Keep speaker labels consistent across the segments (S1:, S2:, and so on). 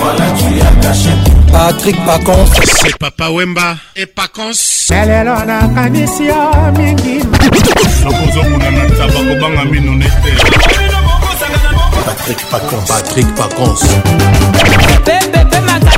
S1: Voilà, tu as caché. Patrick Pacons.
S2: C'est Papa Wemba et Pacons. elelo nakanisi yo ah, mingi nakozokuna na taba
S3: kobanga mino nete patrik pacons patrik pacons pepepe
S4: maka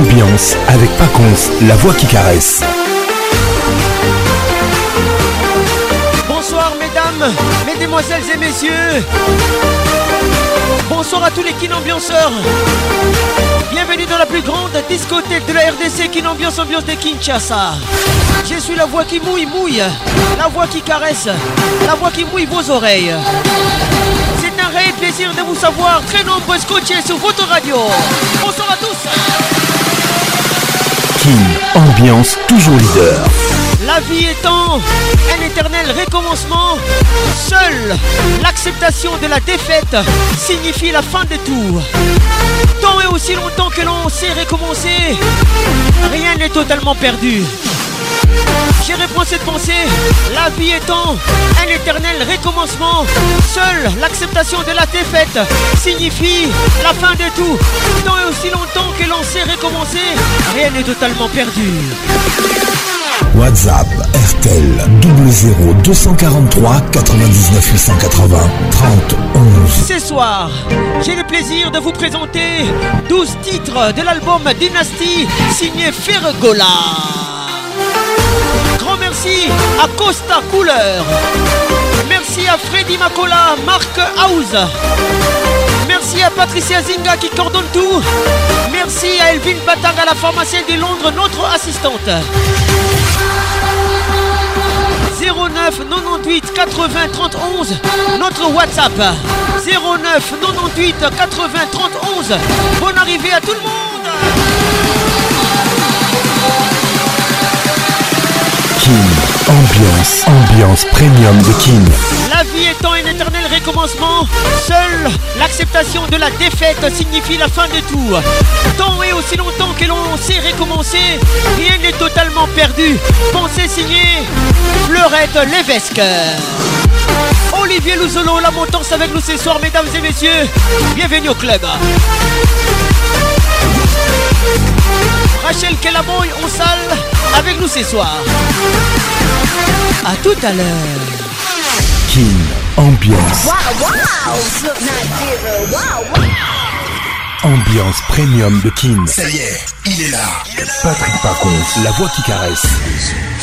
S3: ambiance avec Paconce, la voix qui caresse.
S5: Bonsoir mesdames, mesdemoiselles et messieurs. Bonsoir à tous les kinambianceurs. Bienvenue dans la plus grande discothèque de la RDC, Kinambiance Ambiance de Kinshasa. Je suis la voix qui mouille, mouille, la voix qui caresse, la voix qui mouille vos oreilles. C'est un réel plaisir de vous savoir très nombreux scotchés sur votre radio. Bonsoir à tous
S3: ambiance toujours leader.
S5: La vie étant un éternel recommencement, seule l'acceptation de la défaite signifie la fin des tours. Tant et aussi longtemps que l'on sait recommencer, rien n'est totalement perdu. J'ai réponds cette pensée, la vie étant un éternel recommencement, seule l'acceptation de la défaite signifie la fin de tout. Tant et aussi longtemps que l'on sait recommencer, rien n'est totalement perdu.
S3: WhatsApp RTL 00 243 99 880 30 11.
S5: Ce soir, j'ai le plaisir de vous présenter 12 titres de l'album Dynasty signé Fergola grand merci à Costa Couleur. Merci à Freddy Macola, Marc House. Merci à Patricia Zinga qui coordonne tout. Merci à Elvin à la pharmacienne de Londres, notre assistante. 09 98 80 31 notre WhatsApp 09 98 80 31 bonne arrivée à tout le monde
S3: Ambiance, ambiance premium de King.
S5: La vie étant un éternel recommencement, seule l'acceptation de la défaite signifie la fin de tout. Tant et aussi longtemps que l'on sait recommencer, rien n'est totalement perdu. Pensez signer les Lévesque. Olivier Louzolo, la montance avec nous ce soir, mesdames et messieurs. Bienvenue au club. Rachel Kelamoy on salle avec nous ce soir. A tout à l'heure.
S3: King Ambiance. Wow, Ambiance premium de King.
S6: Ça y est, il est là.
S3: Patrick Pacon, la voix qui caresse.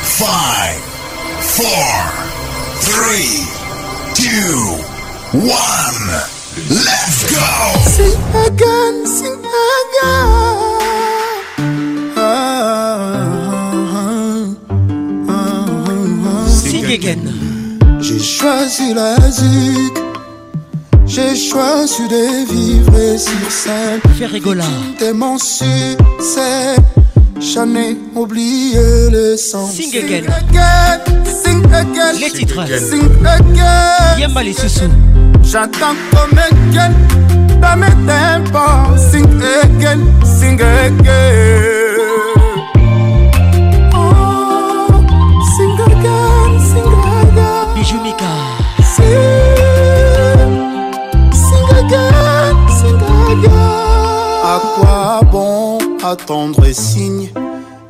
S7: 5, 4, 3, 2, 1, let's
S8: go! again, again.
S9: J'ai choisi la
S10: zik.
S9: J'ai choisi de vivre sur scène. Fais rigoler. mon jamais oublié le sang.
S10: Sing again.
S9: Sing again. Les titres. Sing again. Yamba les sous J'attends comme again. Dans mes tempos. Oh, sing again. Sing again. Oh, sing again. Sing again. Sing. Sing again. Sing again. À quoi bon?
S11: attendre signe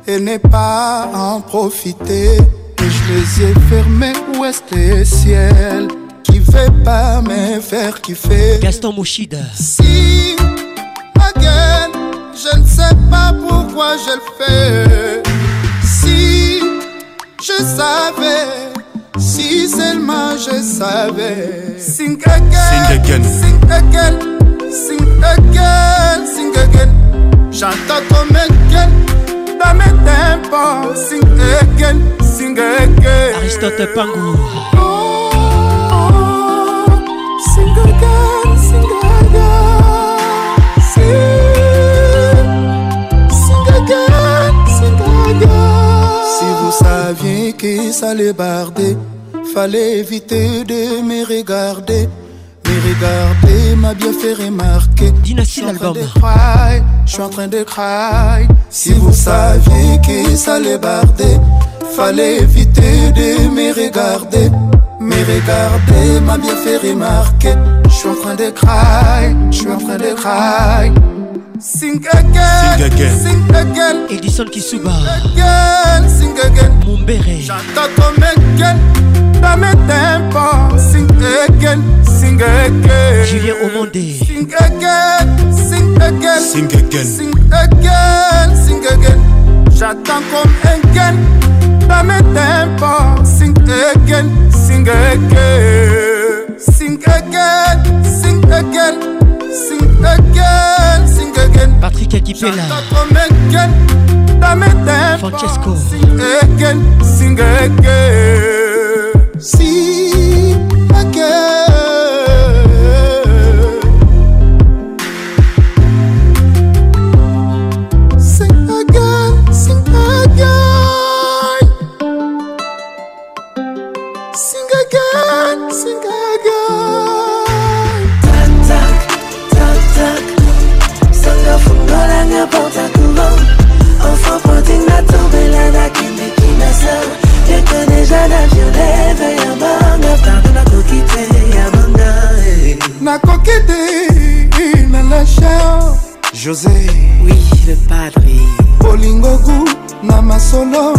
S11: et ne pas en profiter. Et je les ai fermés, où est le ciel qui veut pas me faire kiffer?
S10: Gaston Mouchida.
S11: Si, again, je ne sais pas pourquoi je le fais. Si, je savais. Si seulement je savais.
S9: Sing again, sing
S10: again,
S9: sing again, sing again, sing again. J'entends comme quel dans mes tempos. Sing again, sing again.
S10: Aristote Pangou. Oh, oh,
S9: sing again, sing again. Sing, sing again, Si
S12: vous saviez qui ça les bardait, fallait éviter de me regarder regardé, m'a bien fait remarquer. Dynastie Je suis en train de cry. Si vous saviez que ça les fallait éviter de me regarder. Me regarder m'a bien fait remarquer. Je suis en train de cry. Je suis en train de crier
S9: Sing again, sing
S10: again, sing qui
S9: Edison Kisuba, sing again,
S10: j'entends
S9: ton dame au Sing again, sing again
S10: sing again Sing again, sing
S9: sing again J'attends comme un Sing sing again Sing again, sing again Sing again, Patrick
S10: Akipela Francesco sing
S9: See again.
S13: nakoki te na lachar josé
S14: oui le padre
S13: bolingogu na masolo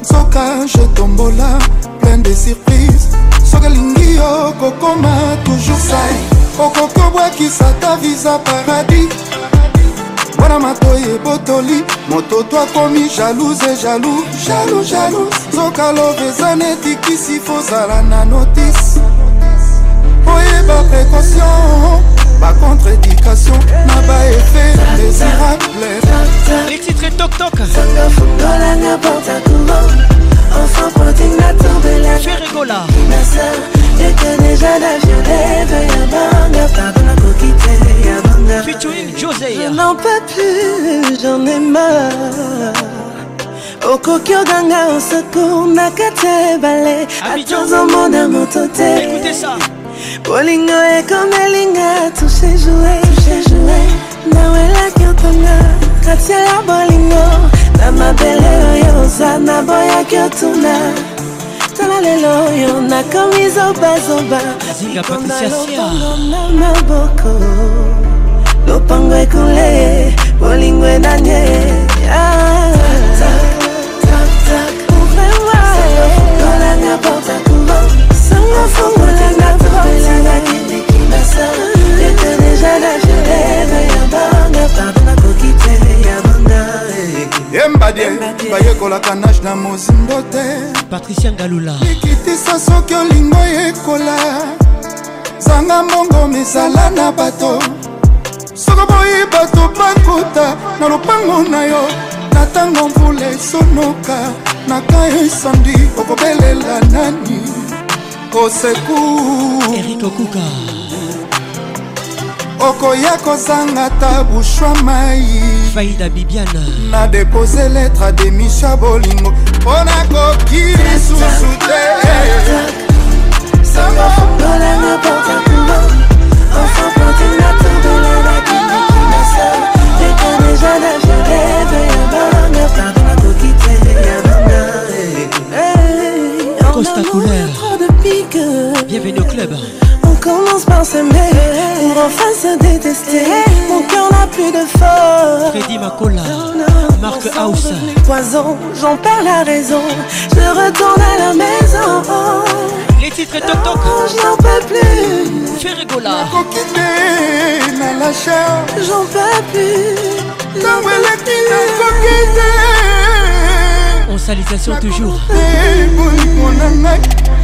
S13: nzoka je tombola plein de surprise soki alingi yo kokoma toujours sai okoki obwakisa ta visa paradis mpona matoi ebotoli moto to akomi jalouse jalou jalou jalou nzoka love eza netikisi fozala na notise oyeba précaution bacontrédication na baefe désirable
S10: les titres toktok
S15: Enfant pointing la tombe la Fais rigola Ma soeur, dès que les jeunes avions lèvent Yabanga, pardon la coquité Yabanga Featuring José Je n'en
S16: peux plus,
S15: j'en
S16: ai marre okoki oganga osecour na kati ya ebale atanza omona
S10: moto te
S16: bolingo ekomelinga tusejue nawelaki otonga katiala bolingo na mabele oyo oza naboyaki otuna tala lelo oyo nakomi zobazoba ikonda lopango na maboko lopango ekule bolingo enanye ah.
S15: yembadie
S10: bayekolaka nage na mozindo te patricia ngalula likitisa soki olingo yekola
S17: zanga mbongo mizala na bato soko boyi bato bakuta na lopango na yo na ntango mvula esonoka na ka esandi okobelela nani koseku okuka okoya kozanga ta bushwa
S10: mai faida bibiana na
S17: depose letre demisha bolingo mpo nakoki lisusu
S15: te sango fungolanga porta kuma enfant portinga tobela nakinikimasa ekaneja na jereve ya baranga pardon nakoki te ya banga costa couleur
S10: Bienvenue au club
S16: On commence par s'aimer Pour enfin se détester Mon cœur n'a plus de force
S10: Freddy Macola Marc House
S16: Poison, j'en perds la raison Je retourne à la maison
S10: Les titres toc toc oh,
S16: Je peux plus
S17: Fais rigola J'en peux plus
S16: J'en peux plus
S10: On salutation toujours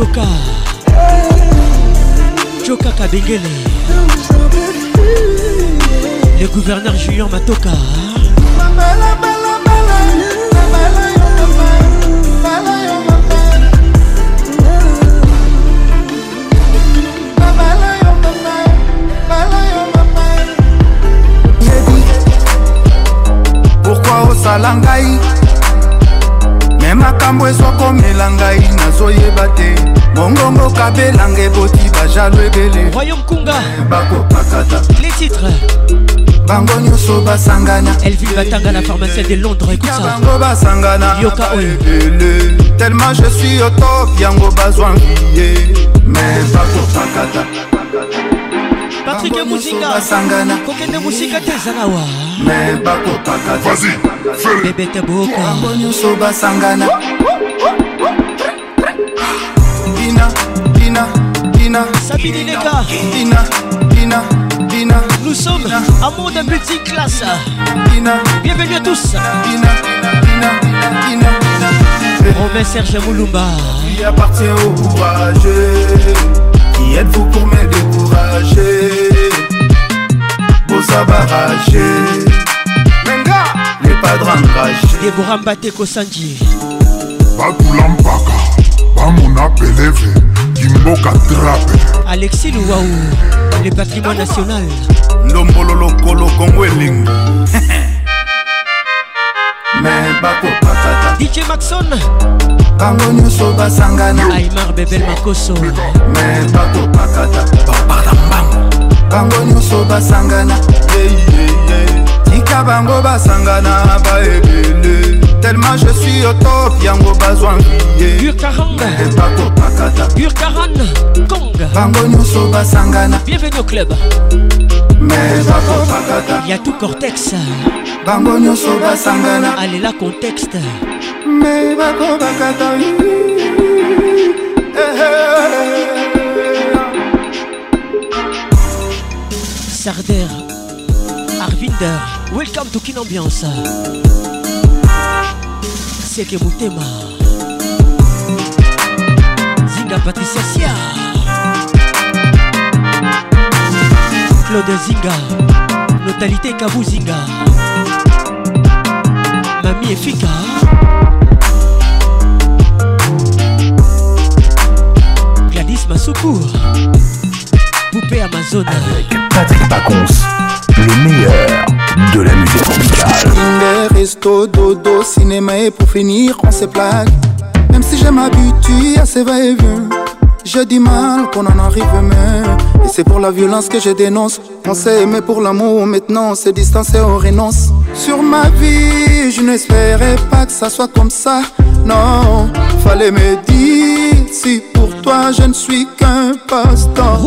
S10: joka joka kadengele le gouverneur julien matoka
S18: bakomela ngai
S10: nazoyeba te mongongo
S18: kabelanga
S10: eboti bajalo ebele eh, bakopakata les titres bango nyonso basangana elvile batanga na pharmacie de londres ekutabango
S18: basangana
S10: yoka
S18: oyoebele tellement je suis au top yango bazwa nvie mais bakopakata patrik muzinga kokende mosika te ezala wa mais bakopakata bebete boka bango nyonso basangana
S10: Sabine Nous sommes à d'un petit classe Dina Bienvenue à tous Dina, Dina, Dina, Romain Serge Moulumba
S19: Qui appartient au Qui êtes-vous pour me Vous abarrager Menga Les Pas
S10: Kosanji
S20: mboka trape
S10: alexis louwaou le patrimoine national
S21: ndombolo lokolo kongo elengo
S10: dj maxon
S19: bango nyonso basangana
S10: aimar bebel makoso me
S19: bakopakata bapata mbango bango nyonso basangana tika bango basangana baebele Tellement je suis au top, y'a mon besoin yeah.
S10: Urkaran Mbako Pakata Urkaran Kong
S19: Bango Nyuso Basangana
S10: Bienvenue au club
S19: Mbako
S10: Pakata Y'a tout cortex
S19: Bango Nyuso Basangana
S10: Allez là contexte
S19: Mbako Pakata eh, eh, eh.
S10: Sarder Arvinder Welcome to Kin Ambiance seke motema zinga patricia sia claude zinga notalité kabu zinga mami efika gladys masuku poupée amazone avec
S3: patrick pacons le meilleur de la musique tropicale.
S22: resto, dodo, cinéma et pour finir, on se plaque. Même si je m'habitue à ces va-et-vient, j'ai du mal qu'on en arrive même Et c'est pour la violence que je dénonce. On s'est aimé pour l'amour, maintenant on s'est distancé, on renonce. Sur ma vie, je n'espérais pas que ça soit comme ça. Non, fallait me dire si pour toi je ne suis qu'un passe-temps.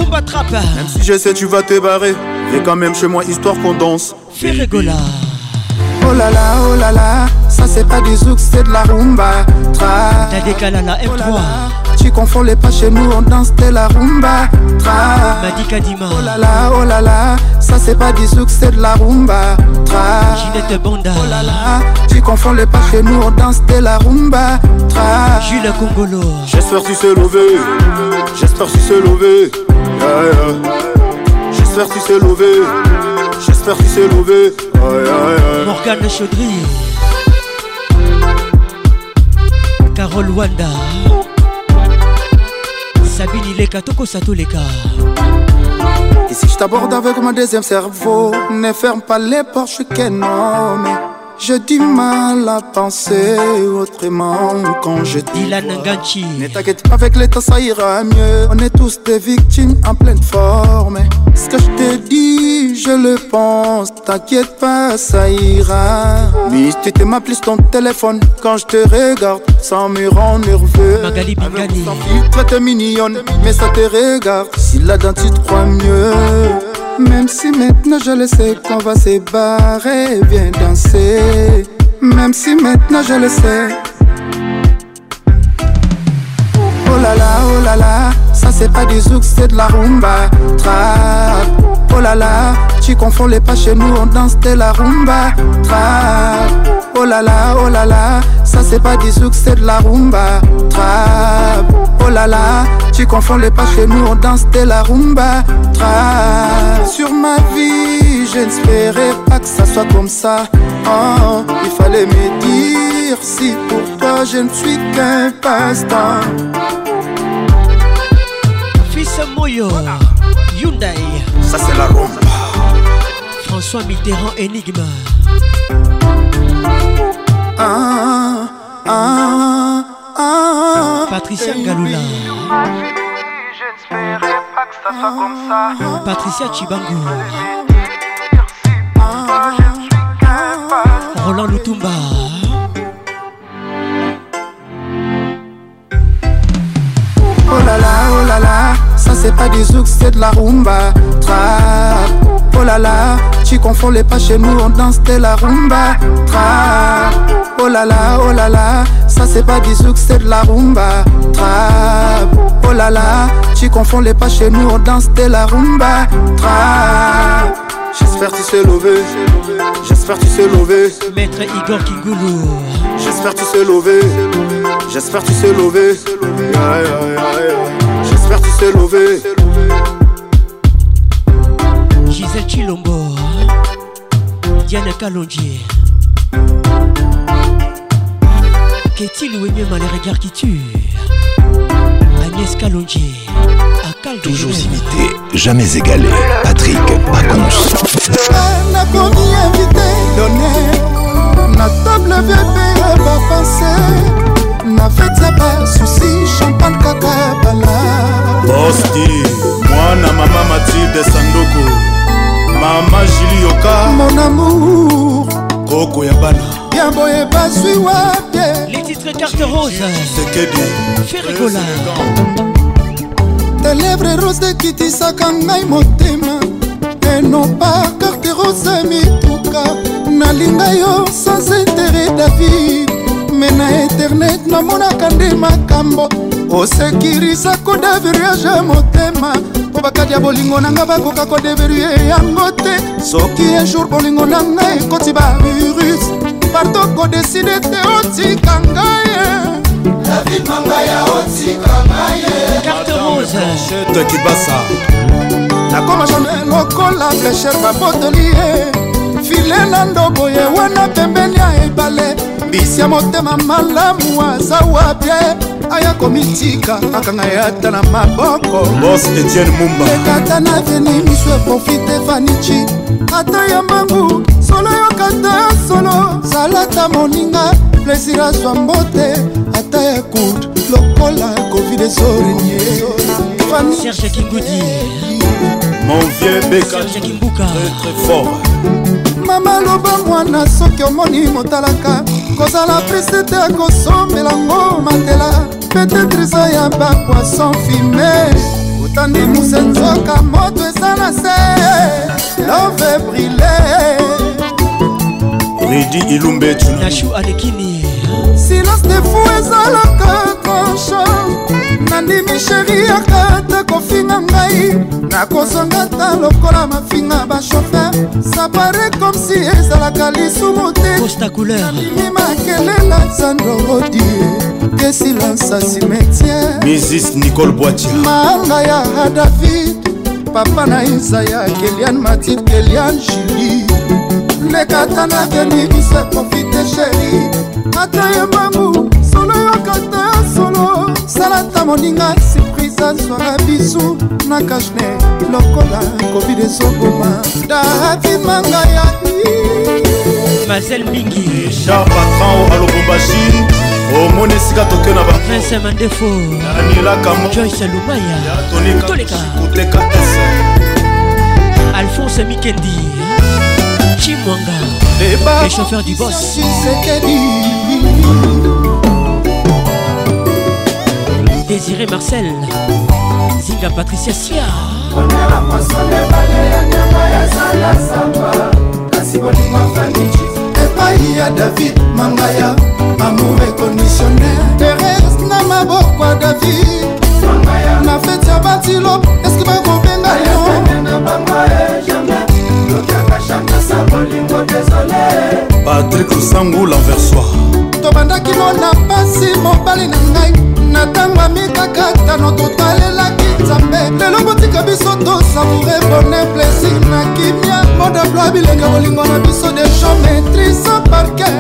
S22: Même si je sais, tu vas te barrer. Et quand même chez moi, histoire qu'on danse. Oh là là, oh là là, ça c'est pas du zouk, c'est de la rumba. Tra.
S10: La M3.
S22: tu confonds les pas chez nous, on danse de la rumba. Tra.
S10: Madika Dima.
S22: Oh là là, oh là là, ça c'est pas du zouk, c'est de la rumba. Tra.
S10: Ginette Banda.
S22: Oh là là, tu confonds les pas chez nous, on danse de la rumba. Tra.
S10: Jules Congolo.
S22: J'espère tu sais lever. J'espère tu sais lever. J'espère tu sais lever. J'espère que s'est levé.
S10: Morgane Chaudry. Carole Wanda. Sabine Ileka, Toko cas Et
S22: si je t'aborde avec mon deuxième cerveau, ne ferme pas les portes, je suis qu'un homme. Je dis mal à penser autrement quand je dis.
S10: la Ngachi.
S22: Ne t'inquiète, avec l'État, ça ira mieux. On est tous des victimes en pleine forme. Ce que je te dis, je le pense. T'inquiète pas, ça ira. Mais tu te m'appelles plus ton téléphone quand je te regarde. Ça me rend nerveux. Il Bingani. Toi t'es mignonne, mais ça te regarde. Si la dedans tu te crois mieux. Même si maintenant je le sais qu'on va se barrer, viens danser. Même si maintenant je le sais. Oh là là, oh là là, ça c'est pas du zouk, c'est de la rumba. Trap. Oh là là, tu confonds les pas chez nous, on danse de la rumba. Trap. Oh là là, oh là là, ça c'est pas du succès de la rumba. Trap. Oh là là, tu confonds les pas chez nous, on danse de la rumba. tra Sur ma vie, je n'espérais pas que ça soit comme ça. Oh, il fallait me dire si pour toi je ne suis qu'un passe-temps.
S10: Fils Moyo, Hyundai. François Mitterrand Enigma. Ah, ah, ah, Patricia Galula. Patricia Chibangu. Roland Lutumba.
S22: Oh, oh c'est pas du zouk, c'est de la rumba. Trap, oh là la tu confonds les pas chez nous, on danse de la rumba. Trap, oh la là, oh là là, ça c'est pas du zouk, c'est de la rumba. Trap, oh là là, tu confonds les pas chez nous, on danse de la rumba. Trap, oh oh oh j'espère tu sais lever. J'espère tu sais lever.
S10: Maître Igor Kigulu.
S22: J'espère tu sais lever. J'espère tu sais lever. aïe Berti s'est levé.
S10: Gisèle Chilombo, Diane Kalonji. Qu'est-il ou mieux mal les regards qui tuent Agnès à
S3: Cal Toujours imité, jamais égalé. Patrick
S17: Pacons. Nakomi invité, donné. Ma table bébé, va passer. bafete ya basusi champagne kaka bala
S23: bosti mwana mama matilde sanduku mama jili yoka
S17: mon amour
S23: koko ya bana
S17: ya boye bazwi wate
S10: letitre carte rose
S23: sekedi
S10: ferigola
S17: telebre rose ekitisaka ngai motema enopa carte rose mituka nalinga yo sans intere david me na internet namonaka nde makambo osekirisa kodeviriage motema mpo bakadi ya bolingo na nga bakoka kodeverie yango te soki ejour
S24: bolingo na ngai ekoti
S17: bavirus parto kodeside te otika
S10: ngai david mangaya otika ngai kibasa nakoma jamai lokola
S17: flecher babotoli ye file na ndoboye wana pembeni ya ebale mbisi ya motema malamu aza wapi aya komitika akanga yata na maboko
S25: ekata
S17: na veni miso eprofite fanichi ata ya mbangu solo yokata solo salata moninga plesir azwa mbote ata ya kud lokola covid esorenie serge kingudi mon vieux bekaimbuka mama loba
S26: mwana
S17: soki omoni motalaka kozala priste te kosomelango matela petetre eza ya bapoisson fume otandi mosenzoka moto eza na se love brile
S26: redi ilumbetu nashu
S10: alekini
S17: silence de fou ezalaka tranchant nandimi sheri akata kofinga ngai nakozonga ta lokola mafinga bashofer sapare comme si ezalaka lisumu tenandimi makelela zando rodie kesilansa simetiere
S26: misis nicole boitia
S17: maanga ya hadavid papa na isaya kelian matid kelian juli lekata na venirisa profite sheri ata ye mamu solo yokata solo salata moninga surprise azwaka bisu na kashne
S27: lokola covid ezoboma datimanga yai mazel mingi richard patran a lubumbashi omoni esika
S10: tokio na baprince mandefo
S27: danielakamojoyce lumaya tolekakuteka
S10: alphonse mikendi chimwanga eh
S27: le chauffeur du bos
S10: Désiré Marcel Zinga Patricia Sia komela mosone bale ya nyama ezala samba kasi
S24: bolingo afaniki epai ya david mangaya amour econditionnaire teres
S17: na maboko ya david na feti ya bantilo eske bakobenga yo
S27: lokiaka changa sa bolingo desole patrik sangula versoi tobandaki
S17: mona mpasi mobali na ngai na ntango ya mitakatano totalelaki nzambe lelo botika biso tosavoure bone plesir na kimia modabloa bilenga bolingo na biso deja maitrise parke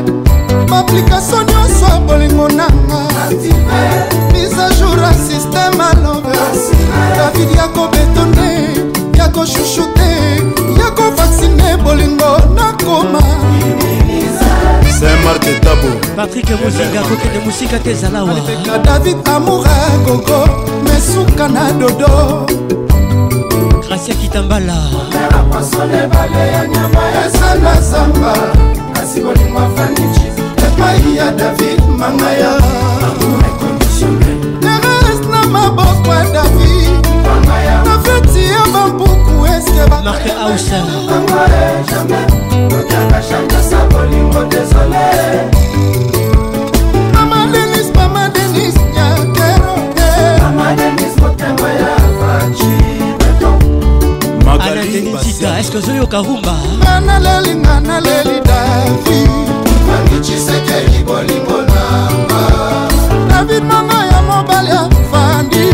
S17: baaplikatio nyonso ya bolingo nanga mise a jour ya systeme alove david ya kobetone ya koshushu te ya kovaksine bolingo nakoma
S10: patrik mozinga kokende mosika te ezalawa
S17: david amoura gogo mesuka na dodo
S10: gracia
S24: kitambala ezala zamba kasi bolingo afanici epai ya david mangaya Marc House Mama
S10: Denis, Mama Denis, nyakero Mama Denis, motema ya fachi anadenitita eske
S17: ozoyoka rumba naleli nga
S24: naleli davi angichisekeli bolingo nanga
S17: david manga ya mobali afandi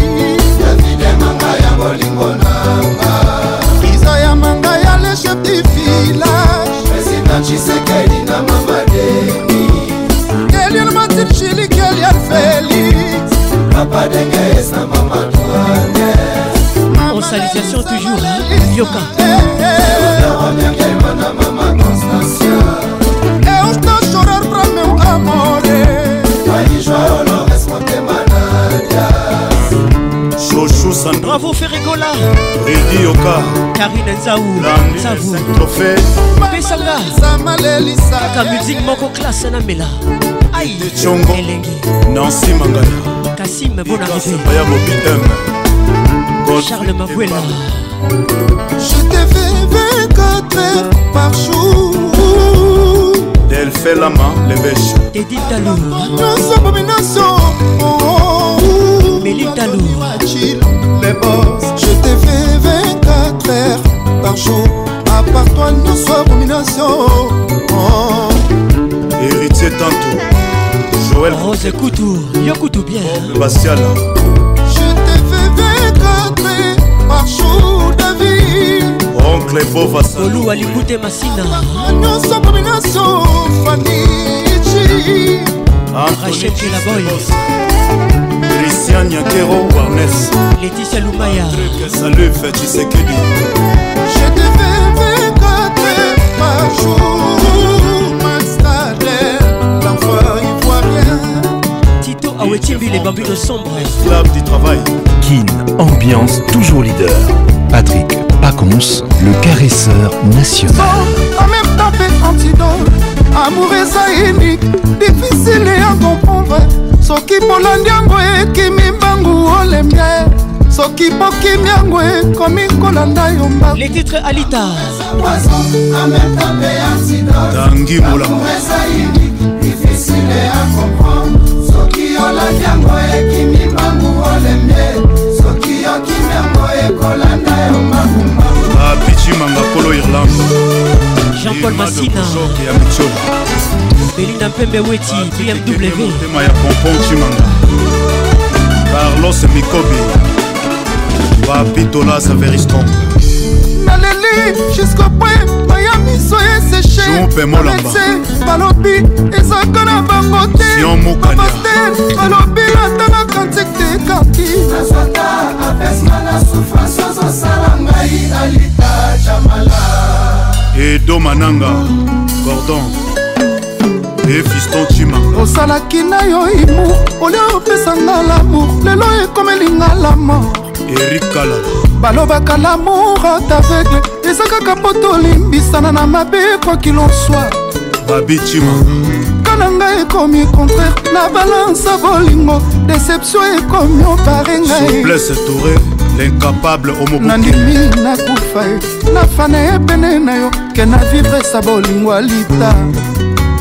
S24: davide manga ya bolingo na
S17: Eliel Martin
S24: Chilik, Eliel Félix Papa Dengue, sa maman Toine En
S10: salutation toujours, Yoka Yoka, bien, bien, bien, maman
S27: Sandra Bravo
S10: Ferregola
S27: Ridi Oka
S10: Karine Zaou
S27: Nzaou Trophée
S10: Pesanga
S17: Samalelisa Kaka
S10: musique moko classe na mela Aïe Elengi
S27: Nancy Mangala
S10: Kassim
S27: bon arrivé
S10: Charles Mabouela.
S24: Je te fais 24 heures par jour
S27: Delphé Lama Levèche Teddy Talou Nous sommes
S10: Talou.
S24: boss, je te fais 24 heures par jour. À part toi, nous sommes combinaison. Oh.
S27: Héritier tantôt. Joël
S10: Rose Koutou, Yokoutou bien. Hein.
S27: Bastien. Je
S24: te fais 24 heures par jour de vie.
S27: Oncle Bova
S10: Olou Alibouté Massina.
S24: Nous sommes combinaison. Fanny. la
S10: Kilaboy. Laetitia Nyakero Warnes Laetitia Lumaya
S27: Salut fait Je te fais
S24: 24 par jour Ma Tadel, l'enfant ivoirien
S10: Tito Awetibi, les bambines de sombre
S27: Esclave du travail
S3: Kin, ambiance toujours leader Patrick Pacons, le caresseur national
S17: En même temps fait antidote Amour et ça unique Difficile à comprendre soki bolandi yango ekimi mbangu
S10: olembia soki bokimi yango ekomi kolanda yo mbaku les titres alita
S24: tangi molamu soki ah, olandi yango ekimi
S27: mbangu olembie soki okimi yango ekolanda yo mbakumbaku babici manga polo irlande jean-paul
S10: masina
S27: ya mitio
S10: belinda mpembe weti bmwmotema
S27: ya pompon cimanga carlos mikobi bapitola saveriston naleli jusqu'au
S17: point maya miso
S27: esechemolese
S17: balobi ezaka na
S27: bango te te balobi
S17: natanga kantik te kati nazwata apesma na souffrance
S27: ozosala ngai alita jamala edo mananga gordon efistocima eh,
S17: osalaki na yo imour olia opesanga lamour lelo ekomelinga la mort
S27: erikala
S17: balobaka lamour at aveugle eza kaka mpo tolimbisana na mabe ekoki lonsoi
S27: babicima
S17: kana ngai ekomi contraire na balansa bolingo deception ekomi opare
S27: ngaitoure lincapable
S17: omobnandimi nakufa ye nafana ye pene na yo ke na vivre sa bolingo alita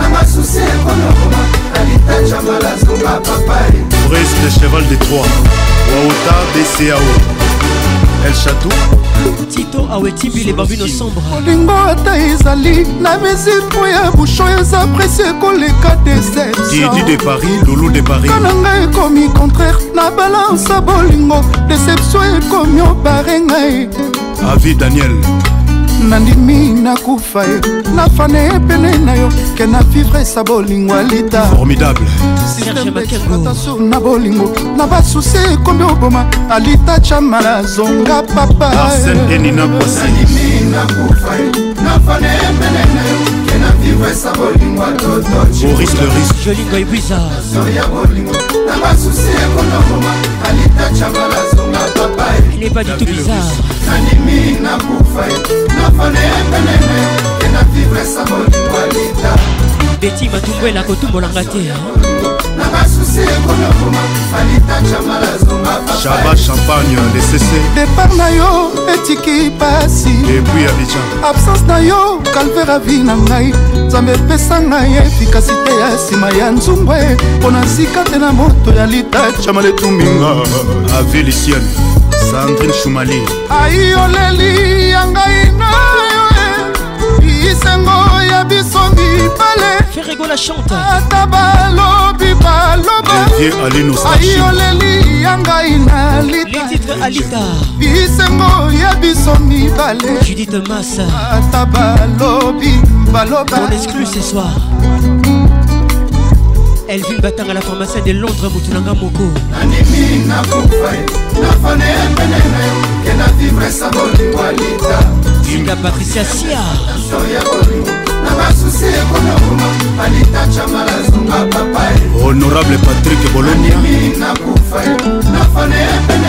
S27: na masusi ekonokoma alita jambala zumba papai brise le cheval de trois waota
S10: bcao el chatou tito awetibi le babino sombre olingo ata ezali na mesure
S27: mpo ya busho eza presi
S17: ekoleka deceptiodi
S27: de paris lulu de paris
S17: kana ngai ekomi contraire na balansa bolingo deception ekomi obare ngai e.
S27: avi daniel
S17: nandimi nakufa ye nafane pene na yo ke na vivre esa bolingo
S27: alita
S10: formidableexploitation na
S17: bolingo na basusi ekomi oboma alita chamala zonga papaboris
S24: lerisjolingo
S10: ebwisa Il n'est pas du tout bizarre. Nanimi na kufa nafane embenene ena
S24: vivre sa bolingo alita. Beti
S10: matungwela kotumbolanga te.
S27: shaba champagne lecc depart na yo etiki pasi epui abidjan absence na yo calvere avi na ngai nzambe epesa ngai efikasite ya nsima ya nzungwe mpo na nsika te na moto ya litachama letuminga avilisiene ah, sandrine shumali ai oleli ya ngai
S17: na yo lisango ya biso mibale ata balobi
S27: balobaaiyoleli
S17: ya ngai na
S10: lita
S17: lisango ya biso mibale ata balobi baloba eh
S10: elvin batanga la pharmacien de londres motu nanga moko nandimi nakufa nafane
S24: epene na yo ke na vivre sa bolingwa lita singa patricia sia ya bolingo na basusi ekonakoma alitachamalazunga papai
S27: e. honorable patrik bolonimi nakufa nafane epene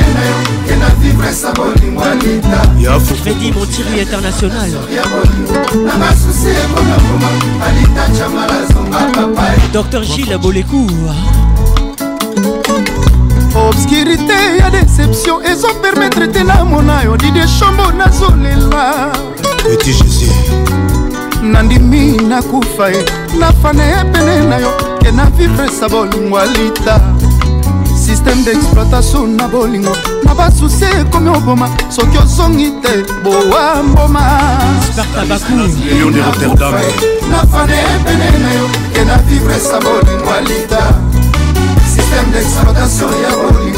S27: presa bolingo alita fredi
S10: montiri international ya bolingo na basusi ekona mbuma alita chamala zonga papai dr gile bolecour
S17: obscurité ya déception ezopermetre te namona yo dide shombo nazolela
S27: eti jésus
S17: nandimi nakufa ye nafana ye pene na yo ke na vivre sa bolingo alita systeme d'exploitation na bolingo na basusi ekomi oboma soki ozongi te bowa mbomanafane
S24: epene na yo kenda vivre sa bolingo alita systeme d'exploitation ya bolingo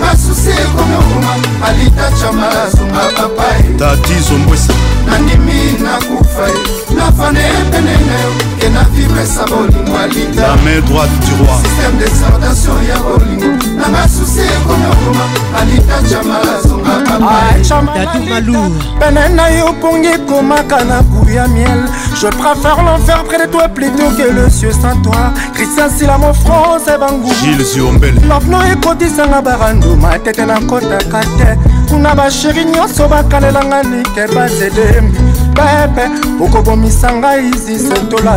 S27: na basusi ekomi okoma alita chama azonga papai tati zombwesa
S24: nandimi nakufa ye nafane pene na yo ke na vibresa bolingo alita la main droite du roi système de sardation ya bolingo na basusi ekomi okoma alita chama azonga papai tatu ah, malu pene na yo pongi ekomaka na puis à miel. Je préfère l'enfer près de toi plutôt que le ciel sans toi. Christian Silamo France et Bangou. Gilles Ziombel. L'avenir est côté sans la barando. Ma tête est en côte à côté. kuna
S27: basheri nyonso bakalelanga like bazedembi
S24: pepe okobomisa ngai zisentola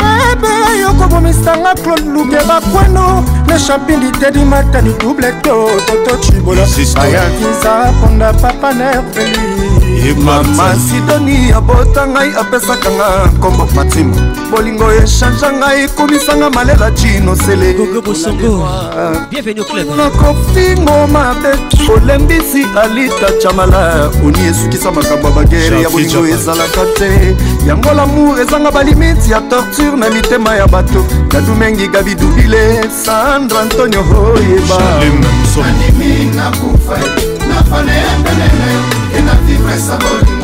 S24: pepe yokobomisa nga claude luke bakweno le champin litedi matani dubleto toto cibola ayakiza ponda papa nerveli
S27: mama
S24: sidoni abota ngai apesaka nga nkombo matimo bolingo echangea ngai ekomisanga malela cinosele nakofingo mabe olembisi alita chamala oni esukisa makambo ya bagere ya bolingo ezalaka te yango lamour ezanga balimiti ya torture na mitema ya bato nadumengi gabidubile san alexandre antonio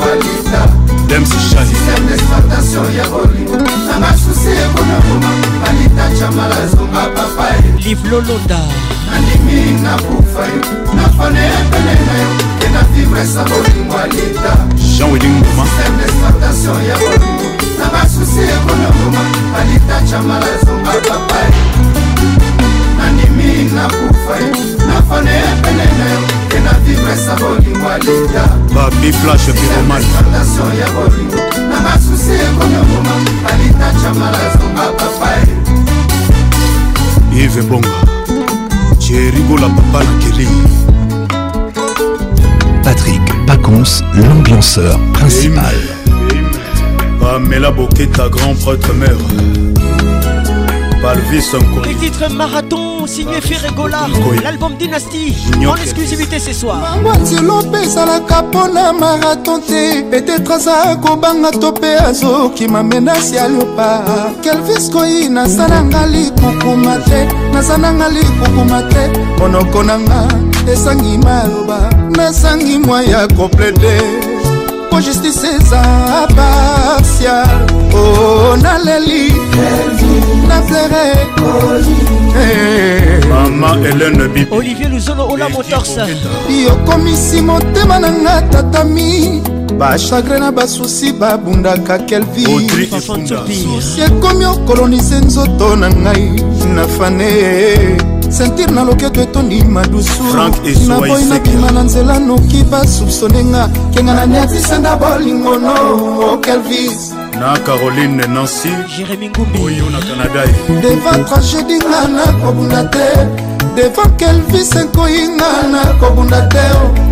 S27: hoyeba
S24: demsisysteme d'exploitation ya bolingo na basusi ekona boma balitachamalazoga papae libloloda nandimi nakufa yo nafane epene na yo ke na vibresa bolingo alita jean welingomsysteme d'exploitation ya bolingo na basusi ekona boma balitachamalazoga papae nimi nakufai nafane epeneneyo kena vivresa bolingwalita babi flashe piromankalasio ya bolingo
S3: na masusi ekonyongoma alitacha malazonga papae ive bonga jerigola papa na keli Patrick Pacons, l'ambianceur principal. Pamela boketa grand prêtre mère. Palvis
S27: Nkouli. Les titres marathon signé Ferregola
S24: l'album Dynasty en exclusivité ce soir mamwatilo mpe ezalaka mpona marathon
S10: te petetre aza kobanga to mpe azokima
S24: menasi ya leopa kelvis koi naza nanga likukuma te naza nanga likukuma te monoko nanga esangi maloba nasangi mwa ya komplete moko justice eza partial o oh, naleli naflere
S10: eh. mama elene bi olivier luzolo ola motorsa
S24: yokomisi motema na nga tatami bachagre na basusi babundaka
S27: kelvisosi ekomi
S24: okolonise nzoto na ngai na fane sentire na loketo etondi madusu
S27: naboyi
S24: nabima na nzela noki basupsone
S27: nga kenga na niatisenda bolingono okelvis na caroline nancy
S10: jérémi
S27: ngumbiyo na canada
S24: devant tragédi nga nakobunda te devant kelvis ekoyinga na kobunda te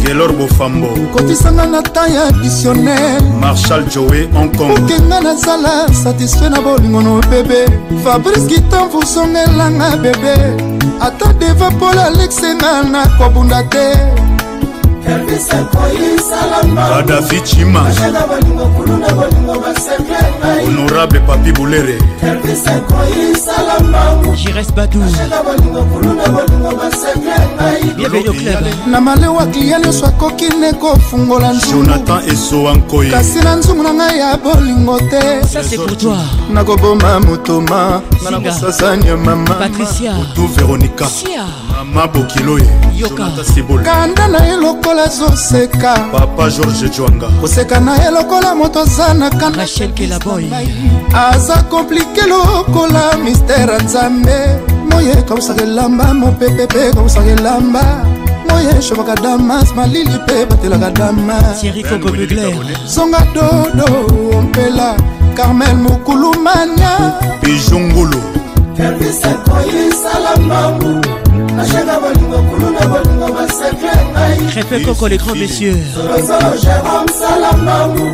S27: kelor bofambo
S24: kotisanga na ta ya dictionnaire
S27: marshal joe hongkongokenga
S24: nazala satisfait na bolingo no bebe fabrice gitan vusongelanga bebe ata deva mpola alexe nga nakobunda te
S27: adafi cima honorable papi bulere jires badu
S24: na malewa klia nyonso akoki ne kofungola
S27: jonathan eso ankoi kasi
S10: na nzungu na ngai ya bolingo te
S24: nakoboma motoma nga na
S10: kosasani ya mama patricia
S27: tu veronika Sia. mama bokiloye
S24: kanda na ye lokola azoseka
S27: papa george jwanga
S24: koseka na ye lokola moto aza na
S10: kanaaboy
S24: aza komplike lokola mistere nzambe moye kausaka elamba mopepe mpe kausaka elamba moye shobaka damas malili mpe batelaka
S10: damasonga
S24: dodo ompela carmel mokulumania
S27: pijongolo pervise koyesala mambu
S10: nashaka bolingo kulu na bolingo basekle ngai refe koko le grand messieur solozolo jérôme sala mambu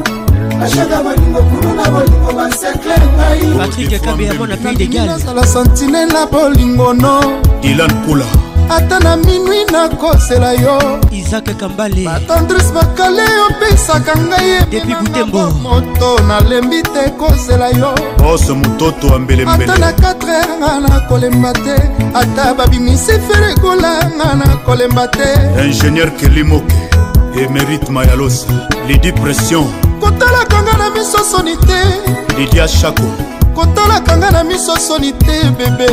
S24: nashaka bolingo kulu na bolingo basekle ngai
S10: patrik akabe ya mona pays de galnasala santine
S24: na bolingo no
S27: dilan kula
S24: ata na minwi nakosela yo
S10: isak kambale
S24: batandris bakale
S10: opesaka ngai edepi butembo moto nalembi
S24: te kosela yo ose mototo ambelembele ata na 4 heure nga nakolemba te ata babimisi ferekola nga nakolemba te
S27: ingénieur kelimoke emerite mayalosa lidi pression kotalaka nga na miso soni te lidia shako kotalaka nga na miso soni
S24: te bebe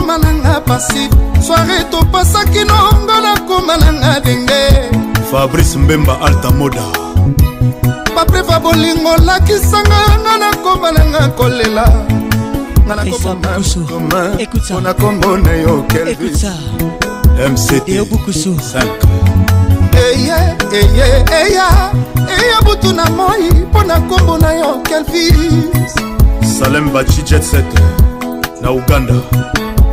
S24: nakoma nanga pasive
S27: soare topasaki nongo nakoma nanga denge fabrice mbemba altamoda
S24: bapreva bolingo lakisanga nga nakoma nanga kolela
S10: nganakomona kombo na yo kelvis mctobukusu
S24: eya eya eya eya butu na moi mpo na nkombo na yo kelvis
S27: salem baci jet set na uganda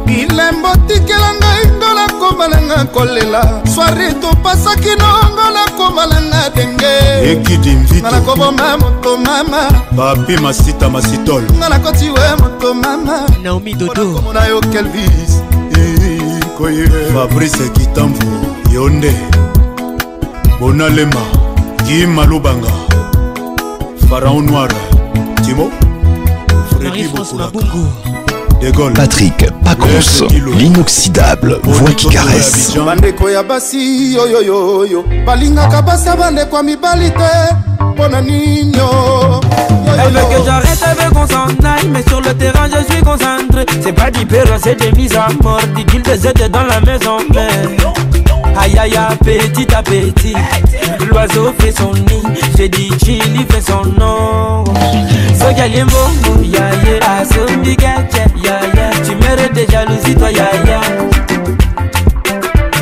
S27: bilembo tikela ngai ngo
S24: nakomalanga kolela swari topasaki nongo nakomalanga denge ekidi
S27: mvito nga nakoboma moto mama papi masita masitol nga nakoti we moto mama naomi dodokomona yo kelvis koye fabrice kitamvu yo nde bonalema kima lubanga faraon noir timo fredi
S3: bokulaka Patrick Pacos, l'inoxydable, voix qui
S24: caresse. que j'arrête, Mais sur le
S28: terrain je suis concentré C'est pas du c'est des mises à mort Des guildes dans la maison mais Aïe aïe petit à petit L'oiseau fait son nid J'ai dit fait son nom So y'a tu mérites des jalousies, toi, yaya.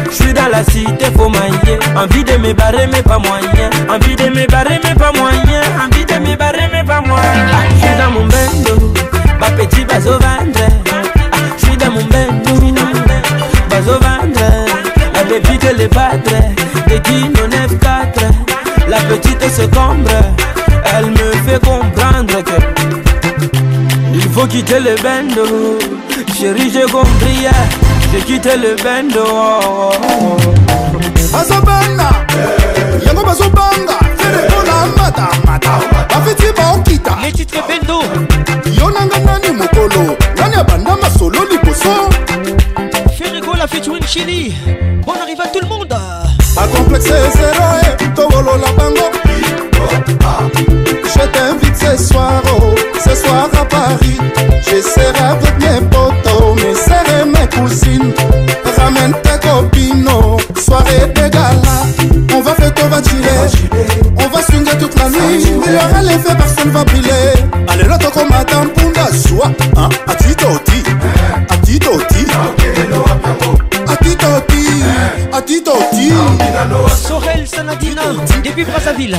S28: Je suis dans la cité, faut manier. Envie de me barrer, mais pas moyen. Envie de me barrer, mais pas moyen. Envie de me barrer, mais pas moyen. J'suis je dans mon bendo, ma petite base au ventre. je suis dans mon bendo, base au ventre. La baby de les battre, des nous neuf quatre. La petite se combre, elle me fait comprendre que faut quitter le bendo Chérie j'ai compris yeah. J'ai quitté le bendo oh, oh,
S29: oh. azobanga yeah. yango bazobanga fere mpona matamata bafeti baokita
S10: letitre bendo
S29: yo nanga nani mokolo nani abanda masolo liboso
S10: ferigola feturin chili bon arrive à tout le monde
S29: bakomplexe zero e eh. tobolola bango ce soir, oh, ce soir à Paris, je serai avec mes potos, mes sœurs et mes cousines. Ramène tes copines, oh, soirée de gala, on va fêter, on va tirer, on va swinguer toute la nuit. Il y aura les feux, personne va briller. Allez, l'autre qu'on m'attend pour la joie, hein, à Tito, atito ah, ti
S10: sorel sanadina depuis brazzaville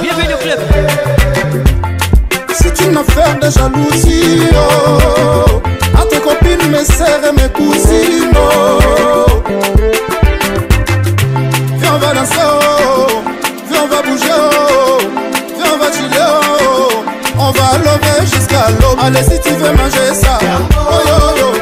S10: bienvenue au club
S29: c'est une affaire de jalousie oh. à tes copines mes sœurs et mes cousines oh. viens on va danser oh. viens on va bouger oh. viens on va chiller oh. on va lever jusqu'à l'aube allez si tu veux manger ça oh,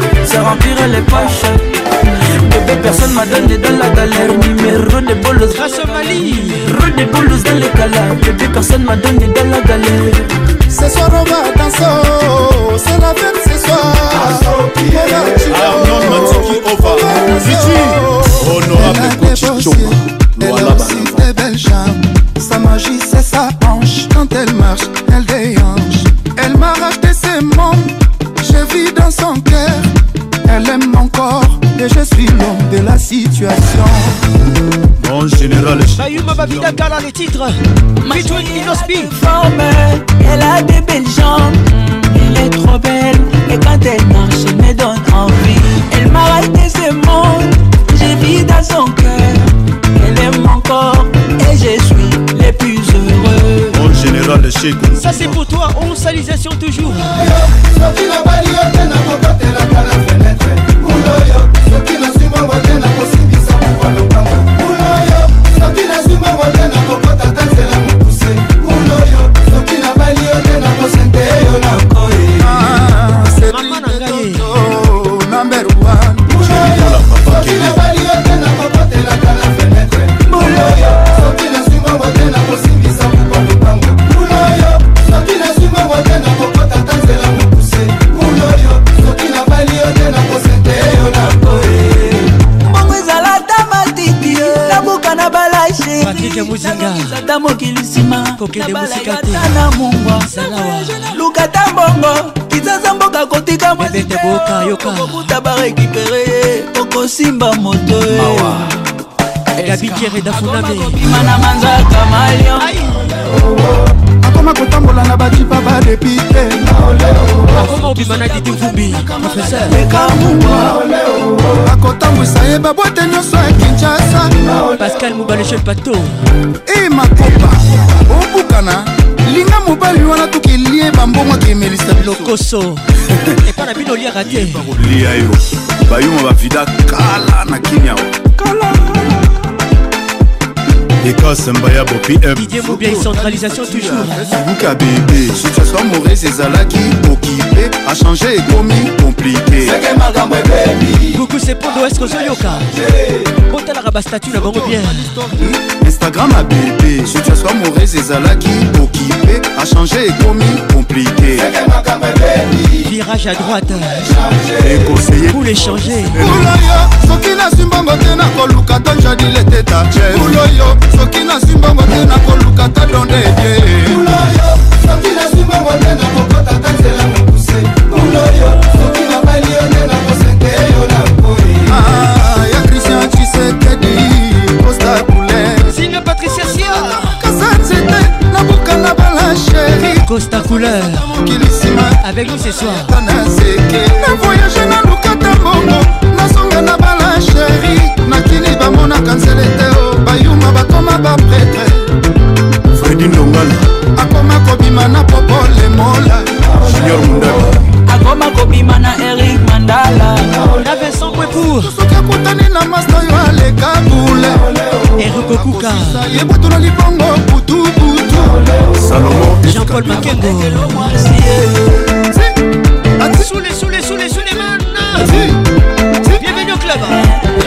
S30: ça remplirait les poches. Bébé, personne m'a donné de la galère. Numéro de bolos,
S10: la bolos
S30: dans les calas. Bébé, personne m'a donné de la galère.
S29: Ce soir, on va danser. C'est la fête ce soir. Ah,
S27: Arnaud Matiki Ova.
S31: Vici. Honorable Elle a aussi des belles jambes. Sa magie, c'est sa hanche. Quand elle marche, elle déhanche. Elle m'a racheté ses membres. Je vis dans son coin je suis l'homme de la situation.
S27: Mon général.
S10: Ayuma bah, Babida le titre titres. Between
S32: Inospi. Elle a des belles jambes. Elle est trop belle. Mais quand elle marche, elle me donne envie. Elle m'a racheté ce monde. J'ai vie dans son cœur. Elle aime mon corps. Et je suis le plus heureux.
S27: Mon général, le chic
S10: Ça, c'est pour toi. On salisation toujours.
S32: kokendebosikateana mungwa lukata mbongo kizaza mboka kotika mwaziteokokuta barekipere ye okosimba moto gabikieredafunamekobima eh. na manzaka malion akoma kotambola na bajipa badepite
S10: akoma obima na didi vumbi akotambwisa ye babwate nyonso ya kinshasa pascal mobaleche pato
S32: e makopa kokokana linga mobali wana tokelie bambongo
S10: akemelisa bilokoso epa na bino oliaka te lia yo bayuma bavida kala na kimia kala ekas mbaya bopi centralisation toujours subuka bebe
S33: situation mauvaise ezalaki okipe achange ekomi komplike buku sepondo
S10: eske ozoyoka botalaka bastatut na bango bien
S33: instagram a bebe situation mauvaise ezalaki okipe achange ekomi komplike
S10: virage à droite pour
S34: l'échanger soki nasimbongo te nakoluka tonjadile teta uloyo soki nazwi mbongo te nakoluka ta donde edie soki nazwi mbongo te nakokota ta nzela mokuse kuloyo soki nabali yo te nakoseke yo na nkoi
S29: ah, ah, ya kristian cisekedi posta couleur
S10: singa patricia sia
S29: kasa nzete naboka na balasheri
S10: costa couleur mokili nsima avec nous ce soir
S29: na voyage naluka ta mbongo nazonga na balasheri bamona kansele te o bayuma bakoma bapretre
S27: fredi ndongala
S29: akoma
S32: kobima na popole
S29: mola
S27: junior mundala
S32: akoma kobima na erik mandala soki
S29: akutani na masta oyo aleka bule
S10: erikokukaye botula
S29: libongo butubutu
S27: salomo jean-paul
S10: makengo Sous les, sous les, sous les, sous les mains Bienvenue au club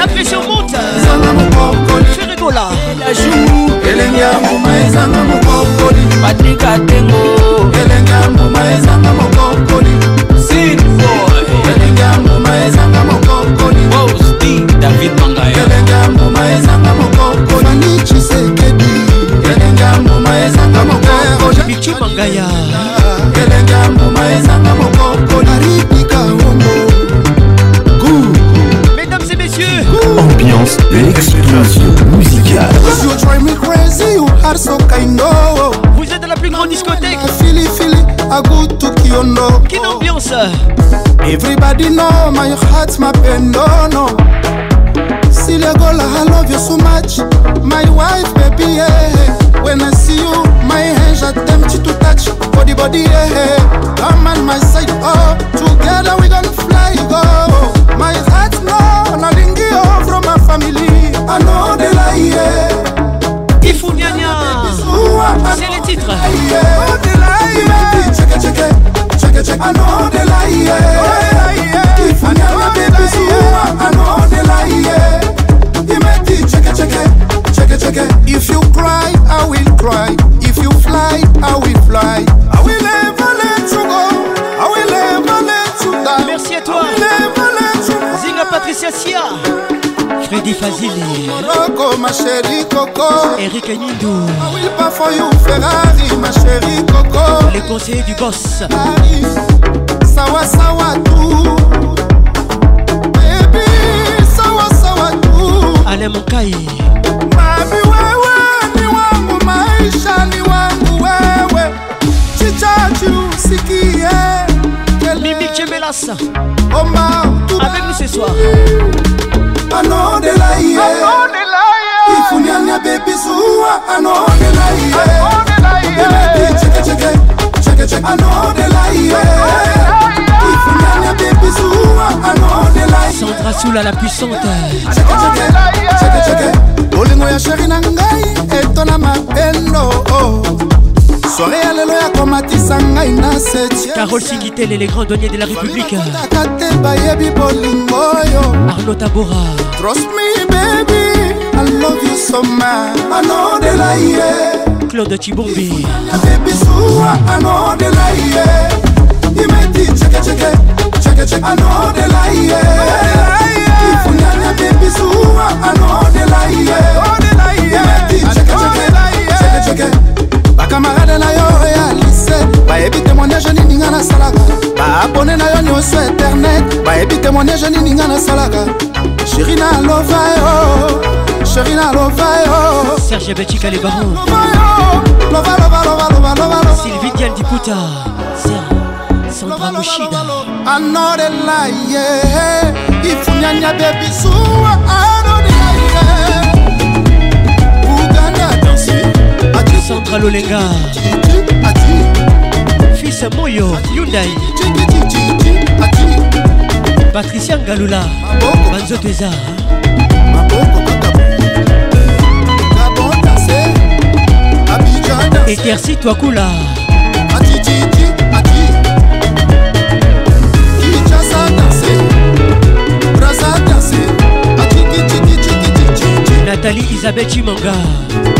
S10: apesi omuta ezanga mokokoli
S29: ferigola elaju elenge ya mbuma ezanga
S32: mokokoli patrika tengo elenge ya
S29: mbuma ezanga mokokoli sinfo elenge ya mbuma ezanga mokokoli osti david mangaya elenge ya mbuma ezanga mokokoli fani chisekedi
S10: elenge
S29: ya mbuma
S10: ezanga mokokoli bicu mangaya elenge ya mbuma ezanga mokokoli
S3: l'explosion musicale. Cause
S35: you drive me crazy, you are so kind, no. Oh.
S10: Vous êtes dans la plus grande discothèque.
S35: Philly, Philly, I go to Kiono.
S10: Quelle ambiance.
S35: Everybody know my heart's my pen, no, no. Silly girl, I love you so much. My wife, baby, yeah. When I see you, my hands are tempted to touch body, body, yeah. Come on my side, oh. Together we gonna fly, go. My heart, no, nothing, oh, from family Anon de C'est le titre If you cry I will cry If you
S10: fly I will fly
S35: I will let
S10: you go Merci à toi Zinga Patricia Sia Freddy
S35: Fazili Morocco ma chérie
S10: Coco Eric Nindou ah I will pas
S35: for you Ferrari ma chérie Coco Les conseillers
S10: du boss Paris
S35: Sawa Sawa tout Baby Sawa Sawa tout mon Monkai Mami wewe ni wangu maisha ni wangu wewe Chichachu sikie
S10: Mimi Chemelasa Omar Avec nous ce soir anondela
S35: ye ifuniani ya bebisuwa anondela ye cekeceke cekeceke anondela ye
S10: Sandra Soula la puissante bolingo ya sheri na ngai etonama elo oh. soirée alelo akomatisa ngai na carole sikitele les grands donniers de la république
S35: te bayebi bolingo oyo arlo
S10: tabora
S35: trust me baby i love you so much anodela ye
S10: claude chibombi
S35: bebisuwa anodela ye imeti chekecheke chekecheke anodela ye ifunyanya bebisuwa anodela ye imeti chekecheke chekecheke bakamarade na yo ya lise bayebi temoignage nini nga nasalaka baabone na yo nyonso internet bayebi temoignage nini nga nasalaka sheri na lova yo
S10: sheri na lova yo serge
S35: betika le baron sylvie dial diputa
S10: sandra
S35: moshida anodela ye ifunyanya bebisuwa ah.
S10: Sandra Lolenga Fils Moyo Hyundai Patricia Ngalula Banzo
S35: Teza
S10: Eterci toi Kula Nathalie Isabelle Chimanga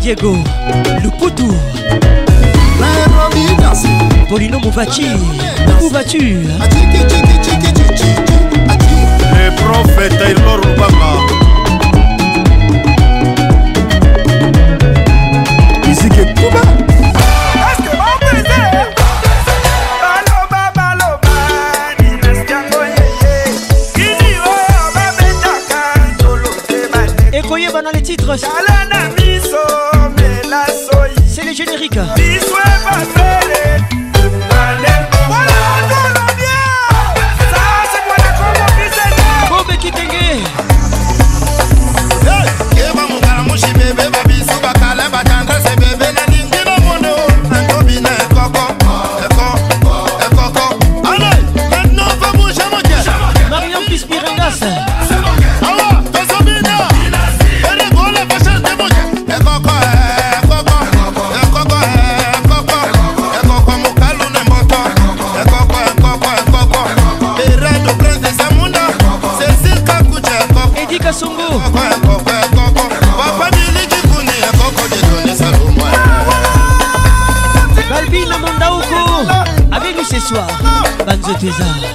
S10: Diego, Luputu
S35: Polino Mouvachi
S10: Où
S33: vas-tu Le prophète Taylor Obama Oh,
S35: Et croyez
S10: dans les titres. Oh, C'est les génériques Design.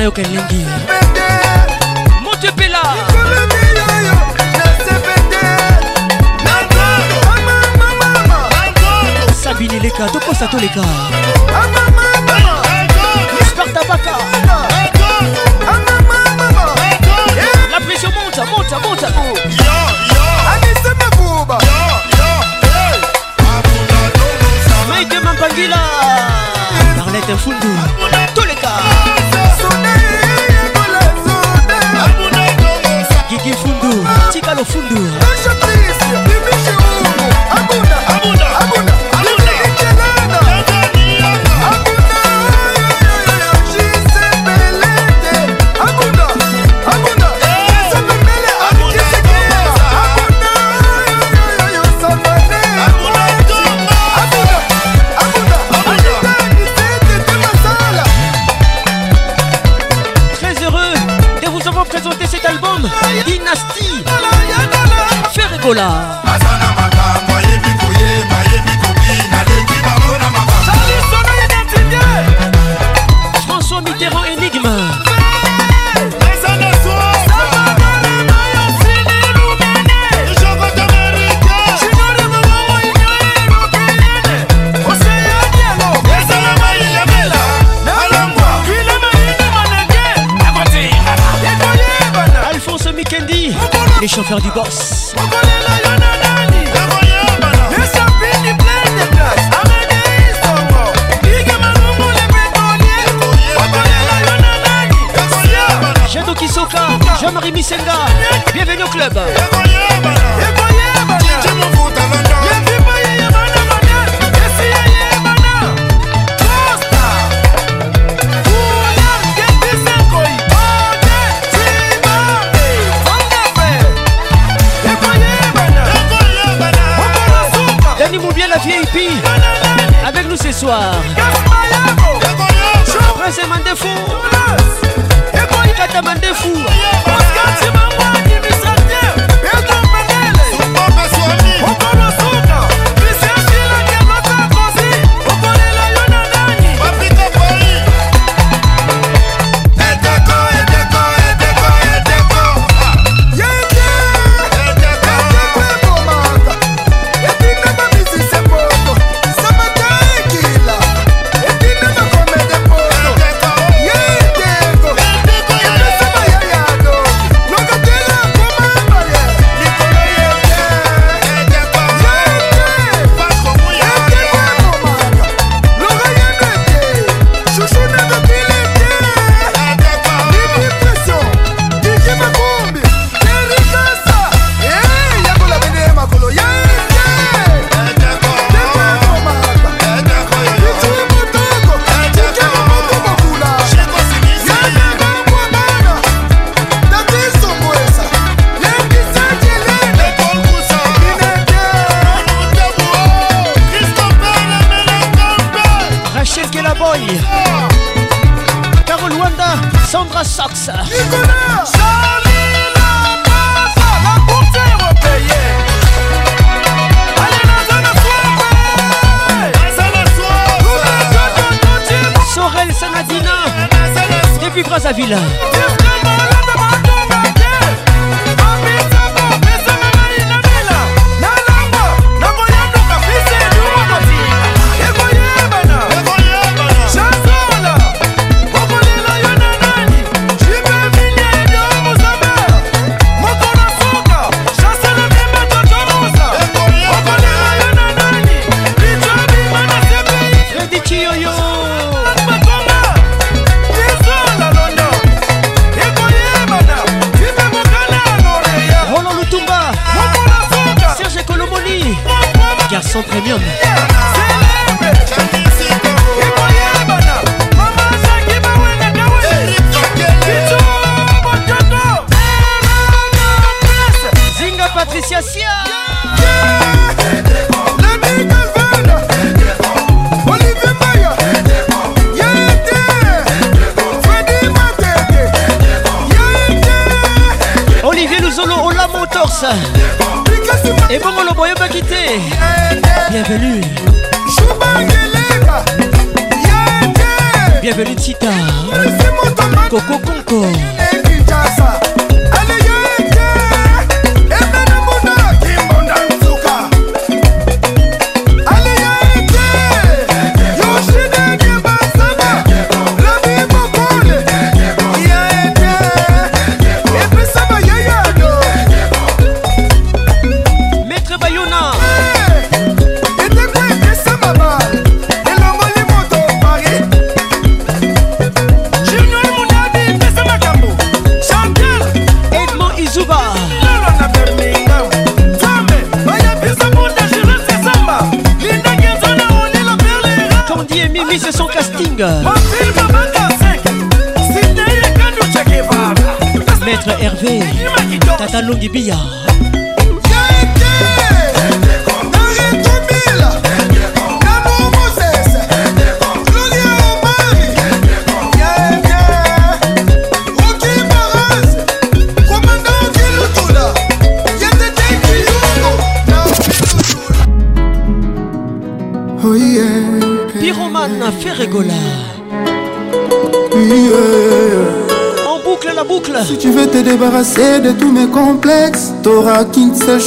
S10: nayoka elengi
S35: motepela
S10: sabini leka tokosa toleka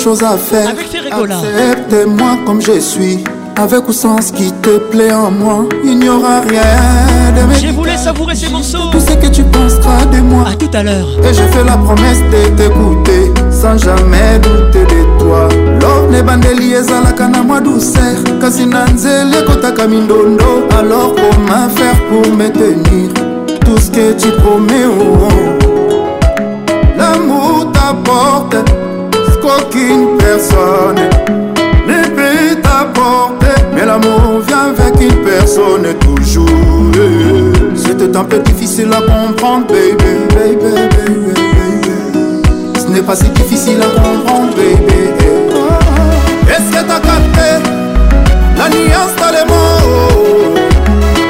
S35: à
S10: faire. Avec
S35: tes rigolas. moi comme je suis. Avec ou sans ce qui te plaît en moi, il n'y aura rien de
S10: mes.
S35: Je
S10: voulais savourer ces morceaux.
S35: Tout ce que tu penseras de moi.
S10: À tout à l'heure.
S35: Et je fais la promesse de t'écouter sans jamais douter de toi. lors ne bandeli canne à moi douceur. Kasi les kota Alors comment faire pour me tenir? Tout ce que tu promets, au oh. L'amour t'apporte. aucune personne ne peut t'apporter. Mais l'amour vient avec une personne toujours. C'était un peu difficile à comprendre, baby, baby, baby, baby. Ce n'est pas si difficile à comprendre, baby. Est-ce que t'as capté la nuance dans les mots?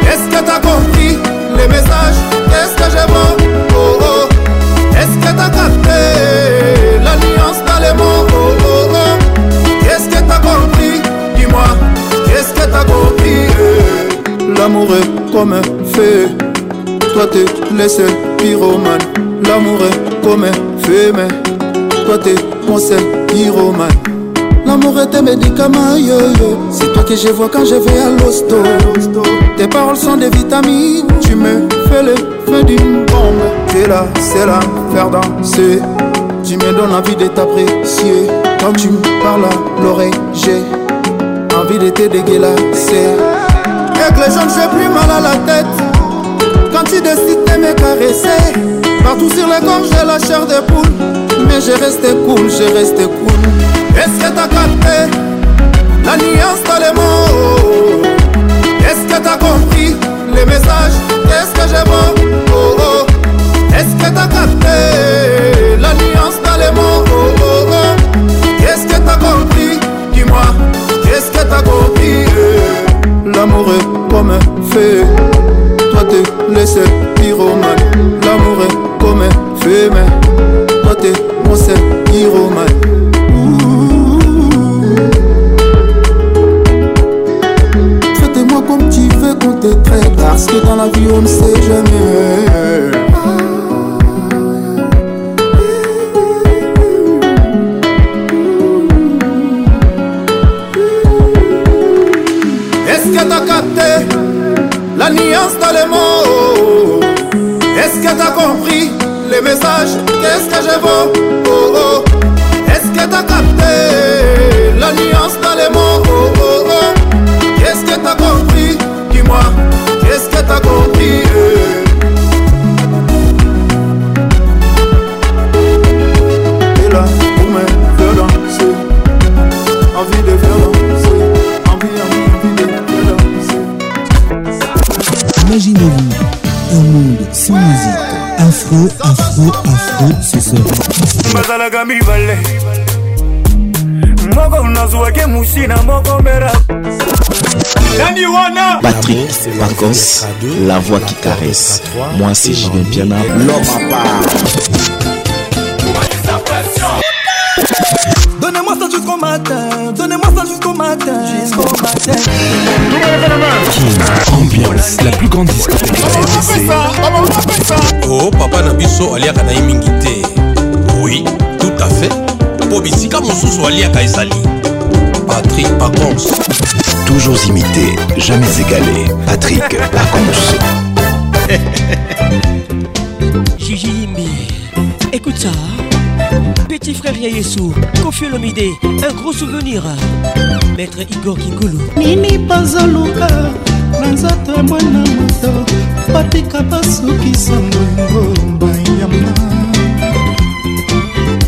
S35: Est-ce que t'as compris les messages? L'amour est comme un feu. Toi t'es le seul pyromane. L'amour est comme un feu, mais toi t'es mon seul pyromane. L'amour est tes médicaments, C'est toi que je vois quand je vais à l'hosto. Tes paroles sont des vitamines. Tu me fais le feu d'une bombe. T'es là, c'est là, faire danser. Tu me donnes envie de t'apprécier. Quand tu me parles à l'oreille, j'ai envie de te dégueulasser. Avec les jeunes, j'ai plus mal à la tête. Quand tu décides de me caresser, partout sur le corps, j'ai la chair de poule. Mais j'ai resté cool, j'ai resté cool. Est-ce que t'as capté la nuance dans les mots Est-ce que t'as compris les messages Est-ce que j'ai bon oh, oh. Est-ce que t'as capté la nuance dans les mots oh, oh, oh. Est-ce que t'as compris L'amour est comme feu Toi t'es laissé pyromane L'amour est comme feu mais Toi t'es mon seul pyromane Traitez-moi comme tu veux qu'on te traite Parce que dans la vie on ne sait jamais nuance dans les mots. Oh. Est-ce que t'as compris les messages Qu'est-ce que je vaux oh, oh. Est-ce que t'as
S10: Imaginez-vous un monde sans musique. Afro, afro, afro, ce sera.
S33: Patrick Marcos, la voix qui caresse. Moi, c'est Julien Piana, l'homme à part.
S35: Donnez-moi ça jusqu'au matin. matin
S10: jusqu'au matin. Ambiance, la plus grande discothèque
S33: Oh, papa Nabiso, aliaka na mingi te. Oui, tout à fait. Po bisika mosusu aliaka ezali. Patrick Pacons. Toujours imité, jamais égalé. Patrick Pacons.
S10: Jijimbi, écoute ça. Petit frère Yayesu, Kofi Olomide, un gros souvenir. Maître Igor Kingulu.
S35: Nini bazoluka na nzoto ya mwana moto batika basukisa ngongomba yama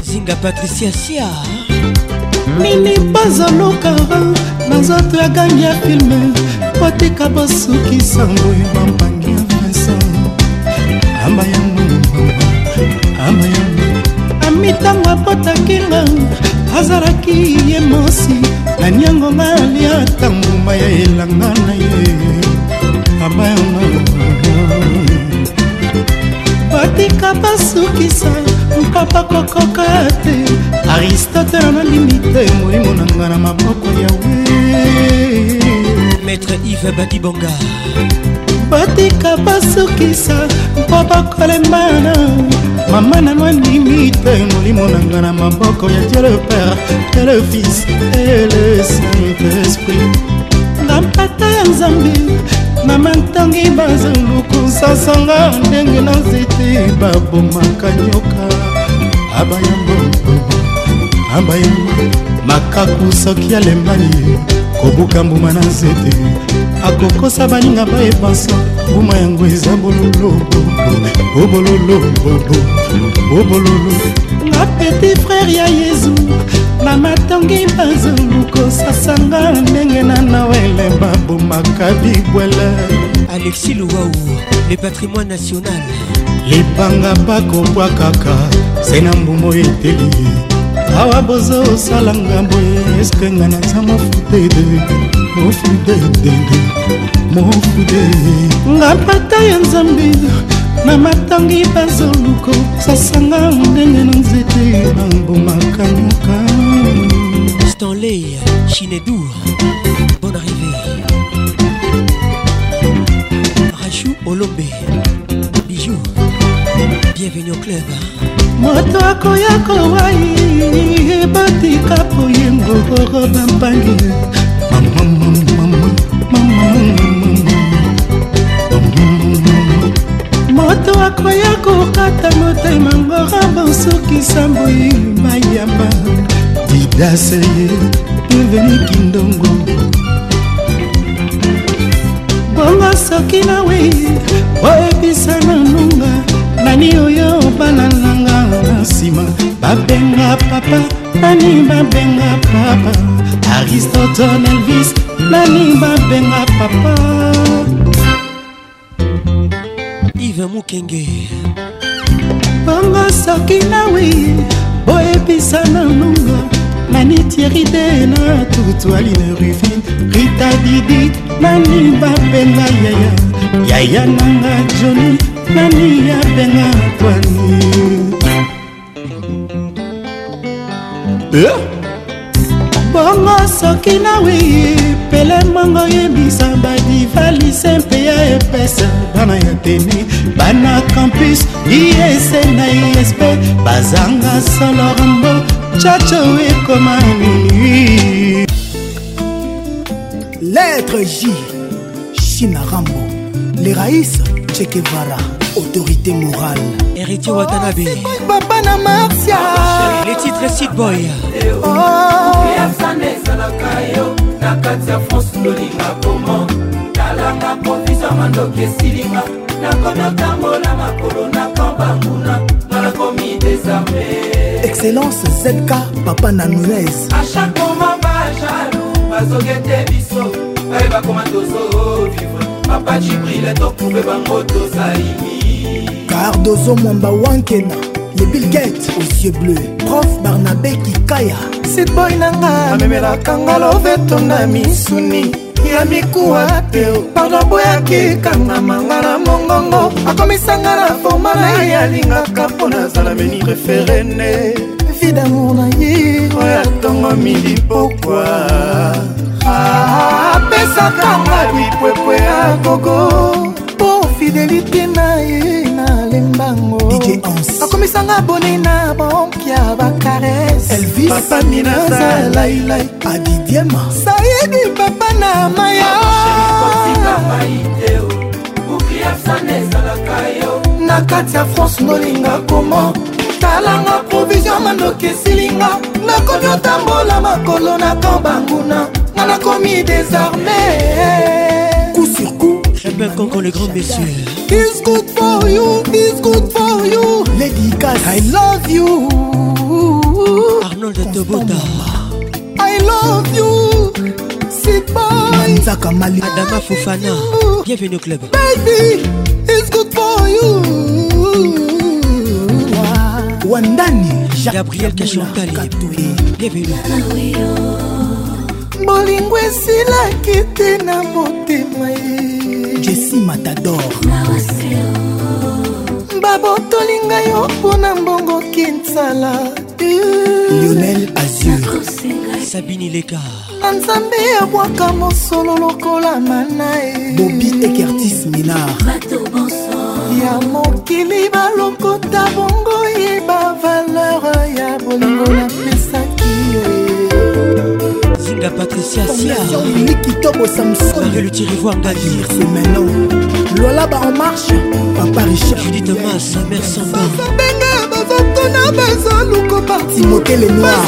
S10: zinga patricia sia
S35: nini bazoluka na nzoto ya gangi ya filme batika basukisa ngoyo mambani ntango apotakinga azalaki ye mosi naniango maliata mbuma ya elanga na ye abayanga batika basukisa mpapa kokoka te aristotele
S10: nalimi te molimo na nga na maboko yawe maître ive badibonga batika basukisa mpo
S35: bakolembana mama nano andimi te molimo na nga na maboko ya dieu le père e le fils e le saint-esprit na mpata ya nzambe na mantangi bazuluku sasanga ndenge na nzete babomaka nyoka abayambo abayambo makaku soki alembani kobuka mbuma na nzete akokosa baninga bayebansa mbuma yango eza bololobobo obololobobo bobololo na petit frere ya yezu na matangi bazungu kosasanga ndenge na nawele babomaka bibwele
S10: alexi louwau le patrimoine national
S35: libanga bakobwa kaka se na mbumo eteli awa bozosalanga boye eske nga naza mofudede mofudedede mofude nga pata ya nzambe na matangi bazoluko sasanga ndenge na nzete bambomaka moka
S10: stanley chinedour bon arrivé rachou olombe bijou bienvenu au club moto
S35: akoya kowai ebotika
S10: poyengo oroba
S35: mpange mamama bakoya kokata motema ngorabo soki samboi mayamba didaseye deveni kindongo bongo soki nawe oyebisa nanonga nani oyo obana nanga na nsima babenga papa nani babenga papa aristote nelvis nani babenga papa mokenge bongo soki nawi boyebisa nanunga nani tieride na tutualine rufin rita didi nani bapenga yaya yaya nanga joni nani yapenga kwani eh? soki nawi pele mbango yebisa badivalise mpe ya epese bana ya tene bana campus iese na isp bazanga salormbo chacho ekoma nini lettre j china rambo leraïs chekevara autorité morale héritier watanabe papa oh, na martial titre sid boy ezalaka yo na kati ya france lolinga komo talanga kofisa mandoki esilinga nakonotambola makolo na kambanguna ngalakomi desarme excellence zk papa nanunez achakoma bajalu bazogete biso bayeba koma tozo vivre papa jibrile tokube bango tozalimi kardozo mwamba wankena les Bill Gates aux yeux bleus prof barnabe kikaya sitboy nanga amemelaka nga lobeto na misuni ya mikuwa te pardon boyaki kangamanga na mongongo akomisanga na forma na ye alingaka mpo nazala meni referene vidamour na ye oyo atongomi libokwa apesakanga ah, bipwepwe ya gogo mpo fidelité na ye mpe mbango akomisanga bone na bonke ya bakaresipapaminazalailai adidiema sayidi papa na maya na kati ya france ngolinga komo talanga provision mandoki esilinga nakomi otambola makolo na kan banguna nga nakomi desarme coup sur coup ebekoko eh le grand messieur It's good for you, it's good for you. Lady Cass, I love you. Arnold Tobota, I love you. Sit by. Nzaka Mali, Adama Fofana. Bienvenue au club. Baby, it's good for you. Wandani, Gabriel Kachantali. Bienvenue. bolingo esilaki te na motema ye jesi matador babotoli ngai yo mpo na mbongo kinsala lionel azur sabini leka banzambe ebwaka mosolo lokola manae bobi ekertis minar ya mokili balokota bongo ye bavaleur ya bolingo napesaki yo la patricia siaarelutirivoirgadir semeno lola ba en marche papa richard judit mas mère samba babenga bazotona bazaluko parti motele noir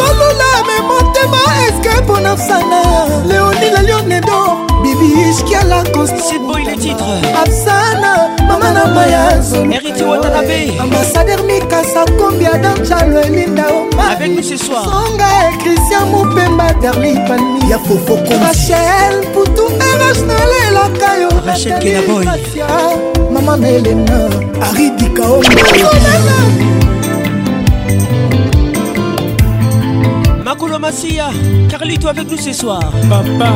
S35: mama eske mpona fsana leoni la lionedo bibiishkiala absana mama na maya ambassader mikasa kombi adam chalo elinda omasonga e kristian mopemba darli palmi ya fofoko rachel putu erosh nalelaka yoatia mama na elena aridikaoa makolo masiya carlito avec nous ce soir papa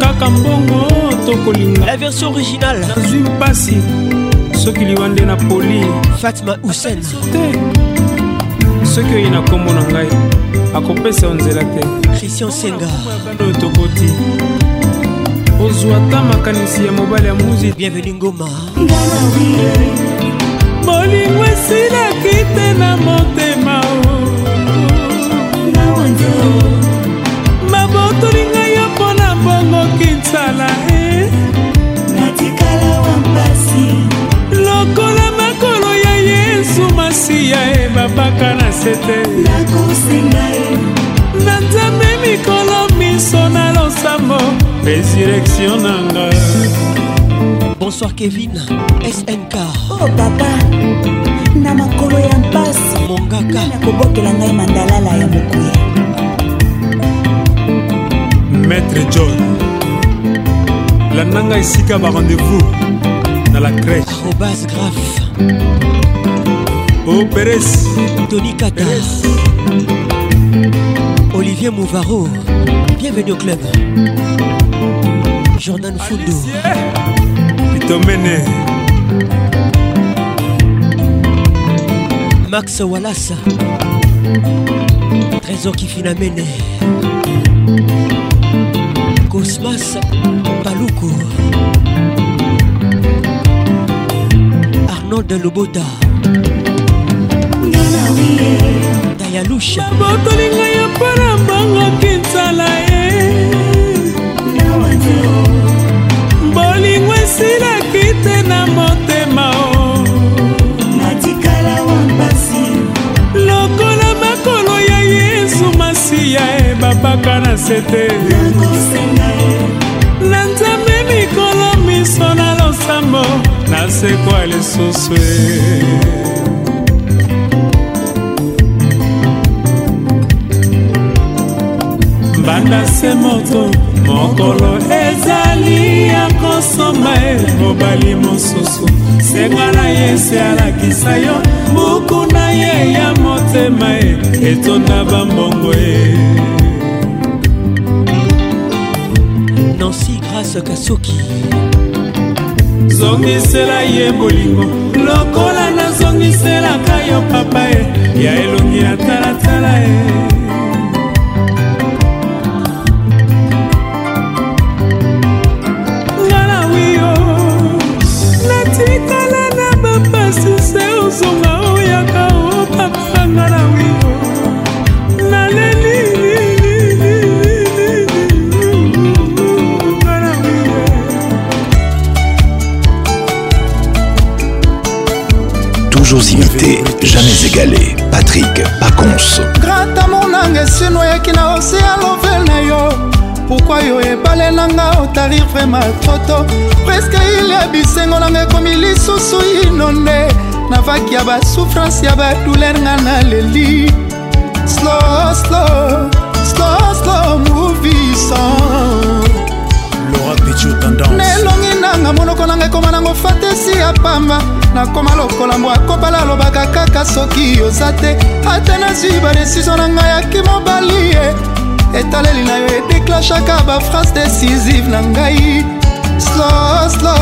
S35: kaka mbongo tokolinga la version originale nazwi mpasi soki liwa nde na poli fatima husen te soki oyi na nkombo na ngai akopesa yo nzela te christian senga oyo tokoti ozwa ta makanisi ya mobali ya muzi bienvenu ngoma bolingo esilaki te na motema babotoli ngai yo mpo na mbongo kinsala e natikala wa mpasi lokola makolo ya yesu masiya ebabaka na se te nakosenga ye na nzambe mikolo miso na losambo resurrection na nga bonsoir kevin snk o oh, papa na makolo ya mpasi mongaka na kobokela ngai mandalala ya mokuya maître john landa ngai esika barendez-vous na la crèche robas graf o oh, peres tony kata olivier mouvaro bienvenu au club jordan fundo pitomene max walasa trésor kifinamene cosmas paluku arnold lobota dayalusha botolinga ya parambangaki nzala ye bolingo esilaki te na motema o lokola makolo ya yesu masiya ebabaka na sete sekwa lisusu banda se moto mokolo ezali ya kosomba e mobali mosusu senga na ye se alakisa yo buku na ye ya motema e etonda bambongo e nansi grâce kasoki zongisela ye bolingo lokola nazongiselaka yo papa e ya elongi ya talatala e jamais égalé patrik pacons grata monanga esino yaki na osia lovel na yo pourkua yo ebale nanga otarir oh, vraimen toto preske ile ya bisengo nanga ekomi lisusu inonde na vaki ya basouffrance ya badouler nga na leli slow slow slow slow movisan lora pecho tendance nelongi nanga monoko nanga ekoma nango fatesi ya pamba nakoma lokola mbwa kopala alobaka kaka soki oza te ata nazwi badesizio na ngai yaki mobali ye etaleli na yo edeklashaka baphrase décisive na ngai sloslo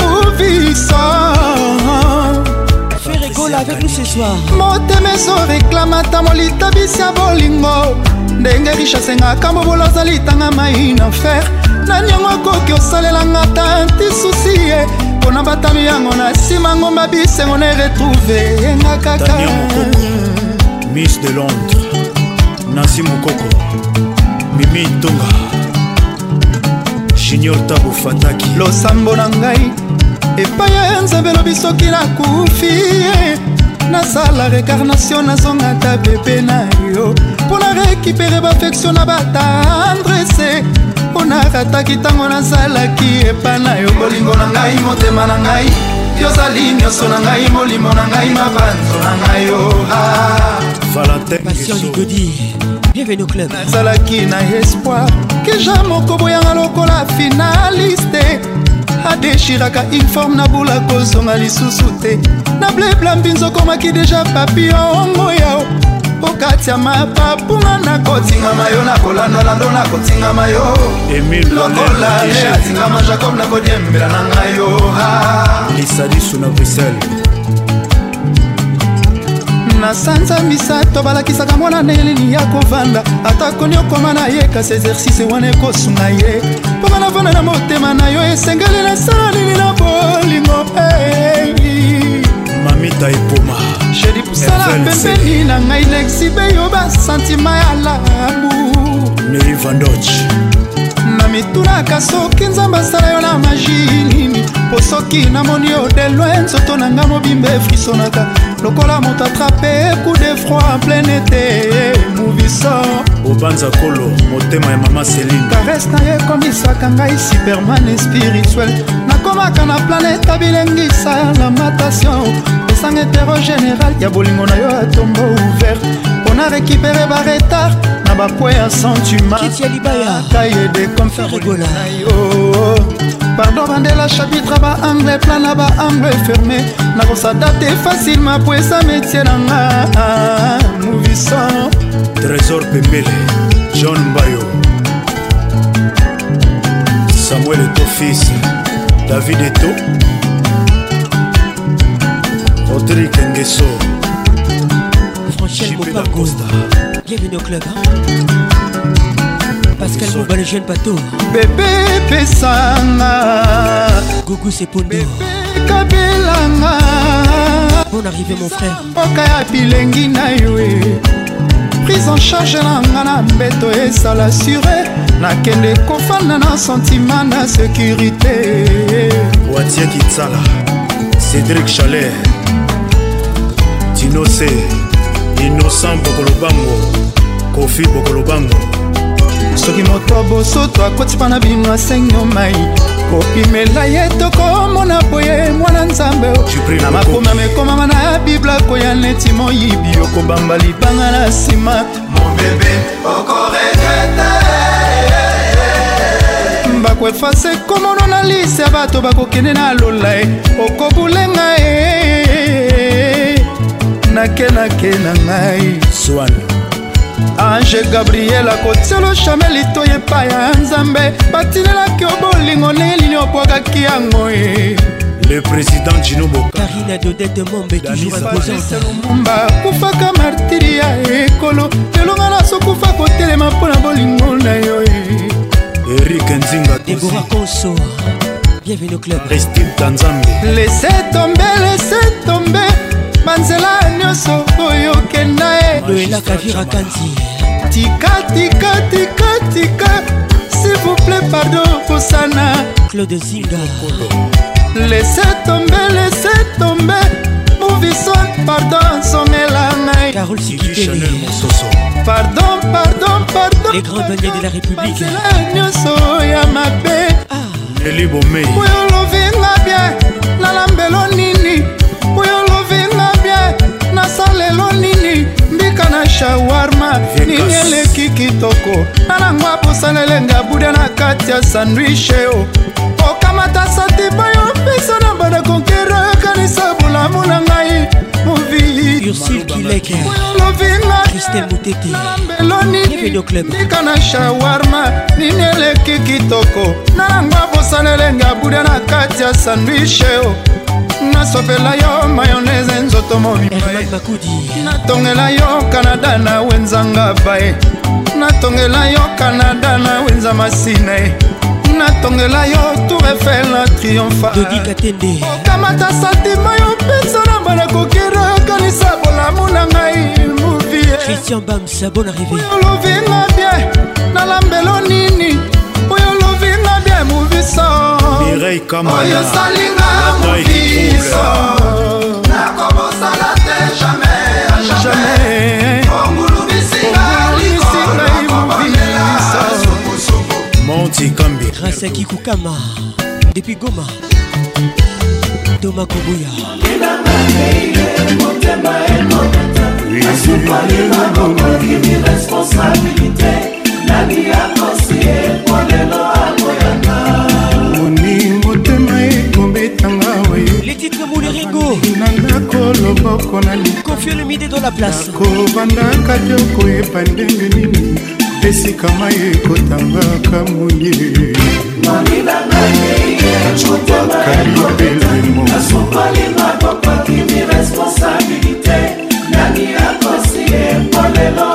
S35: movisan Ferregola avec nous ce soir motema ezoreklamata molita bisi ya bolingo ndenge richesse ngaka mobolo azalitanga mai na fer nani yango akoki osalelanga ta ntisusi ye mpona batami yango na nsima ngomba bisengo na eretrouve yenga kaka miss de londres nansi mokoko mimi ntonga junior tabo fataki losambo na ngai epai ya nzambe elobi soki nakufi nasala rekarnation nazonga ta bebe na yo mpona rekipere bafektio na batandre nakataki ntango nazalaki epa na yo bolingo na ngai motema na ngai yozali nyonso na ngai molimo na ngai mabanzo na ngai ohanazalaki
S36: na espoir keja moko boyanga lokola finaliste adeshiraka informe na bula kozonga lisusu te na bleblambi nzokomaki deja papio ongo yao okatia mapapunga nakotingama yo nakolandalando nakotingama yo lokola ye atingama jacob nakodiembela na ngai yo lisadisu na bruxelles na sanza misato balakisaka mwana na elini ya kovanda atakoni okoma na ye kasi exercice wana ekosunga ye mpo banavanda na motema na yo esengeli nasala nini na bolingo ei mita epoma sala pembeni na ngai lexi beyo basantima ya labu neli vandoch na mitunaka soki nzambe asala yo na magi nini mpo soki namoni yo delwe nzoto na ngai mobimba efrisonaka lokola moto atrape coup de froid plein ete moviso obanza kolo motema ya mama seline kares na ye ekomisaka ngai superman spirituel nakomaka na planeta bilengisa ya lamatation esanga etero général ya bolingo na yo atombo ouvert mpona récupere baretard na bapoi ya sentimentkaide ah, comferegonayo pardon bandela chapitre baangle plan na baangle ferme nakosadate facilement po esa métier nanga movisan trésor pembele john mbayo samuel etofis david eto rodrik ngeso franchel mopango bienvenue au club hein? pascal moba le jeune bateau bebe pesanga gugu sepondo kabelanga bon arrivé mon frère mboka ya bilengi na yo e. prise en charge nanga na mbeto esala sure nakende kofanda na sentima na sécurité watie kitsala cédrik chaler inose innocent bokolobango kofi bokolobango soki moto abosoto akotipa na bino asengo mai kopimela ye tokomona boye mwana nzambe na makomama ekomama na bibla koya neti moyibi okobamba libanga na nsima mobebe okoregrete mbako efase ekomono na lise ya bato bakokende na lola e okobulenga e nakenake na ngai swan ange gabriel akotialo chamel litoi epai ya nzambe batinelaki yo bolingo nelini obwakaki yango ye le président jinobokarina dodete mombe toujourselumumba kufaka martiri ya ekolo elonga nasokufa kotelema mpo na bolingo na yo e. erik nzinga debora koso bienvenu club christine tanzambe lese tombe lese tombe banzela nyonso oyo okenda ye doelakavirakanti tika tika tika tika s'il vous plaît pardon kosana claude zinga Laissez tombe lese tombe mouvison pardon songela ngai carol Soso, pardon pardon pardon les grand banniers de la république nyonso ya mabe ah. leli bomei oyo olovinga bien na lambeloni shawarma eh? nini eleki kitoko nanango aposalelenge buda na kati ya sandwiche o okamata santipa yo pesa na badakonkera yokanisa bolamu na ngai movilobingaambeloniika na shawarma nini eleki kitoko nanango aposalelenge buda na kati ya sandwiche o nasopela yo mayonese nzoto mobimbabakudi natongela yo kanada na wenzanga bae natongela yo kanada na wenza masina e natongela yo tour efel na triomfaokamata santima yo mpesa na banakokira kanisa bolamu na ngai moviolovinga bie nalambelo nini oyo olovinga bie movisa mireille kamaaoyo osalinga mofiso nakobosala te jamai jamai ongulubisinga likobomela supusupu monti kambi grâce akikukama depuis goma toma kobuya responsabilité nani akosi ekolelo nanga koloboko na likofiolomide do la place kobandaka te koyeba ndenge nini esika mai ekotangaka moye nani akosi epolelo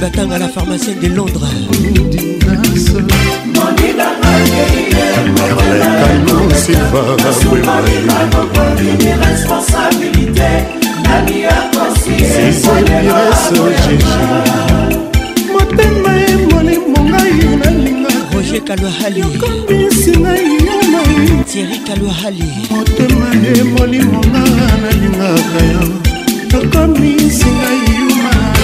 S36: Batanga, la pharmacienne de Londres. motema ye molimo ngai nalinga roger kalwahali yokombisi ngai yamai tieri kalwahali motema ye molimo nga nalingaka yo yokombisi ngai yuma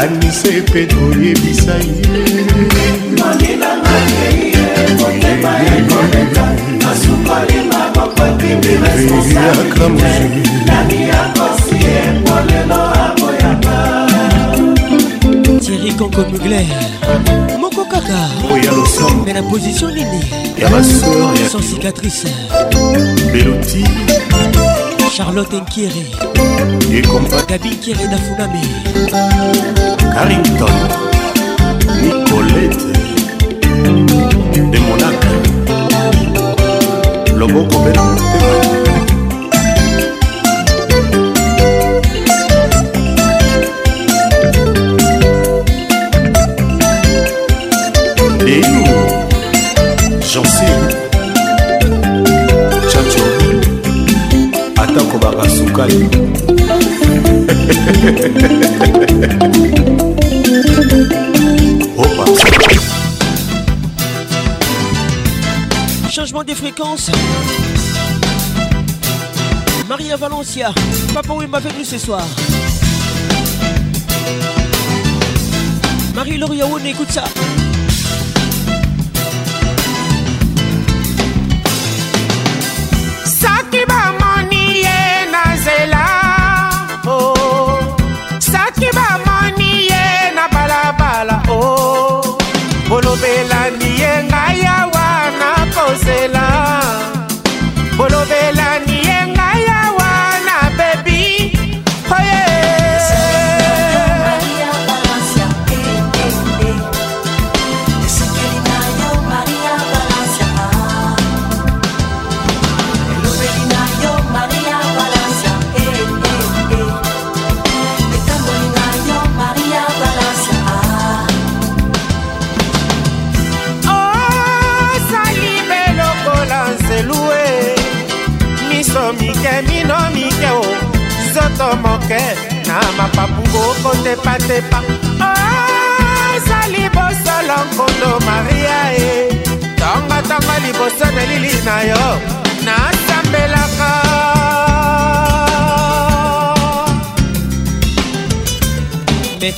S36: anise mpe toyebisa ye konko mugler moko kaka oya losom me na position nini ya basor sans cicatrice beloti Charlotte Nkiri Gabi Nkiri Nafunami Carrington Nicolette de Monaco Loboko Bernard où Papa m'a m'a venu ce soir. marie laurie Aoun, écoute ça.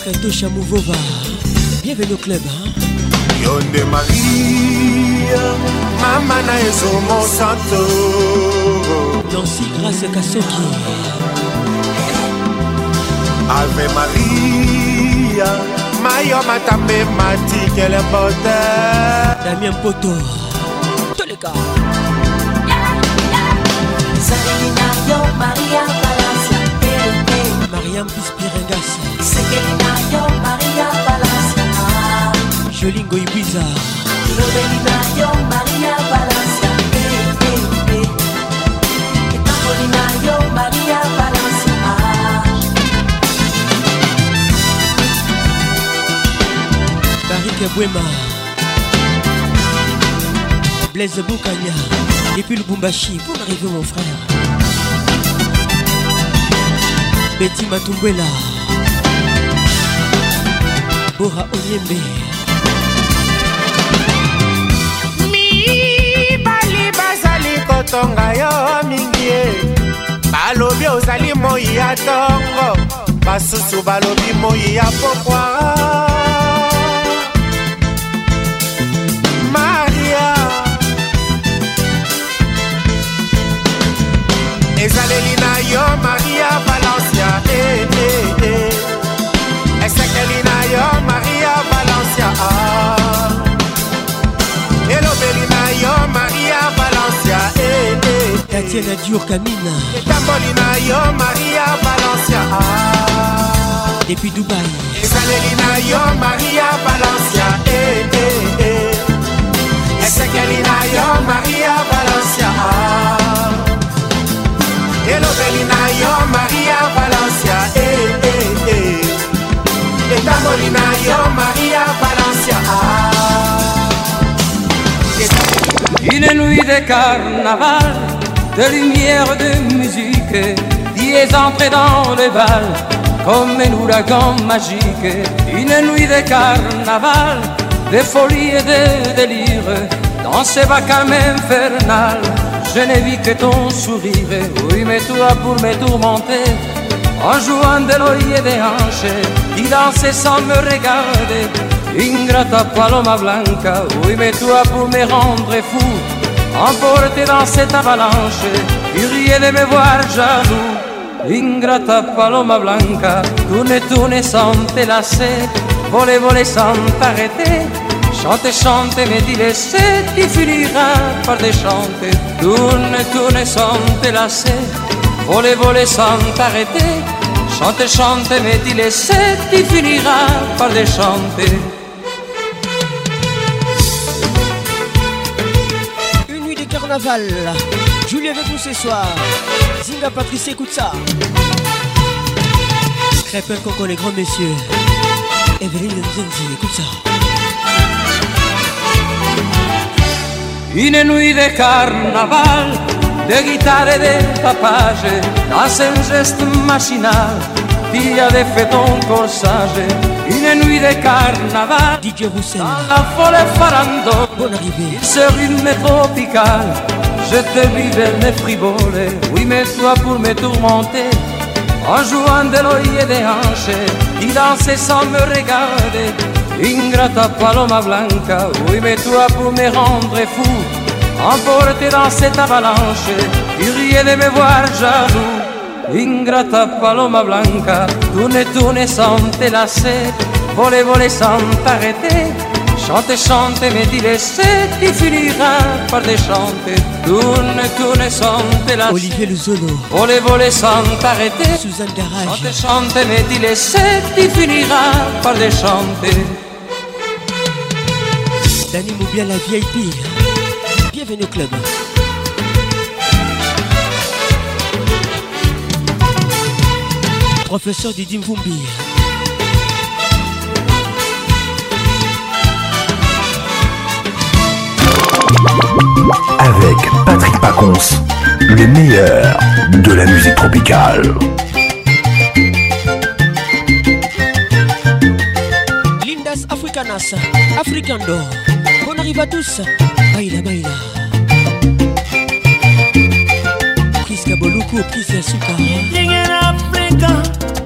S36: maître Tosha Mouvova bienvenue au club hein? yo nde maria mama na ezo monsanto nansi grâce kasoki
S37: ave maria mayo matambe matikele bote
S36: damien poto toleka mariam pispirengas Jolingo Ibiza Lobeli Maria Valencia
S38: eh, eh, Et Etapoli Maria Valencia
S36: Barik Abouema Blaise Et puis le Bumbashi Pour arriver mon frère Betty Matumbuela debora onyembe
S39: mibali bazali kotonga yo mingi ye balobi ozali moi ya tongo basusu balobi moi ya pokwa
S36: Luciana Dior-Camina.
S39: yo oh Maria Valencia.
S36: Depuis Dubaï.
S39: Ezalelina yo oh Maria Valencia. Eh, eh, eh. yo oh Maria Valencia. Lovelina yo Maria Valencia. Eh, eh, eh. yo Maria Valencia. Ah.
S40: Y en Luis de Carnaval de lumière, de musique, qui est entrée dans les balles, comme un ouragan magique, une nuit de carnaval, de folie et de délire, dans ce vacarme infernal, je ne vis que ton sourire, oui mais toi pour me tourmenter, en jouant de l'œil et des hanches, Qui dansait sans me regarder, ingrata paloma blanca, oui mais toi pour me rendre fou, emporté dans cette avalanche, il de me voir jaloux. Ingrata paloma blanca, tourne, tourne sans te lasser, vole, vole sans t'arrêter. Chante, chante, mais dis laisser, tu finiras par déchanter. Tourne, tourne sans te lasser, vole, vole sans t'arrêter. Chante, chante, mais dis laisser, tu finiras par chanter
S36: Laval. Julie ce soir. Zinga Patricia écoute ça. Crêpe un coco, les grands messieurs. Evelyne Nzenzi, écoute ça.
S40: Une nuit de carnaval, de guitare et de tapage, dans un geste machinal, dia de fait ton une nuit de carnaval, vous la folle farando,
S36: bonne arrivée,
S40: une une je te vers mes friboles, oui mais toi pour me tourmenter, en jouant de l'œil et des hanches, il dansait sans me regarder, ingrata paloma blanca, oui mais toi pour me rendre fou, emporté dans cette avalanche, il riait de me voir jaloux ingrata paloma blanca, tourne, tourne sans te lasser, voler, voler sans t'arrêter, chante, chante, mais dis laisser, tu finira par déchanter, tourne, tourne sans te lasser,
S36: Olivier Zolo,
S40: voler, voler sans t'arrêter,
S36: Suzanne Garage,
S40: chante, chante, mais dis laisser, tu finira par déchanter.
S36: Danny bien la vieille pire, bienvenue au club. professeur Didim Vumbi.
S41: Avec Patrick Pacons, Les meilleurs de la musique tropicale.
S36: Lindas Africanas, Africando. On arrive à tous. Baila, baila. Prisca Boluku, Prisca super.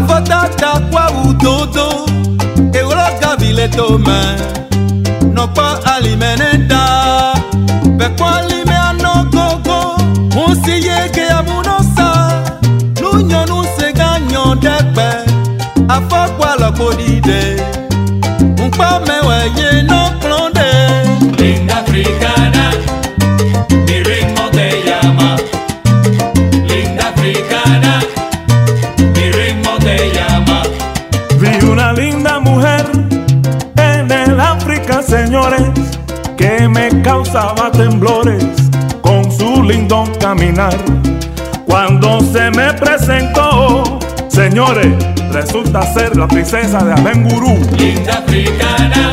S42: fatata kwa udodo ewologa gavile tome nɔkpɔ alimeneta, ne da bɛkpɔ alime anɔ gogo musi yege amuno sa nunyɔnu se ga nyɔ ɖe gbɛ afɔkpa lɔkpo ɖiɖe
S43: Cuando se me presentó, señores, resulta ser la princesa de Abengurú. Linda africana.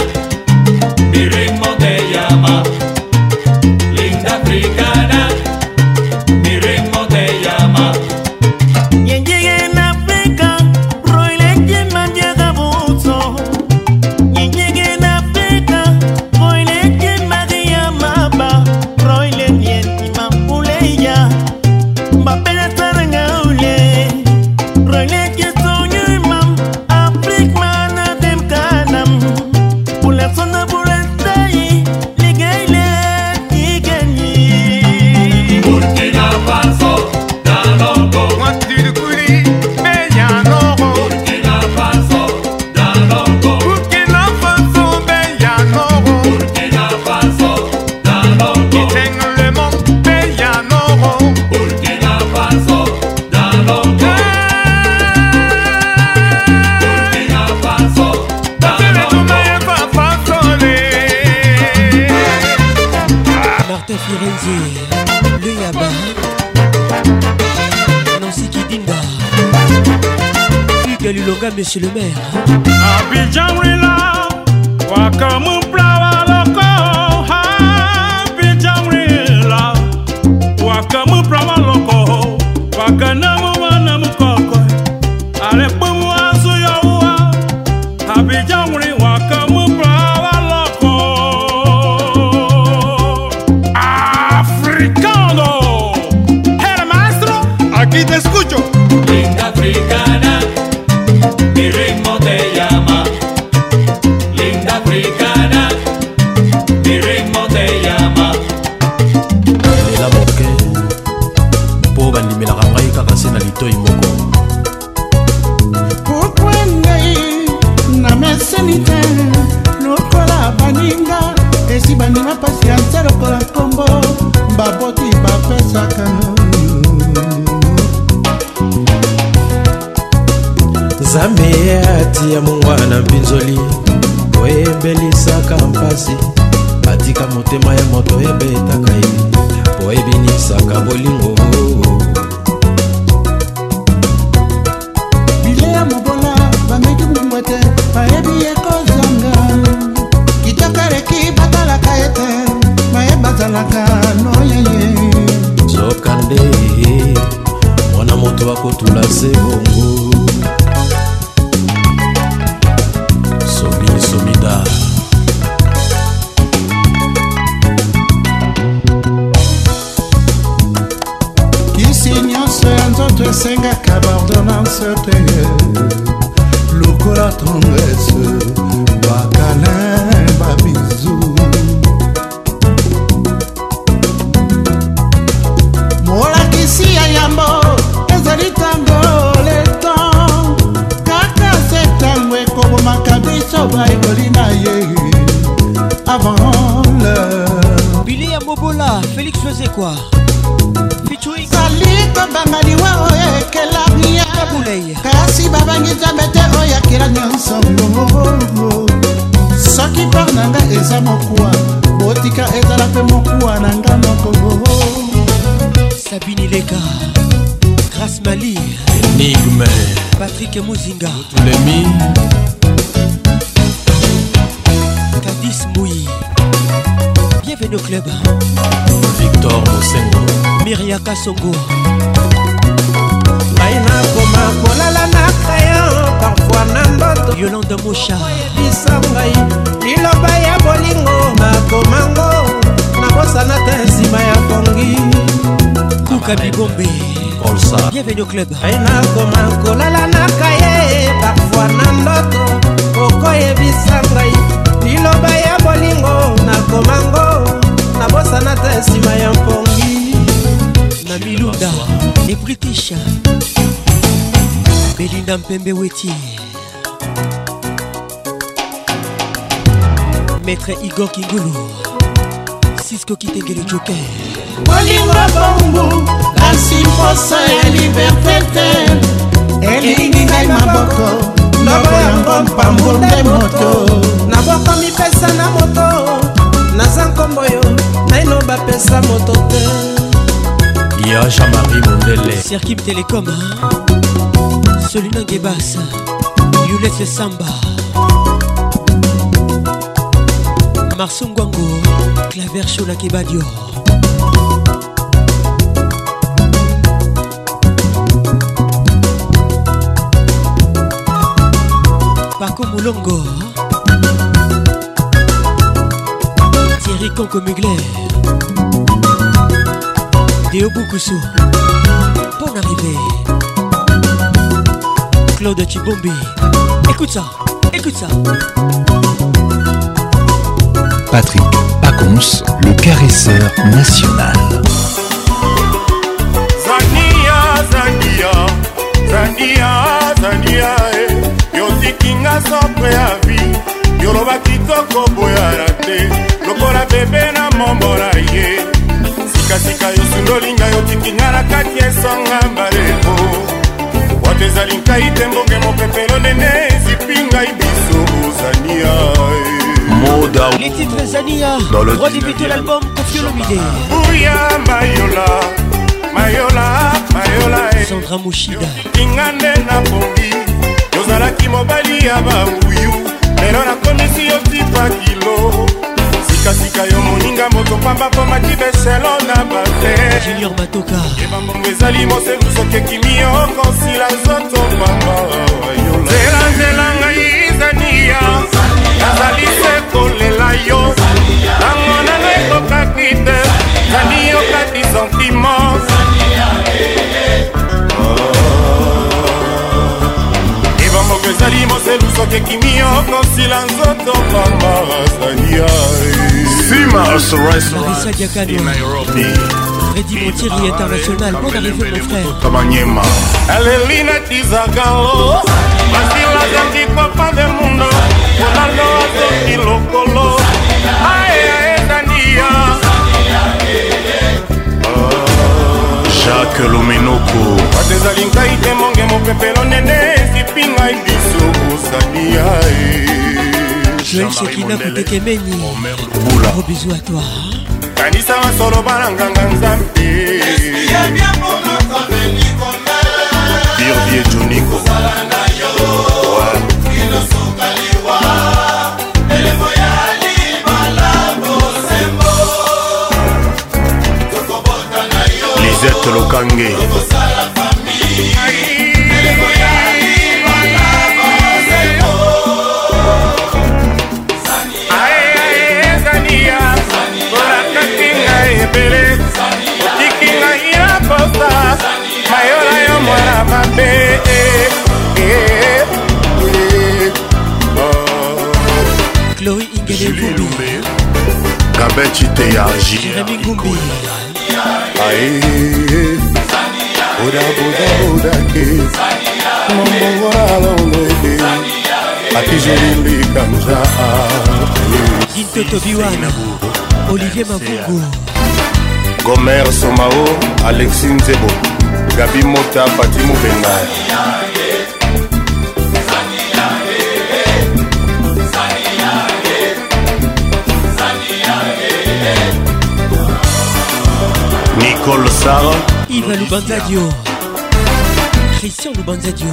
S36: monsieur le maire. Abidjan, oui, là.
S44: club nakoma kolala na kaye parfois na ndoto okoyebisa ngai liloba ya bolingo nakomango nabosana te nsima ya mpongi na
S36: milunda e british belinda mpembe weti maître igor kingulu francisco kitengele joker bolingo bongu kasi mposa ya liberté te elingi ngai maboko ndobo yango mpambo nde moto naboko mipesa na moto naza nkombo yo naino bapesa moto te ya jean-marie mondele cirkim telecom solina ngebasa yulese samba marso ngwango Claver Chola Kebadio. Paco Moulongo. Thierry Conco Mugler. Déo Boukoussou. Bonne arrivée. Claude Chibombi. Écoute ça, écoute ça.
S41: Patrick Ponce, le caresseur national. Zania, Zania, Zania, Zania, eh. yotikinga sopre ya vi yoloba kitoko boyara te
S45: lokola bebe na mombola ye sikasika yosundolinga yotikinga na kati esonga mbaleko wato ezali nkai te mbonge mopepelo nene ezipi ngai biso ozania eh.
S36: moda les titres Zania dans le roi débuté l'album Kofio Lomide
S46: Bouya Mayola Mayola Mayola eh. Sandra Mushida Kinga nde napongi yozalaki mobali ya banguyu lelo
S36: nakomisi yo tipa
S46: kilo sikasika yo moninga moto pamba mpo maki beselo na bavejunior batoka ebambongo ezali mosentu soki ekimi yo kosila nzoto pamba nzela nzela ngai zania nazalise
S47: nayokaki sentiment ebamoko ezali moselu soki ekimi yo kosila nzoto bamarasania marissa
S36: diakano Freddy Montieri international bon arrivé mon frère alelina tizagalo basila azangi papa de mundo ronaldo azoki lokolo aea ezania
S48: jacques lomenoko bato ezali ngai te monge mopepelo nene esipi ngai biso kozali ya joel
S36: sekina kutekemeni gros bizu a toi kanisa masolo bana nganga nzambe birvie joniko
S49: lokange otiki ngai ya posa mayola yo mwana mabe eh, eh, eh, chloe ingelebumbi gabechiteya jérémi gumbi bodabodabodake mombongoralolege akijolilikanza dintotobiwana
S36: olivier mavugu
S50: gomer somao alexi nzebo gabi mota fati mobenga
S51: colossal. Yves
S36: Lubanzadio. Christian Lubanzadio.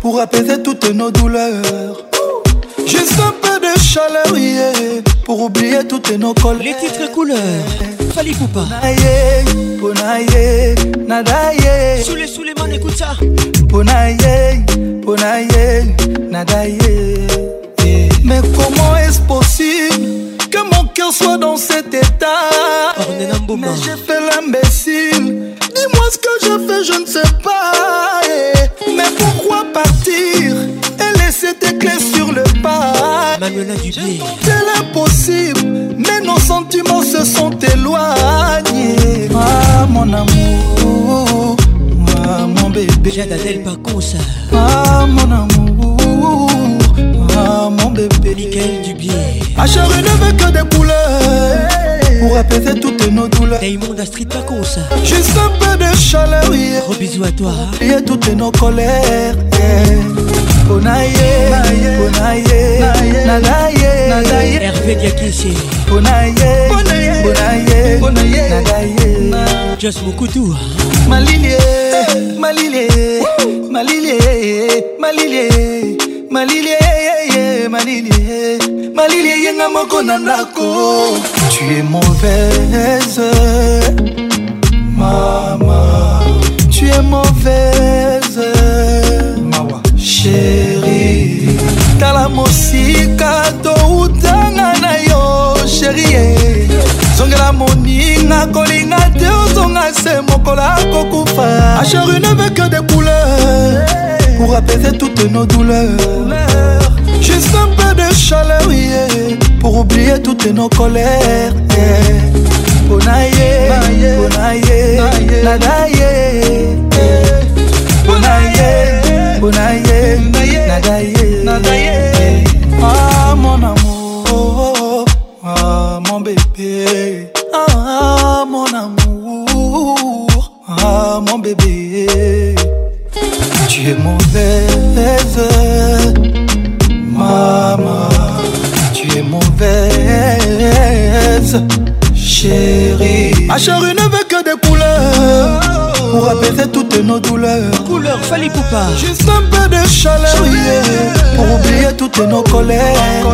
S52: Pour apaiser toutes nos douleurs, J'ai un peu de chaleur, pour oublier toutes nos colères.
S36: Les titres couleurs. Fali Poupa
S52: Ponaye, Ponaye, Nadaye
S36: Soule Souleman, écoute ça Ponaye,
S52: Ponaye, Nadaye Mais comment est-ce possible que mon cœur soit dans cet état
S36: Mais
S52: j'ai fait l'imbécile Dis-moi ce que je fais, je ne sais pas Mais pourquoi partir et laisser tes clés sur le pas sentiments se sont éloignés. Ah, mon amour, ah, mon bébé.
S36: Jadadel Paconsa.
S52: Ah, mon amour, ah, mon bébé.
S36: Michael Dubier.
S52: Achère ne veut que des couleurs. Pour apaiser toutes nos douleurs.
S36: Raymond Astrid Paconsa.
S52: Juste un peu de chaleur,
S36: oui. Gros bisous à toi.
S52: Et toutes nos colères. Yeah. mpona ye mpona ye
S36: nanga ye herve diakisi
S52: mpona ye mpona ye
S36: nanga ye jas mokutu
S52: malilie malilie malilie malilie malilie malilie malilie yenga moko na ndako tu es mauvaise mama tu es mauvaise sheri tala mosika toutanga na yo sheri zongela moninga kolinga te ozonga se mokola kokufa asheri ne veut que des couleurs pour apaiser toutes nos douleurs juste un peu de chaleur yeah, pour oublier toutes nos colères yeah. bonaye bonaye nadaye bonaye mpo na ye nada ye ah mon amour ah mon bébé ah mon amour ah mon bébé tu es mauvaise maman tu es mauvaise chérie ma chérie ne veut pour apaiser toutes nos douleurs. Couleur
S36: Fali Poupa.
S52: Juste un peu de chaleur, yeah, pour oublier toutes nos colères.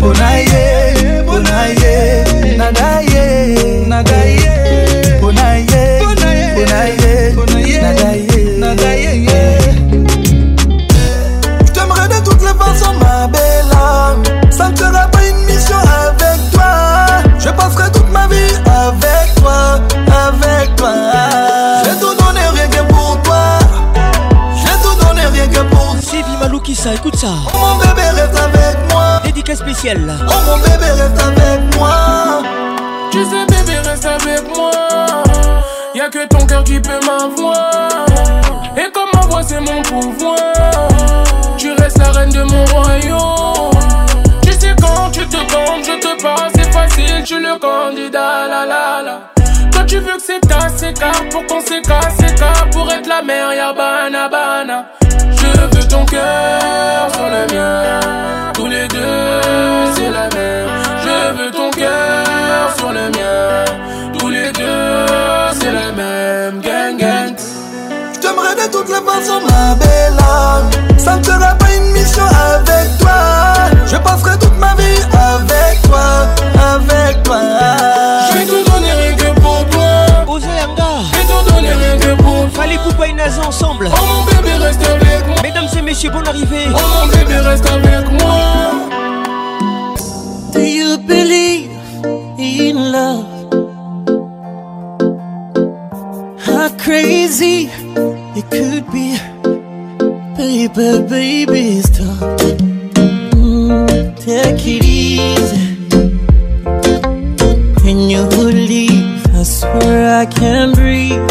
S52: Bonaye, bonaye, nadaye, nadaye.
S36: écoute ça.
S52: Oh mon bébé reste avec moi. Dédicace
S36: spéciale.
S52: Oh mon bébé reste avec moi. Tu sais bébé reste avec moi. Y'a que ton cœur qui peut m'avoir. Et comme ma voix c'est mon pouvoir. Tu restes la reine de mon royaume. Tu sais quand tu te comptes, je te passe, c'est facile, tu le candidat. La la la. Quand tu veux que c'est ta, c'est pour qu'on s'écarte, c'est pour être la mère, y'a bana je veux ton cœur sur le mien. Tous les deux, c'est la même. Je veux ton cœur sur le mien. Tous les deux, c'est la même. Gang, gang. J'aimerais de toutes les en ma belle âme. Ça ne sera pas une mission avec toi. Je passerai toute ma vie avec toi. Avec toi. Je vais te donner rien que pour toi. Osez, Je vais te donner rien que pour
S36: toi. Fallait couper une ensemble.
S52: Oh, monsieur, bonne arrivée. Oh mon bébé, reste avec moi.
S53: Do you
S52: believe
S53: in love? How crazy it could be. Baby, baby, stop. Mm, take it easy. and you leave? I swear I can't breathe.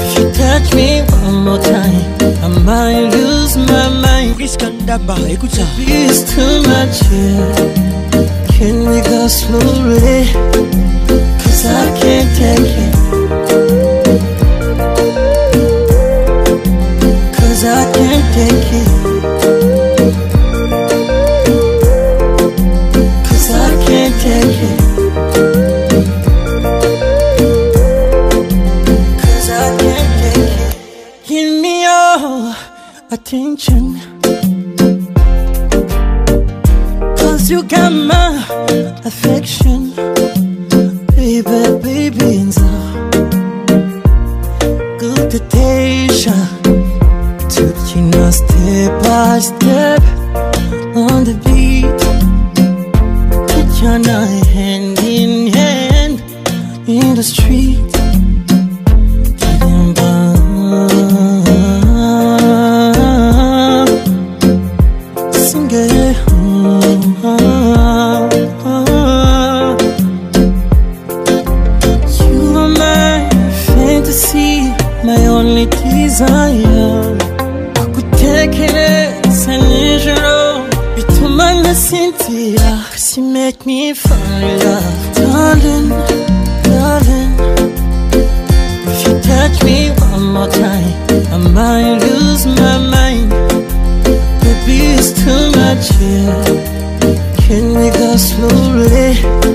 S53: If you touch me one more time, I might lose my mind. It's too much here. Can we go slowly? Cause I can't take it. Cause I can't take it. Cause I can't take it. attention. Cause you got my affection, baby, baby, and so good temptation. Took you know step by step. Can we go slowly?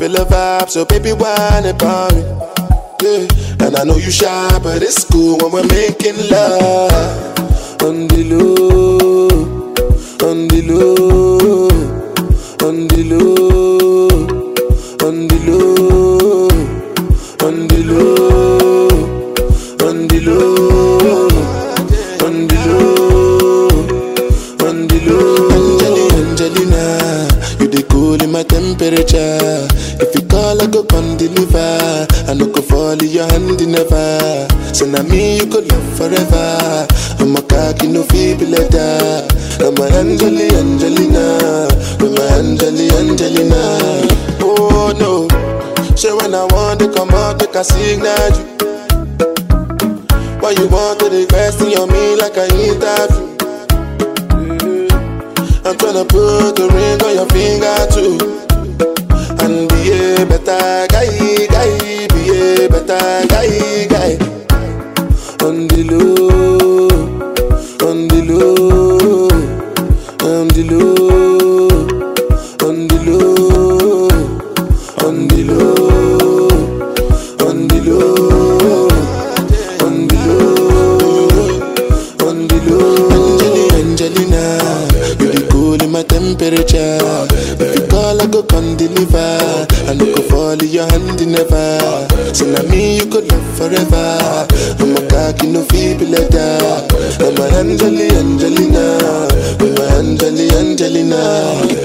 S54: feel a vibe, so baby, why not me? Yeah. And I know you shy, but it's cool when we're making love. On the low, on the low. I signal Why you want to question on me like I interview? Mm-hmm. I'm tryna put a ring on your finger too. And be a better guy, guy, be a better guy, guy. On the low. Something like me you could love forever. I'm a cocky no feeble letter. I'm a Angelina, Angelina. I'm a Angelina, Angelina.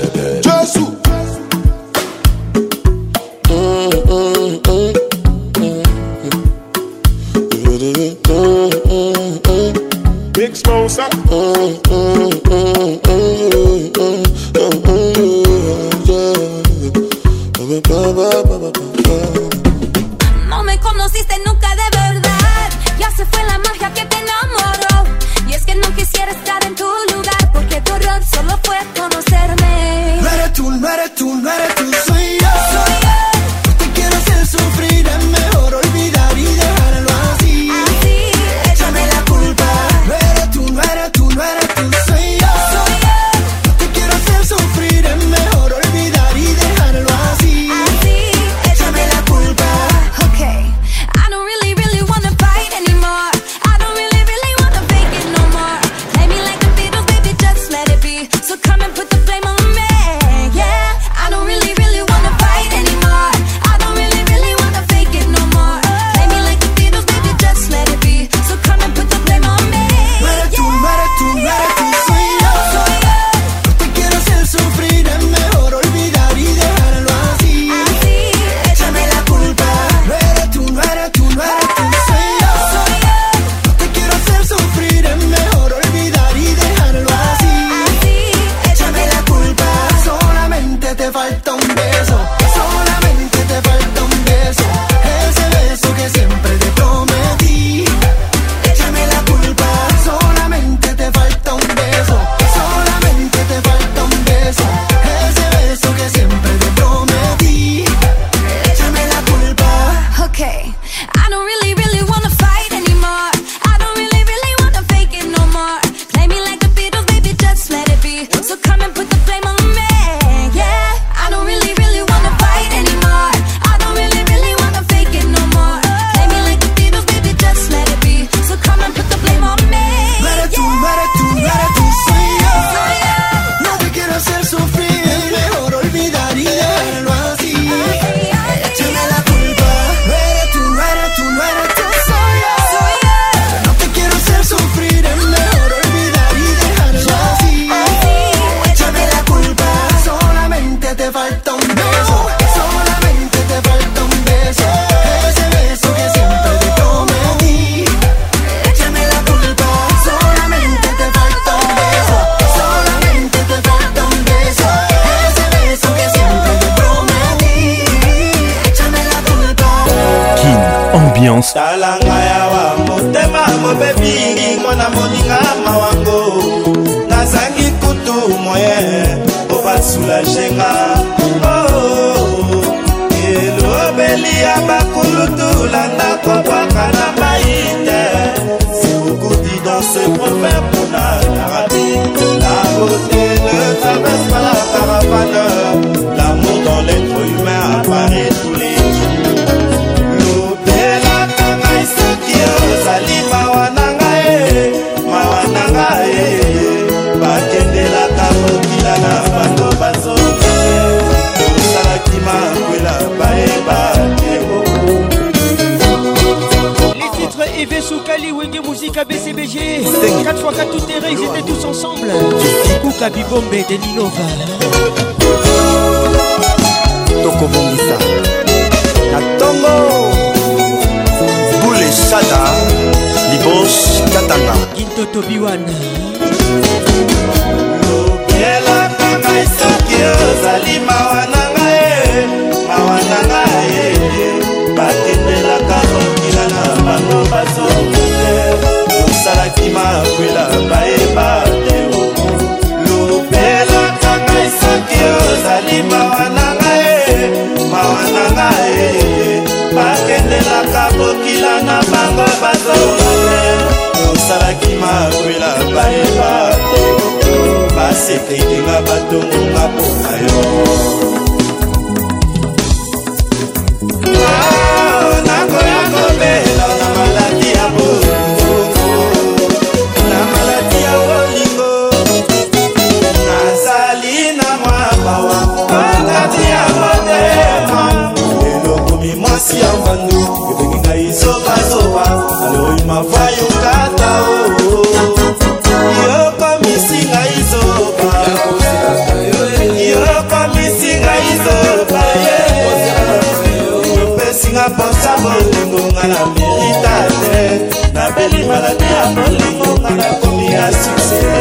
S55: malade ya bolingo nakomi ya sukse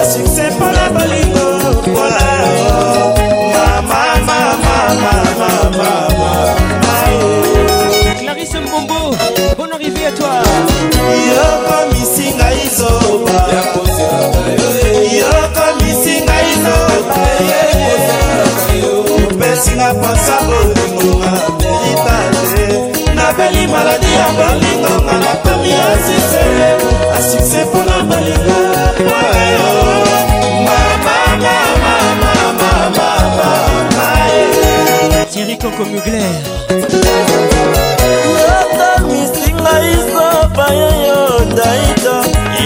S55: asukse mpona bolingo mpola
S56: clarise mbongo bonne arrivée à toi yokomisi ngai
S55: zoba yokomisi eh, ngai zoba opesinga mposa boy oh. maladi ya balingo nga nakomi ya sise asukse mpona
S57: balingo thierry coco mugler yotamisi ngai sopa yeyo daita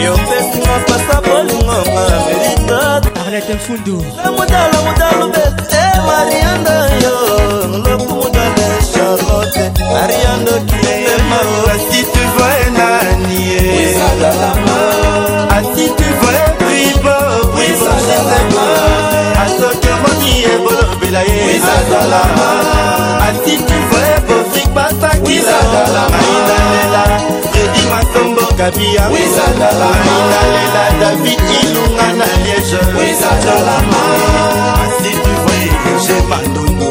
S57: yopesinga pasa bolingo mamelita
S56: arlete mfundu
S57: lamudalomudalobete marianda yo lokumudale charlotte mariando kie
S58: mama oh, asituvoe ah, nanie eh. asituvoe ah, bribo bribo asokemoni ebolobela ye asituvoe bofrik basakilaailalela redi masombo kabiaailalela ah, david ilunga na liege asituvoe je mandungu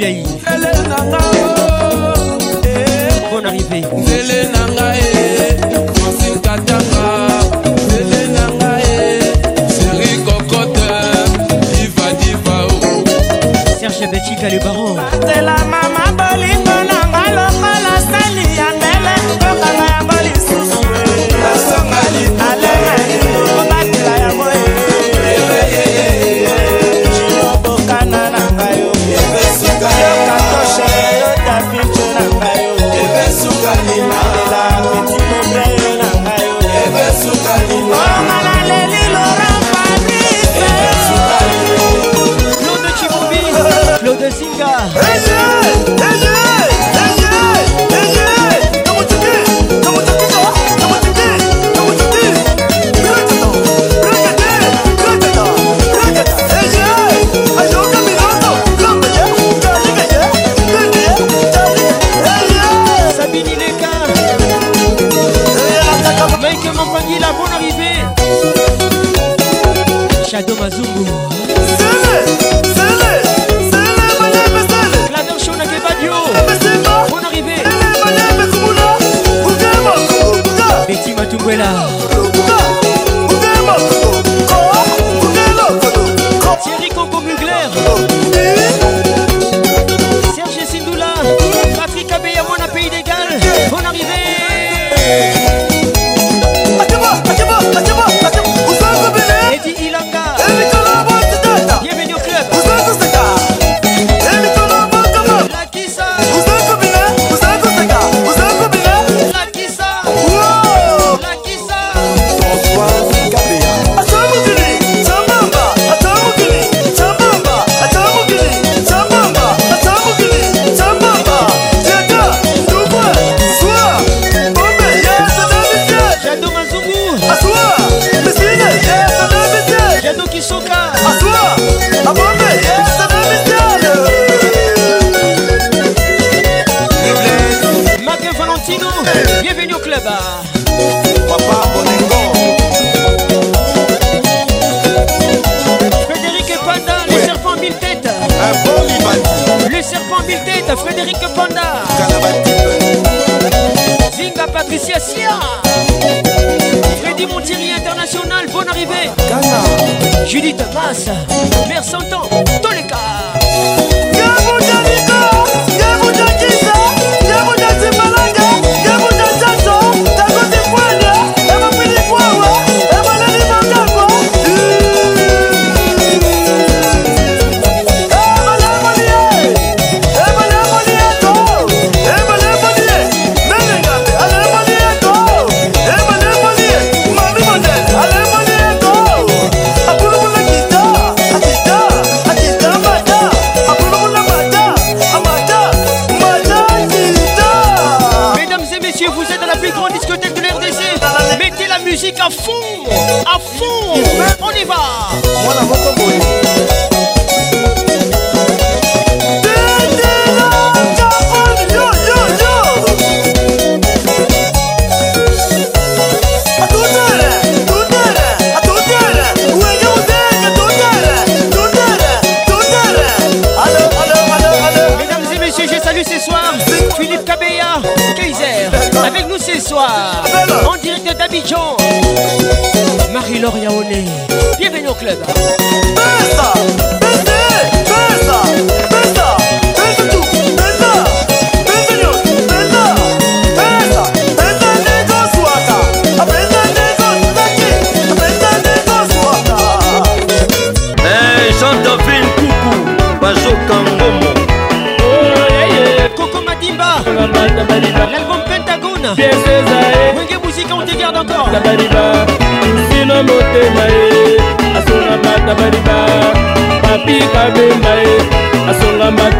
S56: biai elel na nga bon arrivé nzele na nga e francine katanga nzele na nga e seri kokote diva diva o serge betika le baron atelama Judith Mass, Mère Santan, Toleka. a fundo, a fundo. On y va.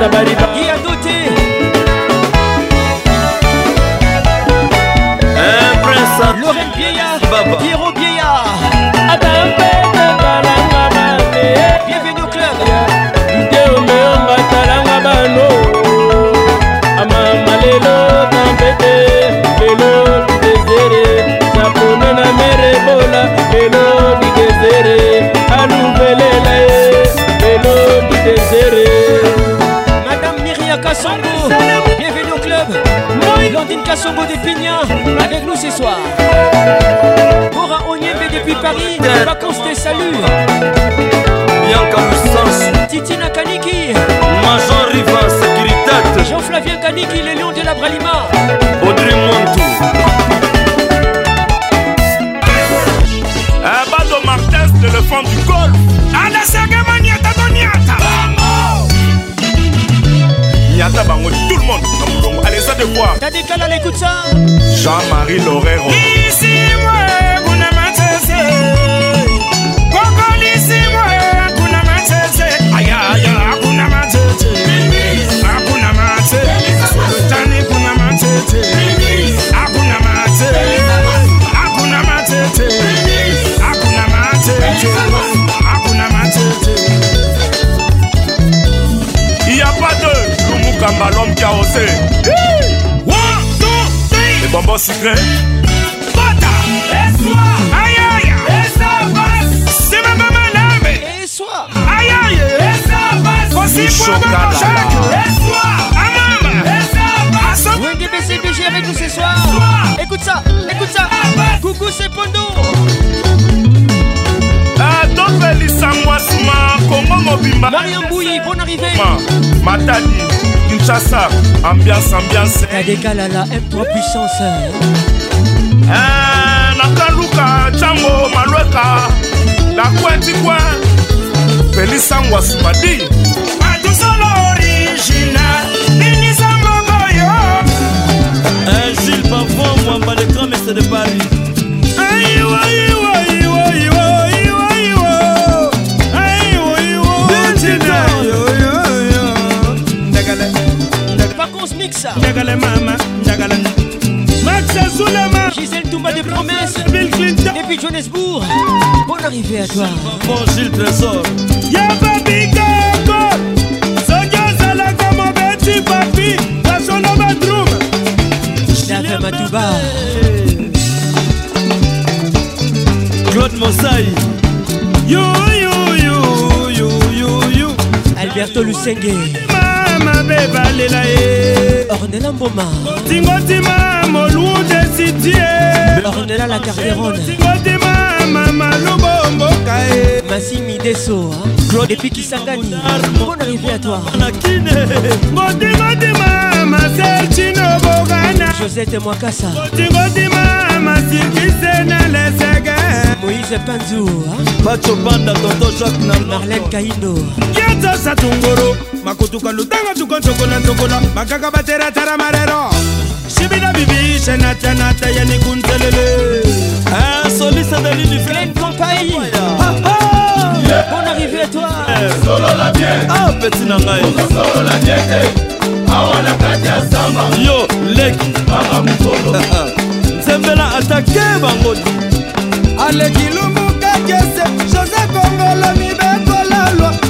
S56: the body Flavien Kaniki, les lions de la Bralima. Audrey Montou.
S59: Abado Martins de le fond du golf.
S60: Alasagamaniata Doniata.
S59: Niata Bango, tout le monde. Allez, ça de quoi
S56: T'as des à écoute ça.
S60: Jean-Marie Lorero.
S61: Ici, ouais. Il n'y
S59: a pas de Loumou Kamba, l'homme qui a osé. One, two, three. Les bonbons sucrés. Bata. Et soir. Aïe aïe. Et ça passe. C'est ma maman l'aime! Et soir. Aïe aïe. Et ça passe. Voici pour ma Et soir.
S56: nous ce soir. Écoute ça, écoute ça. Coucou, c'est Pondo.
S61: atopelisa mwasima kongo mobimba
S56: mario mbui bon arrivé
S59: matadi kinshasa ambiance ambiance
S56: kadekalala m3 puissance
S59: eh, nakaluka cango malweka lakwenti kwe pelisa ngwasuma di pas le de Paris. Aïe, aïe, aïe, aïe,
S56: Et puis Johannesburg Bonne arrivée à toi
S59: Bon Gilles Trésor
S61: Gervais Matouba
S56: Claude Mossai Yo yo yo yo yo yo Alberto Lusenge
S61: Mama beba lela e Ornella
S56: Mboma Tingo tima molou de sitie Ornella la Carverone Tingo tima
S61: mboka ye masimi deso
S56: claude epi kisangani mpona rivi atoiranakine
S61: ngodimadima maser cino
S56: bogana josete
S61: mwakasa otingodima masikise na lesege moïse panzu
S59: bacho panda tonto jacques
S56: na marlene kaindo
S61: kiata satungoro makotuka lutango tukoncokola ndokola makaka bateratara marero shibida bibi shenatanata yanikuntelele insoliste eh, delili
S59: pleine compagnie ah, ah. bon arrivé toi eh, solola bien ah petit na ngai solola bien eh. awa na kati ya samba yo leki mama mokolo ah, nzembela atake
S61: bango aleki lumu kakese jose kongolo mibekolalwa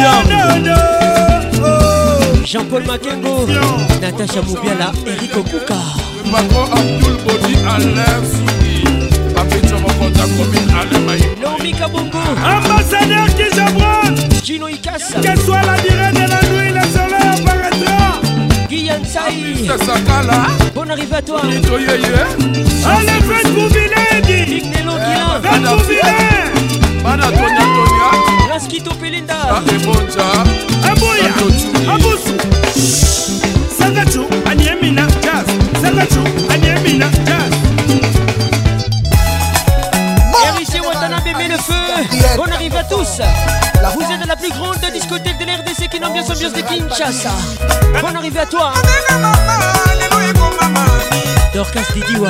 S61: William oh.
S56: Jean-Paul Makengo Natacha Moubiala Eric Okuka
S59: Paco Abdul Bodi Alain Souli Papito Mokonda Komine Alain
S56: Maï Naomi Kabongo Ambassadeur Kijabran Gino Ikassa Que soit la durée de la nuit le soleil apparaîtra Guyane Saï
S61: Sakala
S56: Bonne arrivée à
S61: toi Allez fête pour Milady Dignelo Bien Fête pour Milady
S59: bana tonia tonia raskito pelinda amebonja abuya
S61: abusu sangachu aniemina jazz sangachu aniemina
S56: jazz RIC Watanabe met le feu On arrive à tous Vous êtes la plus grande discothèque de l'RDC qui n'ambiance oh, ambiance de Kinshasa Bonne arrivée à toi ah, Dorcas Didiwa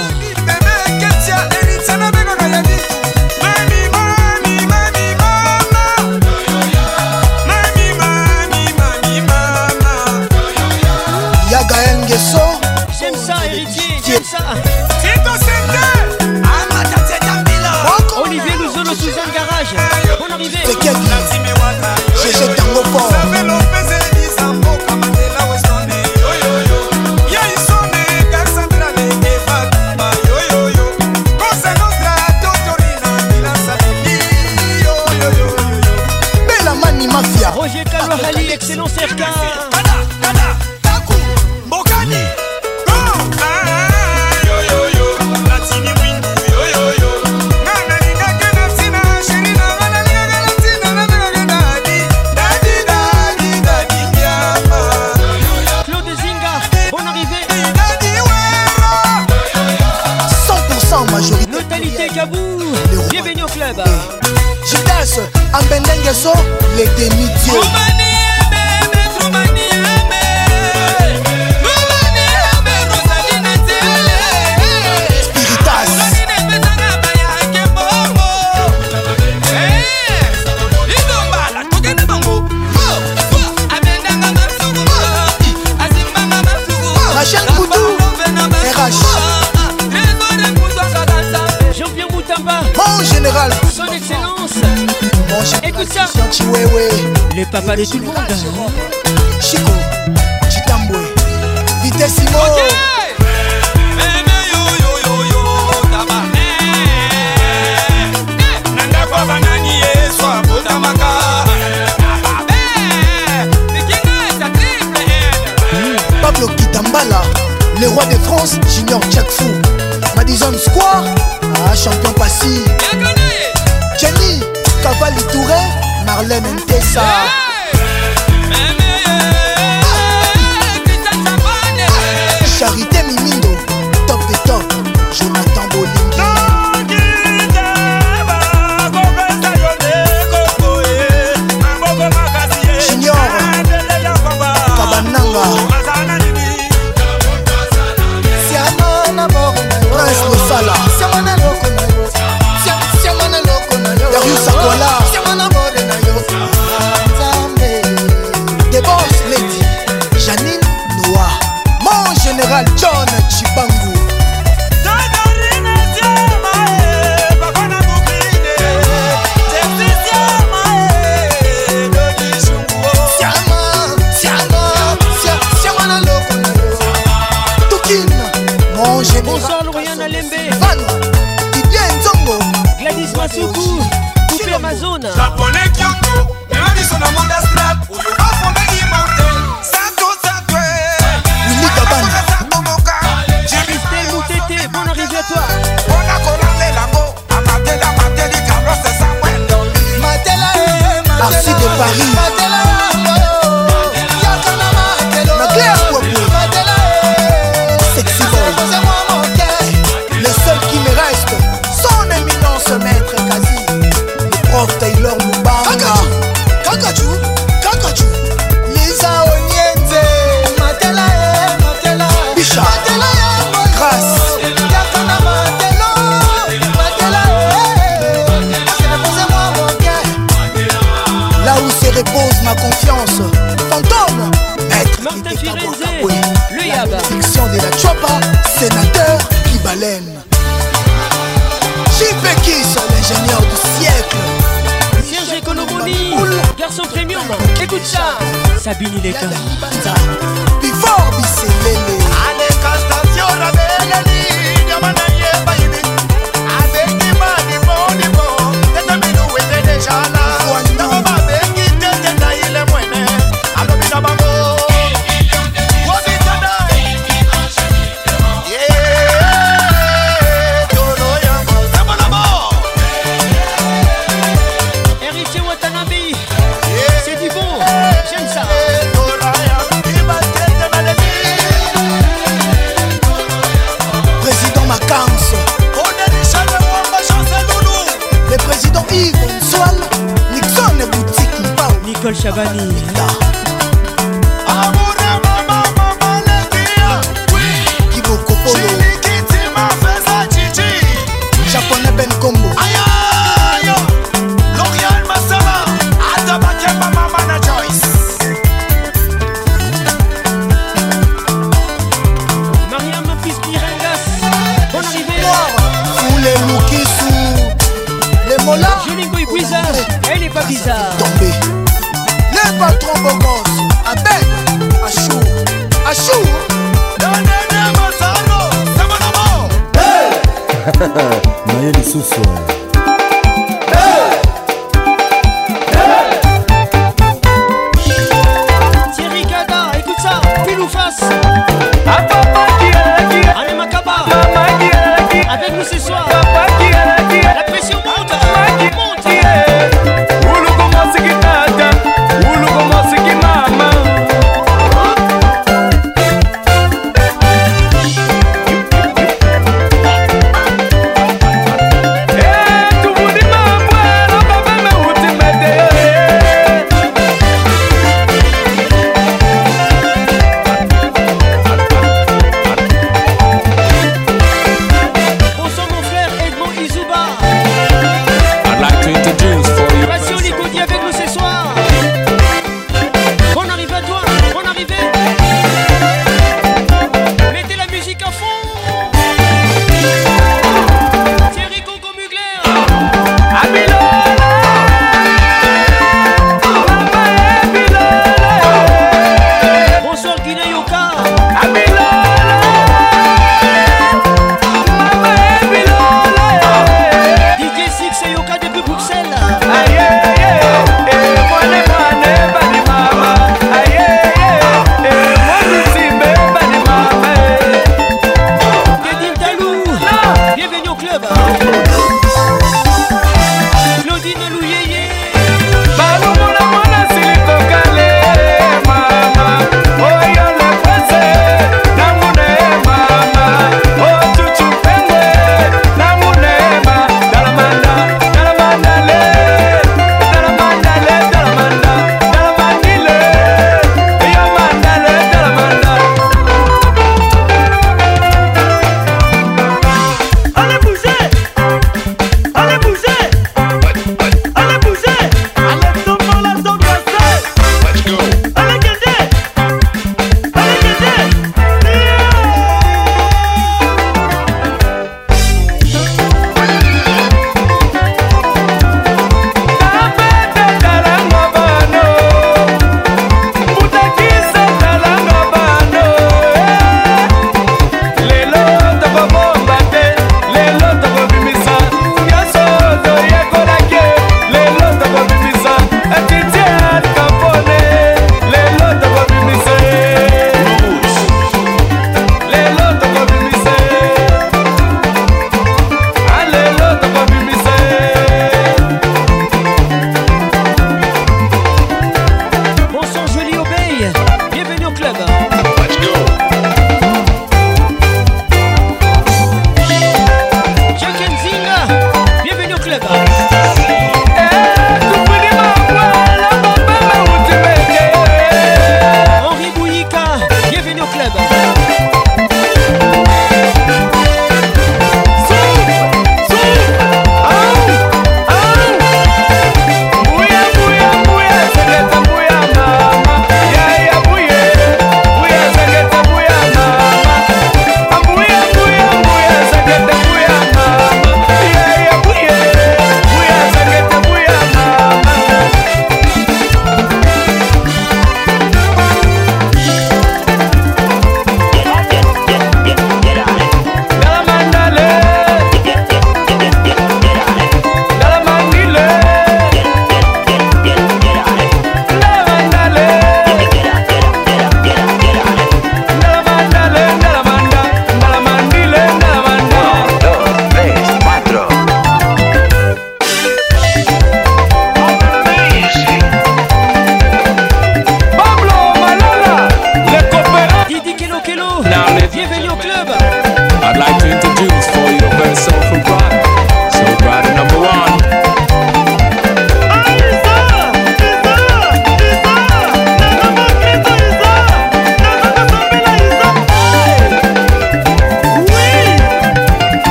S56: Allez tout le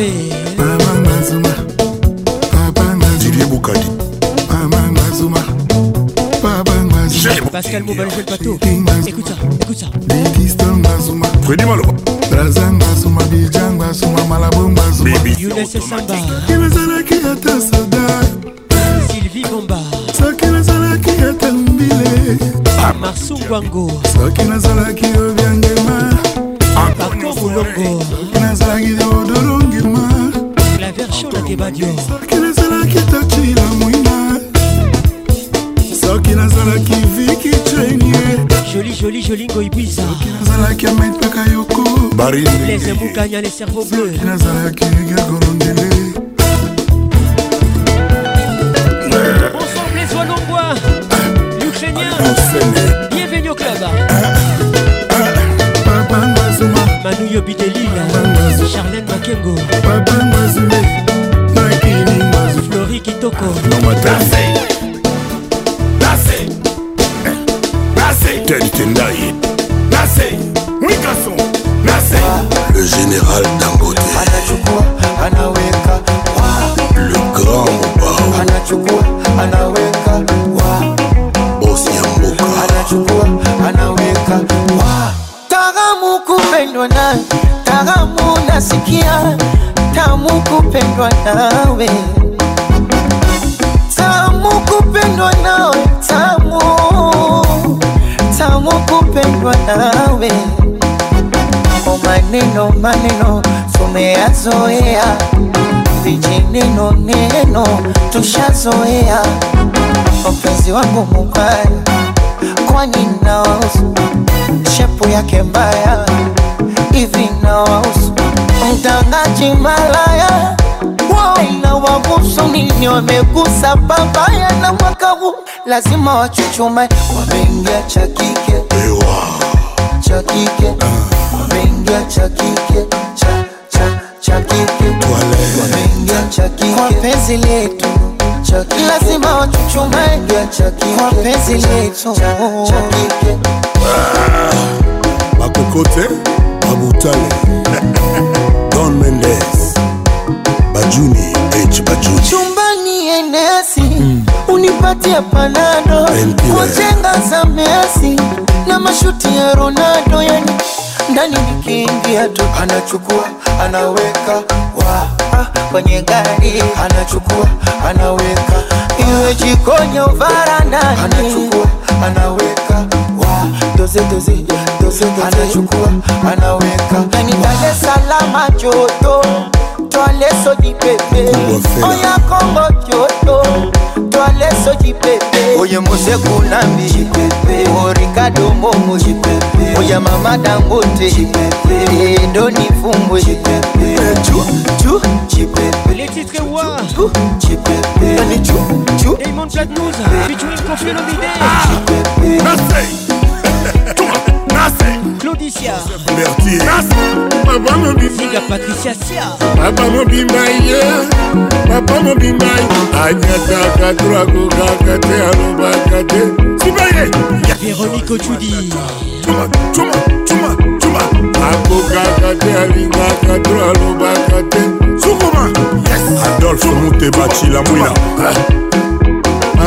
S62: mabe mama ngazuma papa ngazuma
S56: bukadi mama ngazuma papa ngazuma Pascal Mobile joue le plateau écoute ça écoute ça Bigiston ngazuma Freddy Maloba Braza ngazuma Bidjan ngazuma Malabo ngazuma Younes Samba Kimezalaki ata soda sylvie bomba soki nazalaki ata mbile ah, marsungwango soki nazalaki obyangema akor molongo
S62: radio soki nazalaki totila
S56: mwina
S62: soki nazalaki viki
S56: trenie joli joli joli
S62: ngoibisa nazalaki ametaka yoko
S56: barlese mukanya le cerveau bleu
S62: nazalaki gagolondele Lombois, l'Ukrainien, ah, bienvenue au club. Manu Yobitelila, Charlène Makengo.
S56: kitoko
S61: maneno tumeyazoea, vijineno neno tushazoea. Mpenzi wangu mubaya, kwani nawahusu? Shepu yake mbaya, hivi nawahusu? Mtangaji malaya wawagusu nini? Wamegusa babaya na mwaka huu lazima wachuchumae, wameingia cha kike cha kike, wameingia cha kike, cha cha cha kike, wameingia cha kike kwa penzi letu lazima wachuchumae kwa penzi letu
S62: Bakokote ah, mabutale Don Mendes Bajuni H Bajuni
S61: chumbani enesi mm. unipatia panado kwa jenga za measi na mashuti ya Ronaldo, yani ndani nikiingia tu anachukua anaweka wa ah, kwenye gari anachukua anaweka, iwe jikoni au varandani anachukua anaweka wa doze doze doze doze anachukua anaweka, yani dale salama joto joto twaleso jipepe oya Kongo joto twale soki pepe oye moseku nambi o ricardo mbongo oye mama dangote edoni eh, fumbwe eh, Les titres Wa Diamond Platnumz
S56: Featuring Kofi Olomide Claudicia papa mobimaiga patricia sia papa mobimba ye
S61: papa mobimba anyataka drago kaka te alobaka te sibaye
S62: véronique ocudi
S61: akokaka
S56: te alingaka
S61: to alobaka te sukuma adolphe muteba cilamwila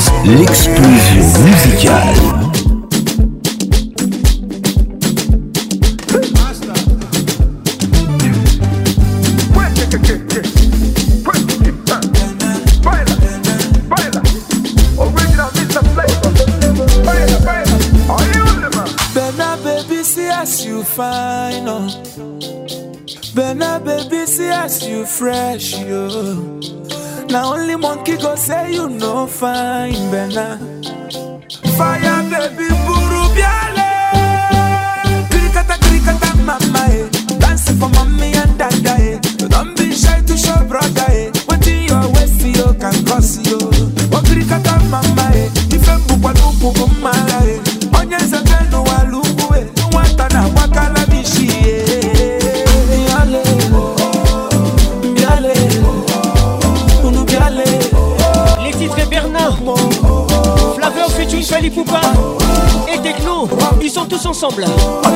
S63: Fréquence, l'explosion musicale.
S64: Fine, oh. But baby, see you fresh, yo. Now only monkey go say you no know, fine, Bella. Fire, baby.
S56: ensemble.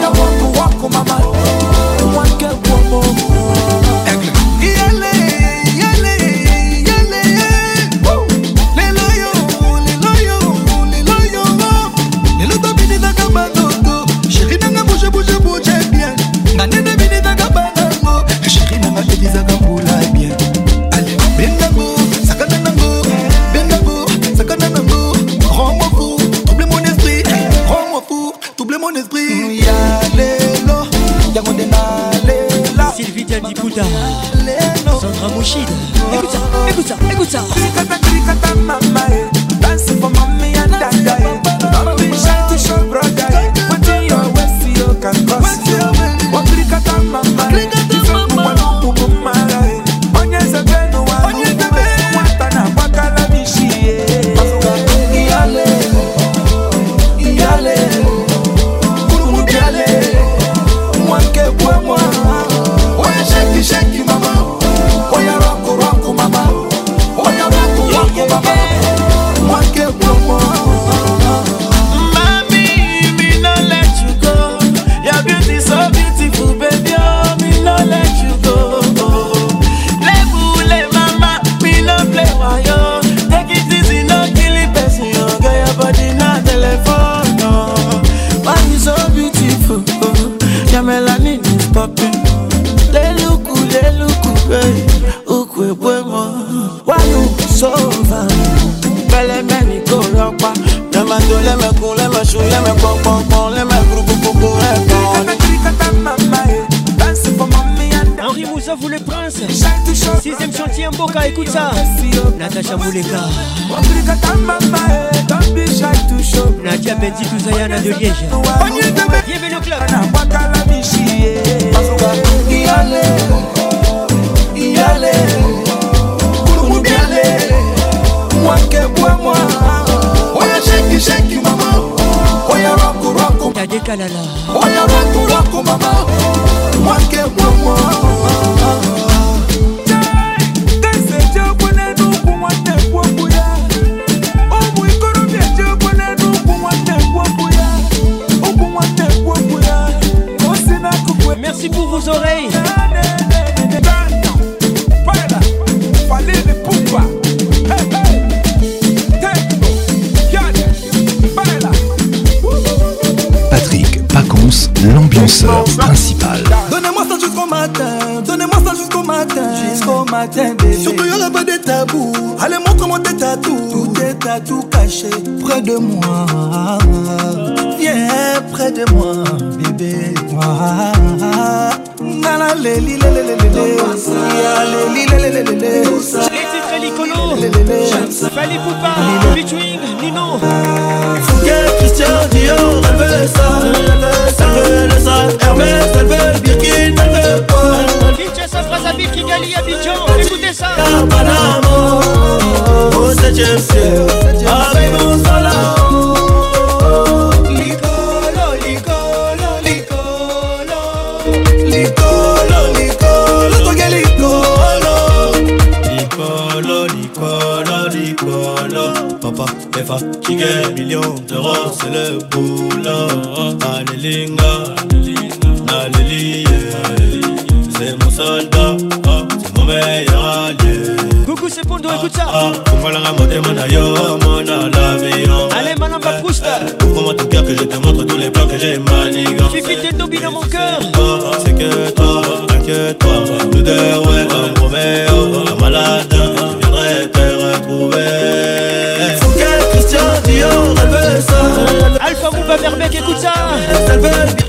S65: moi qui gagne millions d'euros, c'est le boulot. Alléluia, Alélie, c'est mon soldat, c'est mon meilleur allié.
S56: Coucou, c'est Pondo, écoute ça. Ah,
S65: ah. la Motemana mon aïe, la vie.
S56: Allez, de eh, Pousta.
S65: Eh, ouvre-moi tout cœur que je te montre tous les plans que j'ai manigancés.
S56: Fifi, t'es tombé dans mon eh, cœur. Herbeg, écoute ça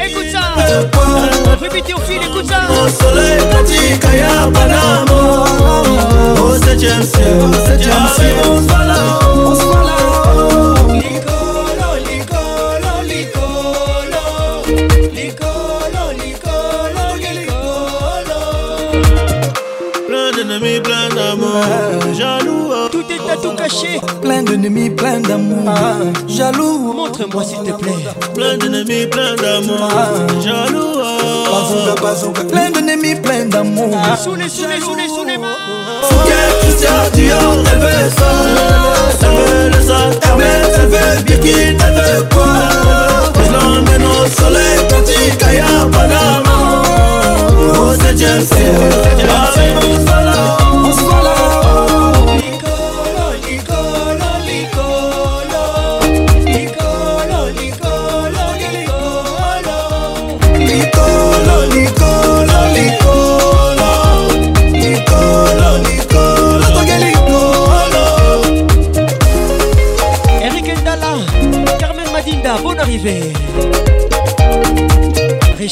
S56: Écoute ça répétez au fil, écoute ça Au soleil, Katika, Panama Au septième ciel, au septième ciel
S65: Plein d'ennemis, plein d'amour. Ah. Jaloux,
S56: montre-moi s'il te plaît. Plein d'ennemis, plein d'amour. Ah.
S65: Jaloux, bazooka, bazooka. Plein d'ennemis, plein d'amour. Soulé, soulé, soulé, soulé, Christian Dior, elle veut ça, elle veut le sac, Hermès, elle veut Birkin, elle veut quoi Je l'emmène au soleil, petit Kaya, Panama, oh c'est Dieu, c'est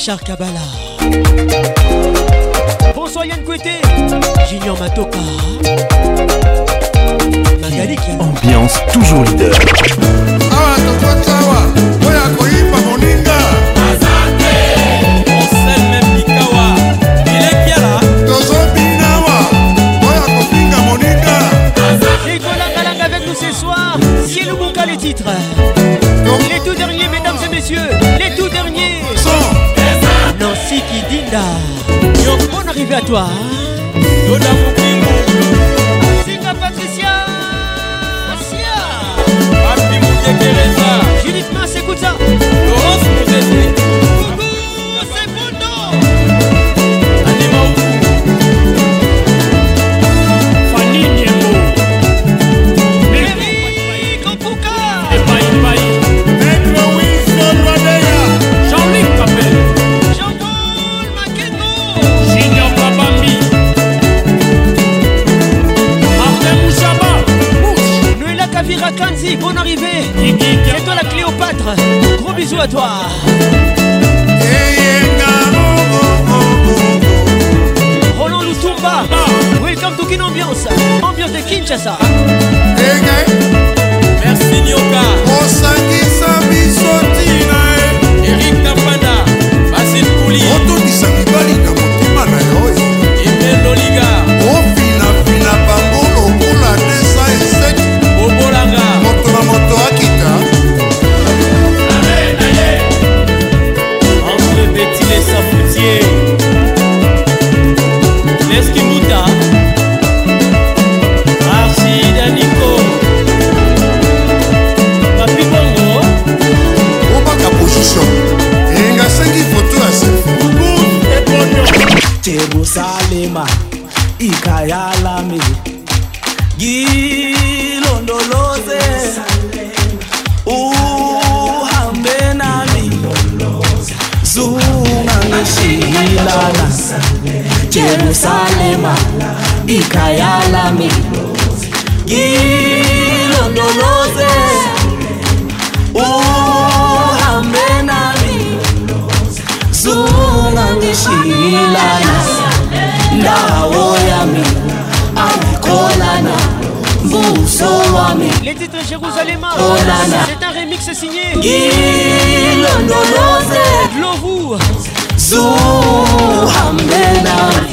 S56: Richard Kabbalah. Bonsoir Yann Kouete, Junior Matoka. Magali
S63: Ambiance toujours leader.
S56: Banda. Bonne arrivée à toi. Et toi la Cléopâtre Gros bisous à toi Roland Lutumba Welcome to Kin Ambiance Ambiance de Kinshasa Merci Nyoka osangisa biso
S66: Salema ikayalami gilondoloze uhambe nami zungangishilana ndawo yami ayikolana mbuso wami
S56: Les titres Jérusalem, c'est un remix signé
S66: Gilondoloze
S56: Lovou
S66: Zuhambe nami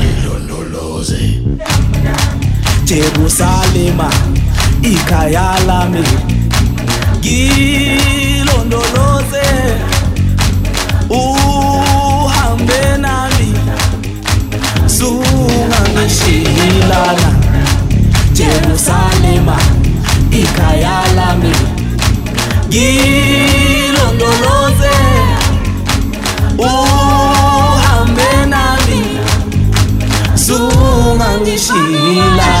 S66: jerusalema ikhaya lami ngilondoloze uhambe nami sungangishiyilana jerusalema ikhaya lami ngilondoloze uhambe nami sungangishiyilana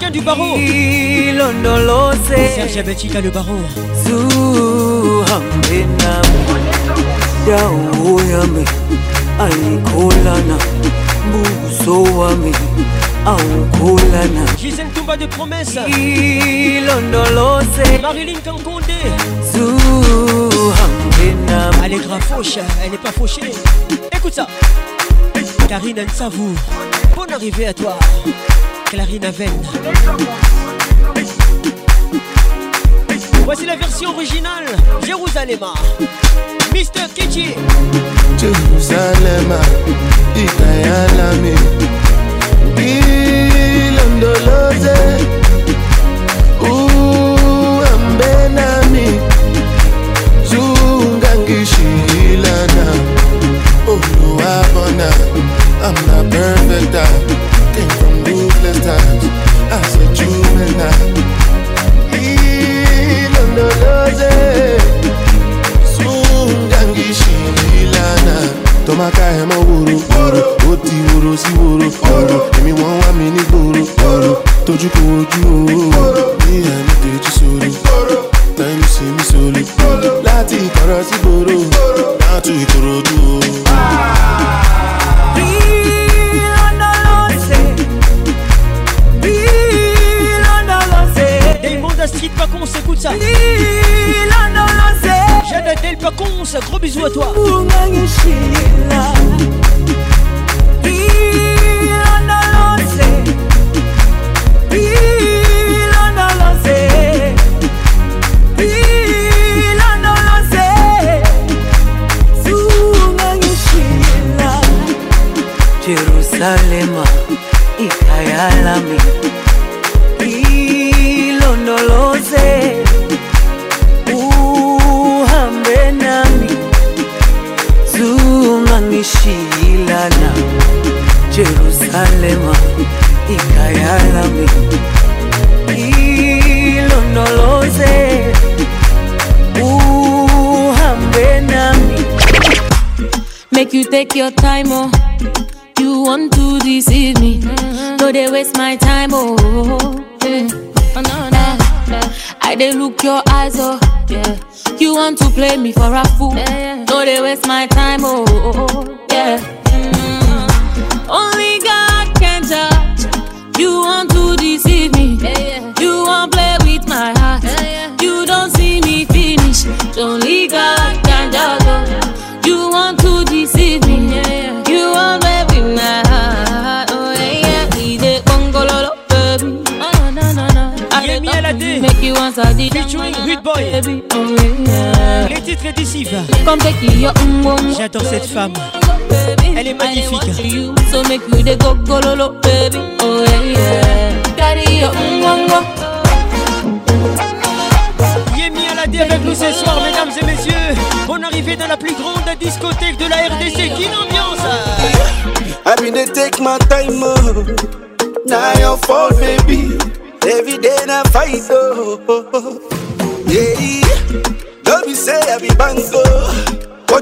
S56: mannequin du barreau. Serge Abetika le barreau.
S66: dawo yami ayikholana buso wami awukholana
S56: Gisèle Toumba de promesse
S66: ilondoloze
S56: Marilyn Kankonde
S66: zuhambe
S56: Elle est grave fauche, elle n'est pas fauchée Écoute ça Karine, elle Bonne arrivée à toi Clarine Aven. Voici la version originale, Jérusalem. Mister Kichi.
S67: Jérusalem, Itayalami. Bilondoloze. Ouambenami.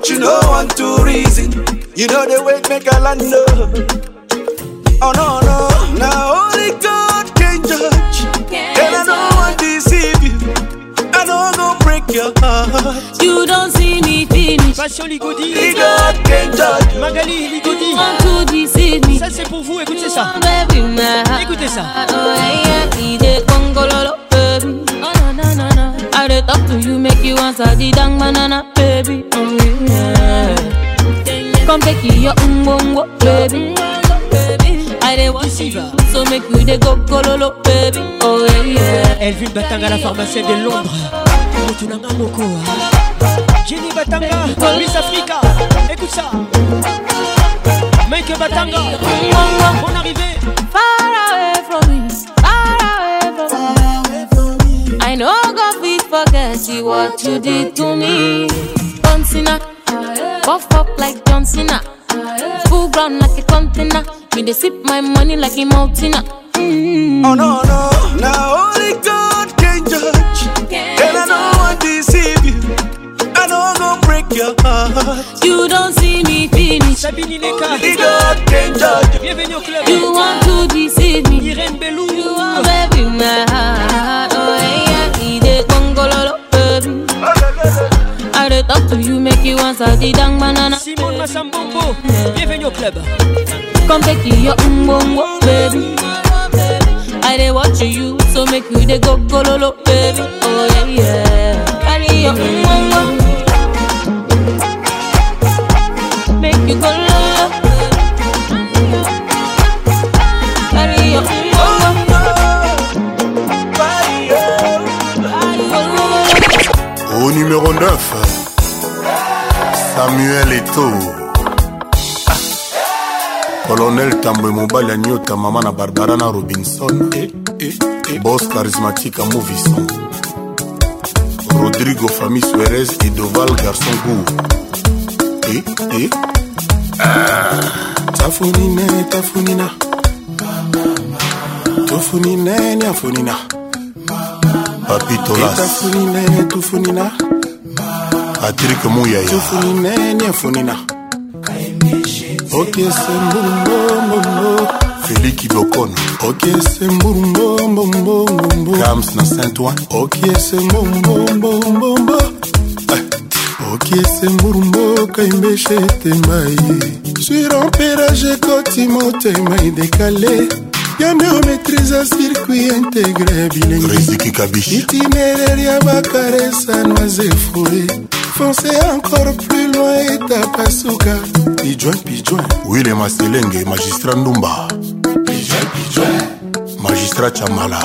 S68: you know
S56: Elvin Batanga, la pharmacie de Londres. à Moko. Jenny Batanga, Miss Africa. Écoute ça. Make Batanga, bon arrivée.
S69: away from me, far away from me. I know God will forget what you did to me. John Cena, up like Full ground like a container. Me they sip my money like a
S68: mountain. Oh no no.
S69: club. Come take you your mbongo, baby. I dey watch you, so make you dey go go baby. Oh yeah, yeah. Carry your mbongo, make you go lolo. Carry your mbongo. Au
S70: numéro 9, Samuel Eto'o. colonel tambo mobali ya nyota mama na barbara na robinson eh, eh, eh. eh. bos charismatique amovison rodrigo fami suerez edoval garçon gou eh, eh.
S71: ah. tafunine tafunina tofuninene afunina
S70: papitolas eh,
S71: tafunine tofunina
S70: atrik muyaya
S71: tofuninene afunina okesembulungombomo feliki
S70: blokona
S71: okesembulungombombombo
S70: kams na
S71: saint oin okiesengombombombombo okiesemburumboka eh, imbeshetemai surempérage koti motemai dekale yande omaitrise circuit integre bilengi itinéraire ya bakaresa noise foret foncer encore plus loin etapasuka
S70: pijoin pijoin wilem aselenge magistrat ndumba
S72: pijoin pijoin
S70: magistrat chamala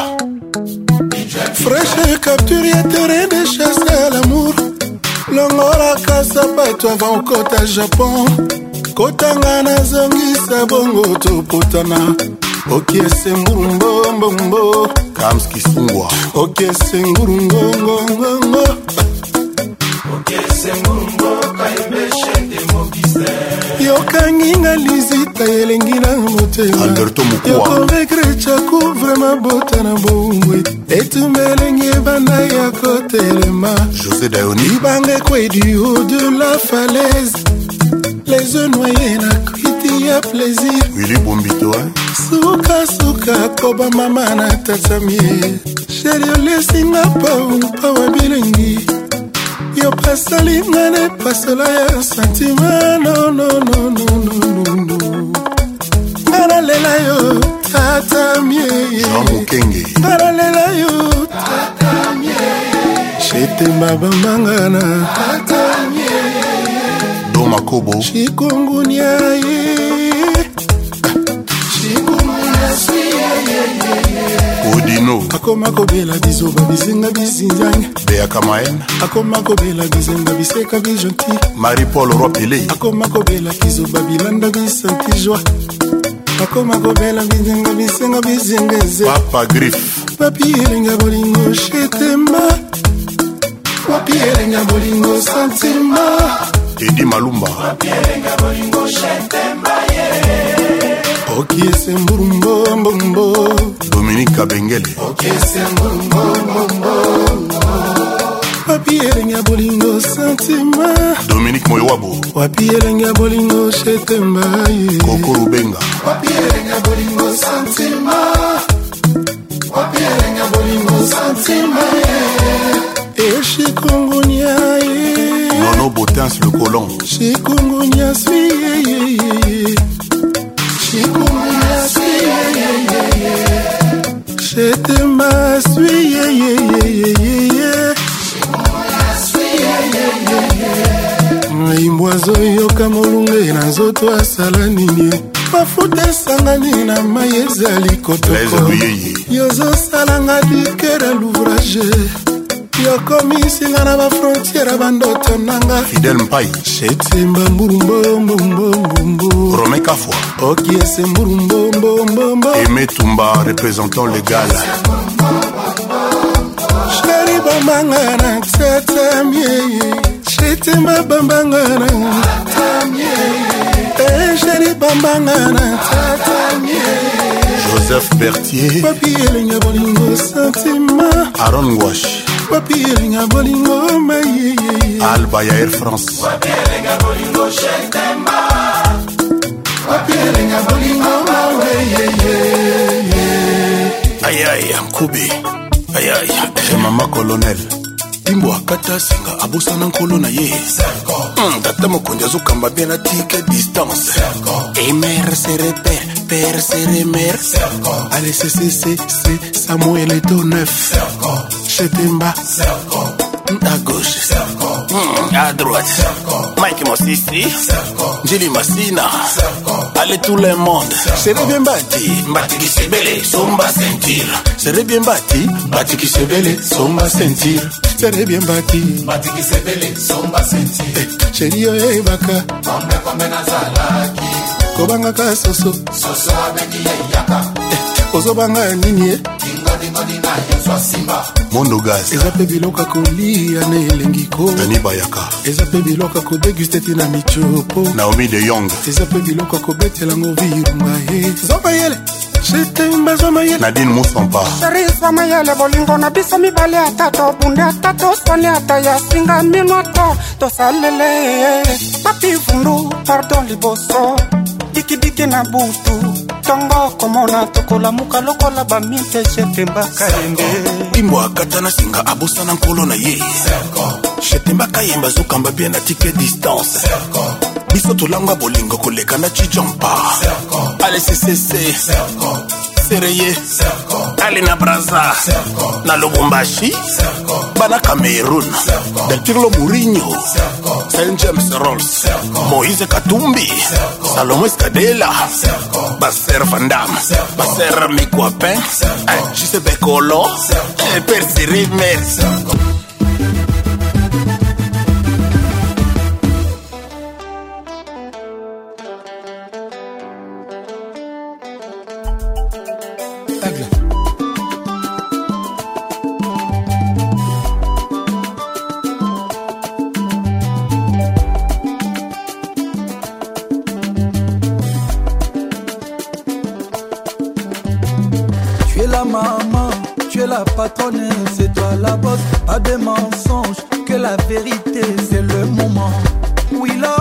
S71: fraîche capture ya terrain de chasse à l'amour longolaka sapato avant okota japon kotanga nazongisa bongo tokutana
S72: okiese
S71: ngurungombombo kamskisungwa okiese ngurungongongongo yokangi nga lizita elengi na
S70: motemayokobegrechaku
S71: vraimen bota na boumwe etumba elengi ebanda ya kotelema
S70: libanga
S71: ekwe du haut de la falaise les yeux noyés na kwiti ya plaisir
S70: wili bombito
S71: sukasuka kobamama na tatamie sheri olesinga pau pawa bilengi yo pasali nga na epasela ya santima nonnnnn nga nalela yo tatamie nga nalela yo
S72: shetemba bambangana
S70: domakobo
S71: shikongunia ye lino akoma kobela bizoba bizinga bizinzanga
S70: bea kamaen akoma kobela bizenga biseka bijonti marie paul ropele akoma kobela kizoba bilanda bisanti joi akoma kobela bizenga bisenga bizengeze papa grif
S71: papi elenga
S72: bolingo shetemba papi elenga bolingo santima edi
S70: malumba papi elenga bolingo shetemba
S71: okiese mburumbombombo
S70: dominika bengele
S71: wapi elenge ya bolingo santima
S70: dominike moyowabo
S71: wapi elenge ya bolingo shetemba
S70: ye kokoro benga wapi elenge ya bolingo santima
S72: wapi elenge ya bolingo santima
S71: ye
S72: eshikongonia
S71: eh, ye
S70: nono botins le colon
S71: shikongonia si yeyeyeye Je te m'assuie, yeah, yeah, yeah, yeah, yeah. imbwazo yoka molunge na nzoto asala nini mafuta esangani na mai ezali
S70: kotoko
S71: yozosalanga dikera l'ouvrage yokomisinga na bafrontiere bandoto nanga
S70: fidel mpai shetimba mbulumbombombombombo romain kafwa okiese mbulumbombombo emetumba représentant légal
S71: sheri bambanga na tetamie shetimba bambanga na tamie
S70: sheri eh, bambanga na tatamie joseph bertier papi elinga bolingo sentima aron wash
S71: wapielenga bolingo mai
S70: alba ya air france wapielenga bolingo shetemba
S72: wapielenga bolingo mawe
S70: ayaya nkubi ayaya mama colonel timbo akata singa abosana nkolo na ye hmm, tata mokonzi azokamba bie na tike distance emer se repere pere se remer ale ccccc samuel eto 9 chetemba Serco. à gauche, mmh, à droite, Mike Mosisi, Jili Massina,
S72: allez
S70: tout le monde, serait bien bâti,
S71: bâti qui se belle, somba sentir, serait
S70: bien bâti, bâti qui se belle, somba sentir,
S72: serait bien bâti, bâti qui se belle, somba sentir, eh, chérie
S71: Ebaka,
S72: kombe kombe nazalaki, kobangaka
S71: soso, soso
S72: abeki yeyaka,
S71: eh, ozobanga nini,
S70: mondo gas
S71: eza mpe biloko
S70: kolia na elengi kodani bayaka
S71: eza mpe biloko kodeguste te na michopo
S70: naomi de yong eza
S71: mpe biloko kobetyelango
S70: virunga ye zomayele nadine musampa sherisa
S71: mayele bolingo na biso mibale ata tobunde ata tosone ata ya singa mino ata tosalele papi vundu pardon liboso dikidiki na butu ntongo
S72: komona
S71: tokolamuka lokola bamiete shetemba kayembe mbimbo akata
S70: na singa abosana nkolo na ye shetemba kayembe azokamba bie na tike
S72: distance biso
S70: tolangwa bolingo koleka na cijompa alesesese sereye tali na braza na lubumbashi bana cameroun delpirlo mourinho saint james rolls
S73: moïse katumbi salomo eskadela baser vandam baser mikwapin ajuse bekolo persirimers
S74: maman, tu es la patronne, c'est toi la boss Pas de mensonges, que la vérité c'est le moment. Oui, là.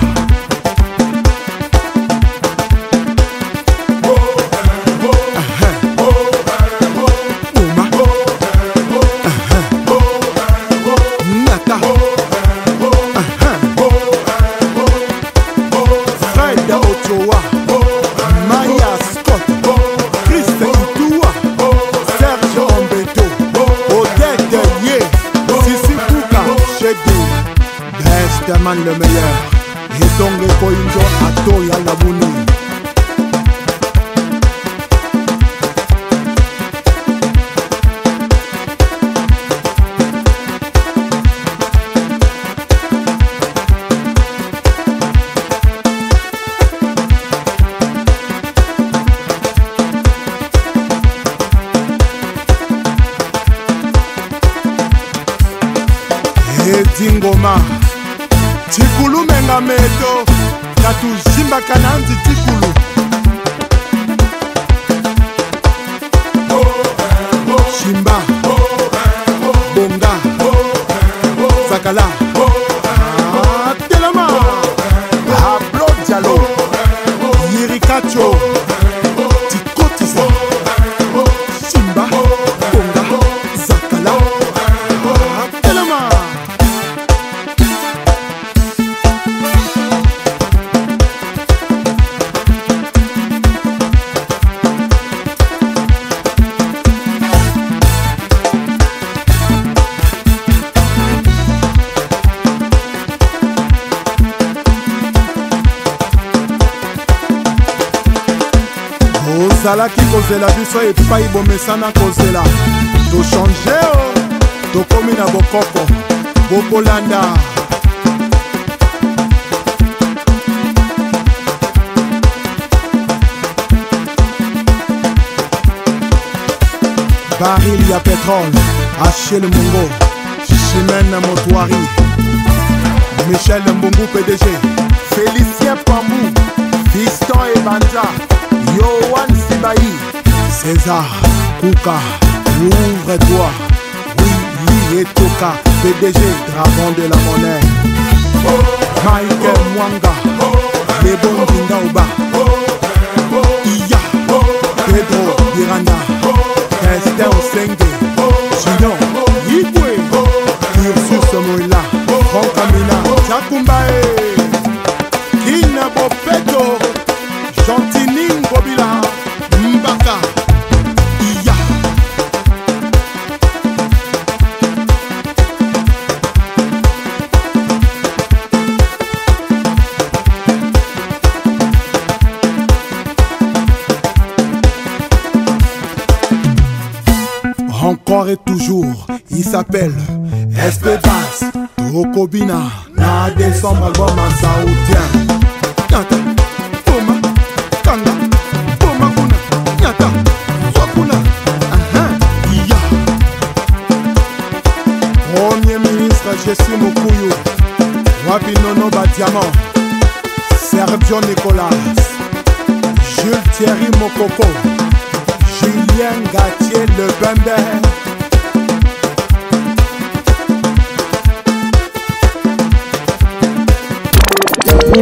S72: pero biso epai bomesa na kozela tochange o tokomi na bokoko bokolanda baril ya petrole achel mongo chimene motoari michel mbungu pdg félicien pambou fiston ebanja yoan sibai César, Kouka, ouvre-toi. Oui, lui et Toka, PDG, dragon de la monnaie. Michael Mwanga, les bons Dindaouba. Iya, Pedro Miranda, Esther Senge, Junior. kobina na desombre alboma sautien nyata poma kanga poma kuna nyata sokuna aha iya premier ministre jésus mokuyu wapi nono badiamant sergio nicolas jules thierry mokoko julien gatier le bember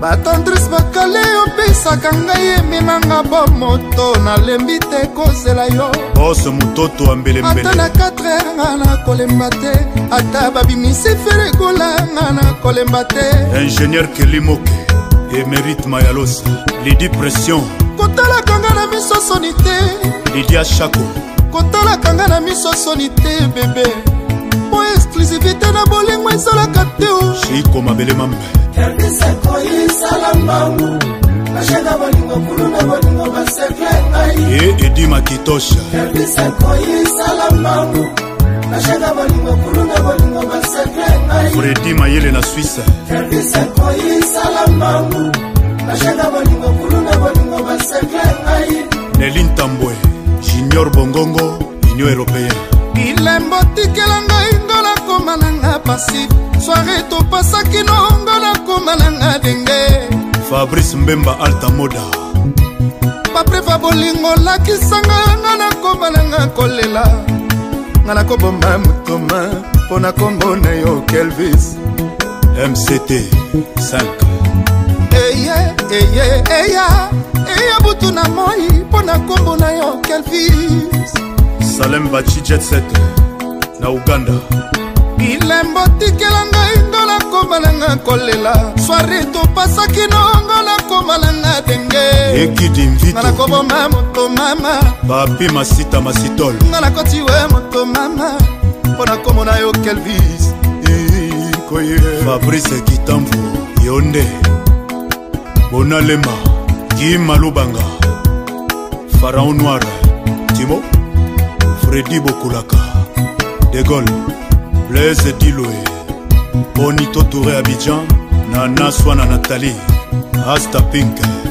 S72: batandrise bakale opesaka ngai eminanga bomoto nalembi te kozela yo bose mototo ambelembele ata na 4 heure nga nakolemba te ata babimisi ferekola nga nakolemba te ingénieur kelimoke emerite mayalosa lidi pression kotalaka nga na miso soni te lidia shako kotalaka nga na miso soni te bebe po exclusivité na bolingo ezalaka te o shiko mabele mambe yambisa koyisala mbangu bashaka bolingo kulunda bolingo basekle ngai ye edi makitosha yambisa koyisala mbangu bashaka bolingo kulunda bolingo basekle ngai fredi mayele na swisse yambisa koyisala mbangu bashaka bolingo kulunda bolingo basekle ngai nelin tambwe junior bongongo union européenne bilembo tikela ngai ngola koma nanga pasipe soare topasaki nongo nakoma nanga denge fabrice mbemba altamoda bapreva bolingo lakisanga nga nakoma nanga kolela nga nakobomba motoma mpo na kombo na yo kelvis mct 5 eye eh, eye eh, eya eh, eya butu na moi mpo na kombo na yo kelvis salem bachi jet set na uganda bilembo tikela ngai ngo nakomalanga kolela swari topasaki nongo nakomalanga denge ekidi mvitnga nakoboma moto mama papi masita masitol nga nakoti we moto mama mpo nakomona yo kelvis koye fabrice kitambo yo nde bonalema kima lubanga faraon noir timo fredi bokulaka de gole blaise diloe bonito touré abidjan nana swana nathalie asta pinke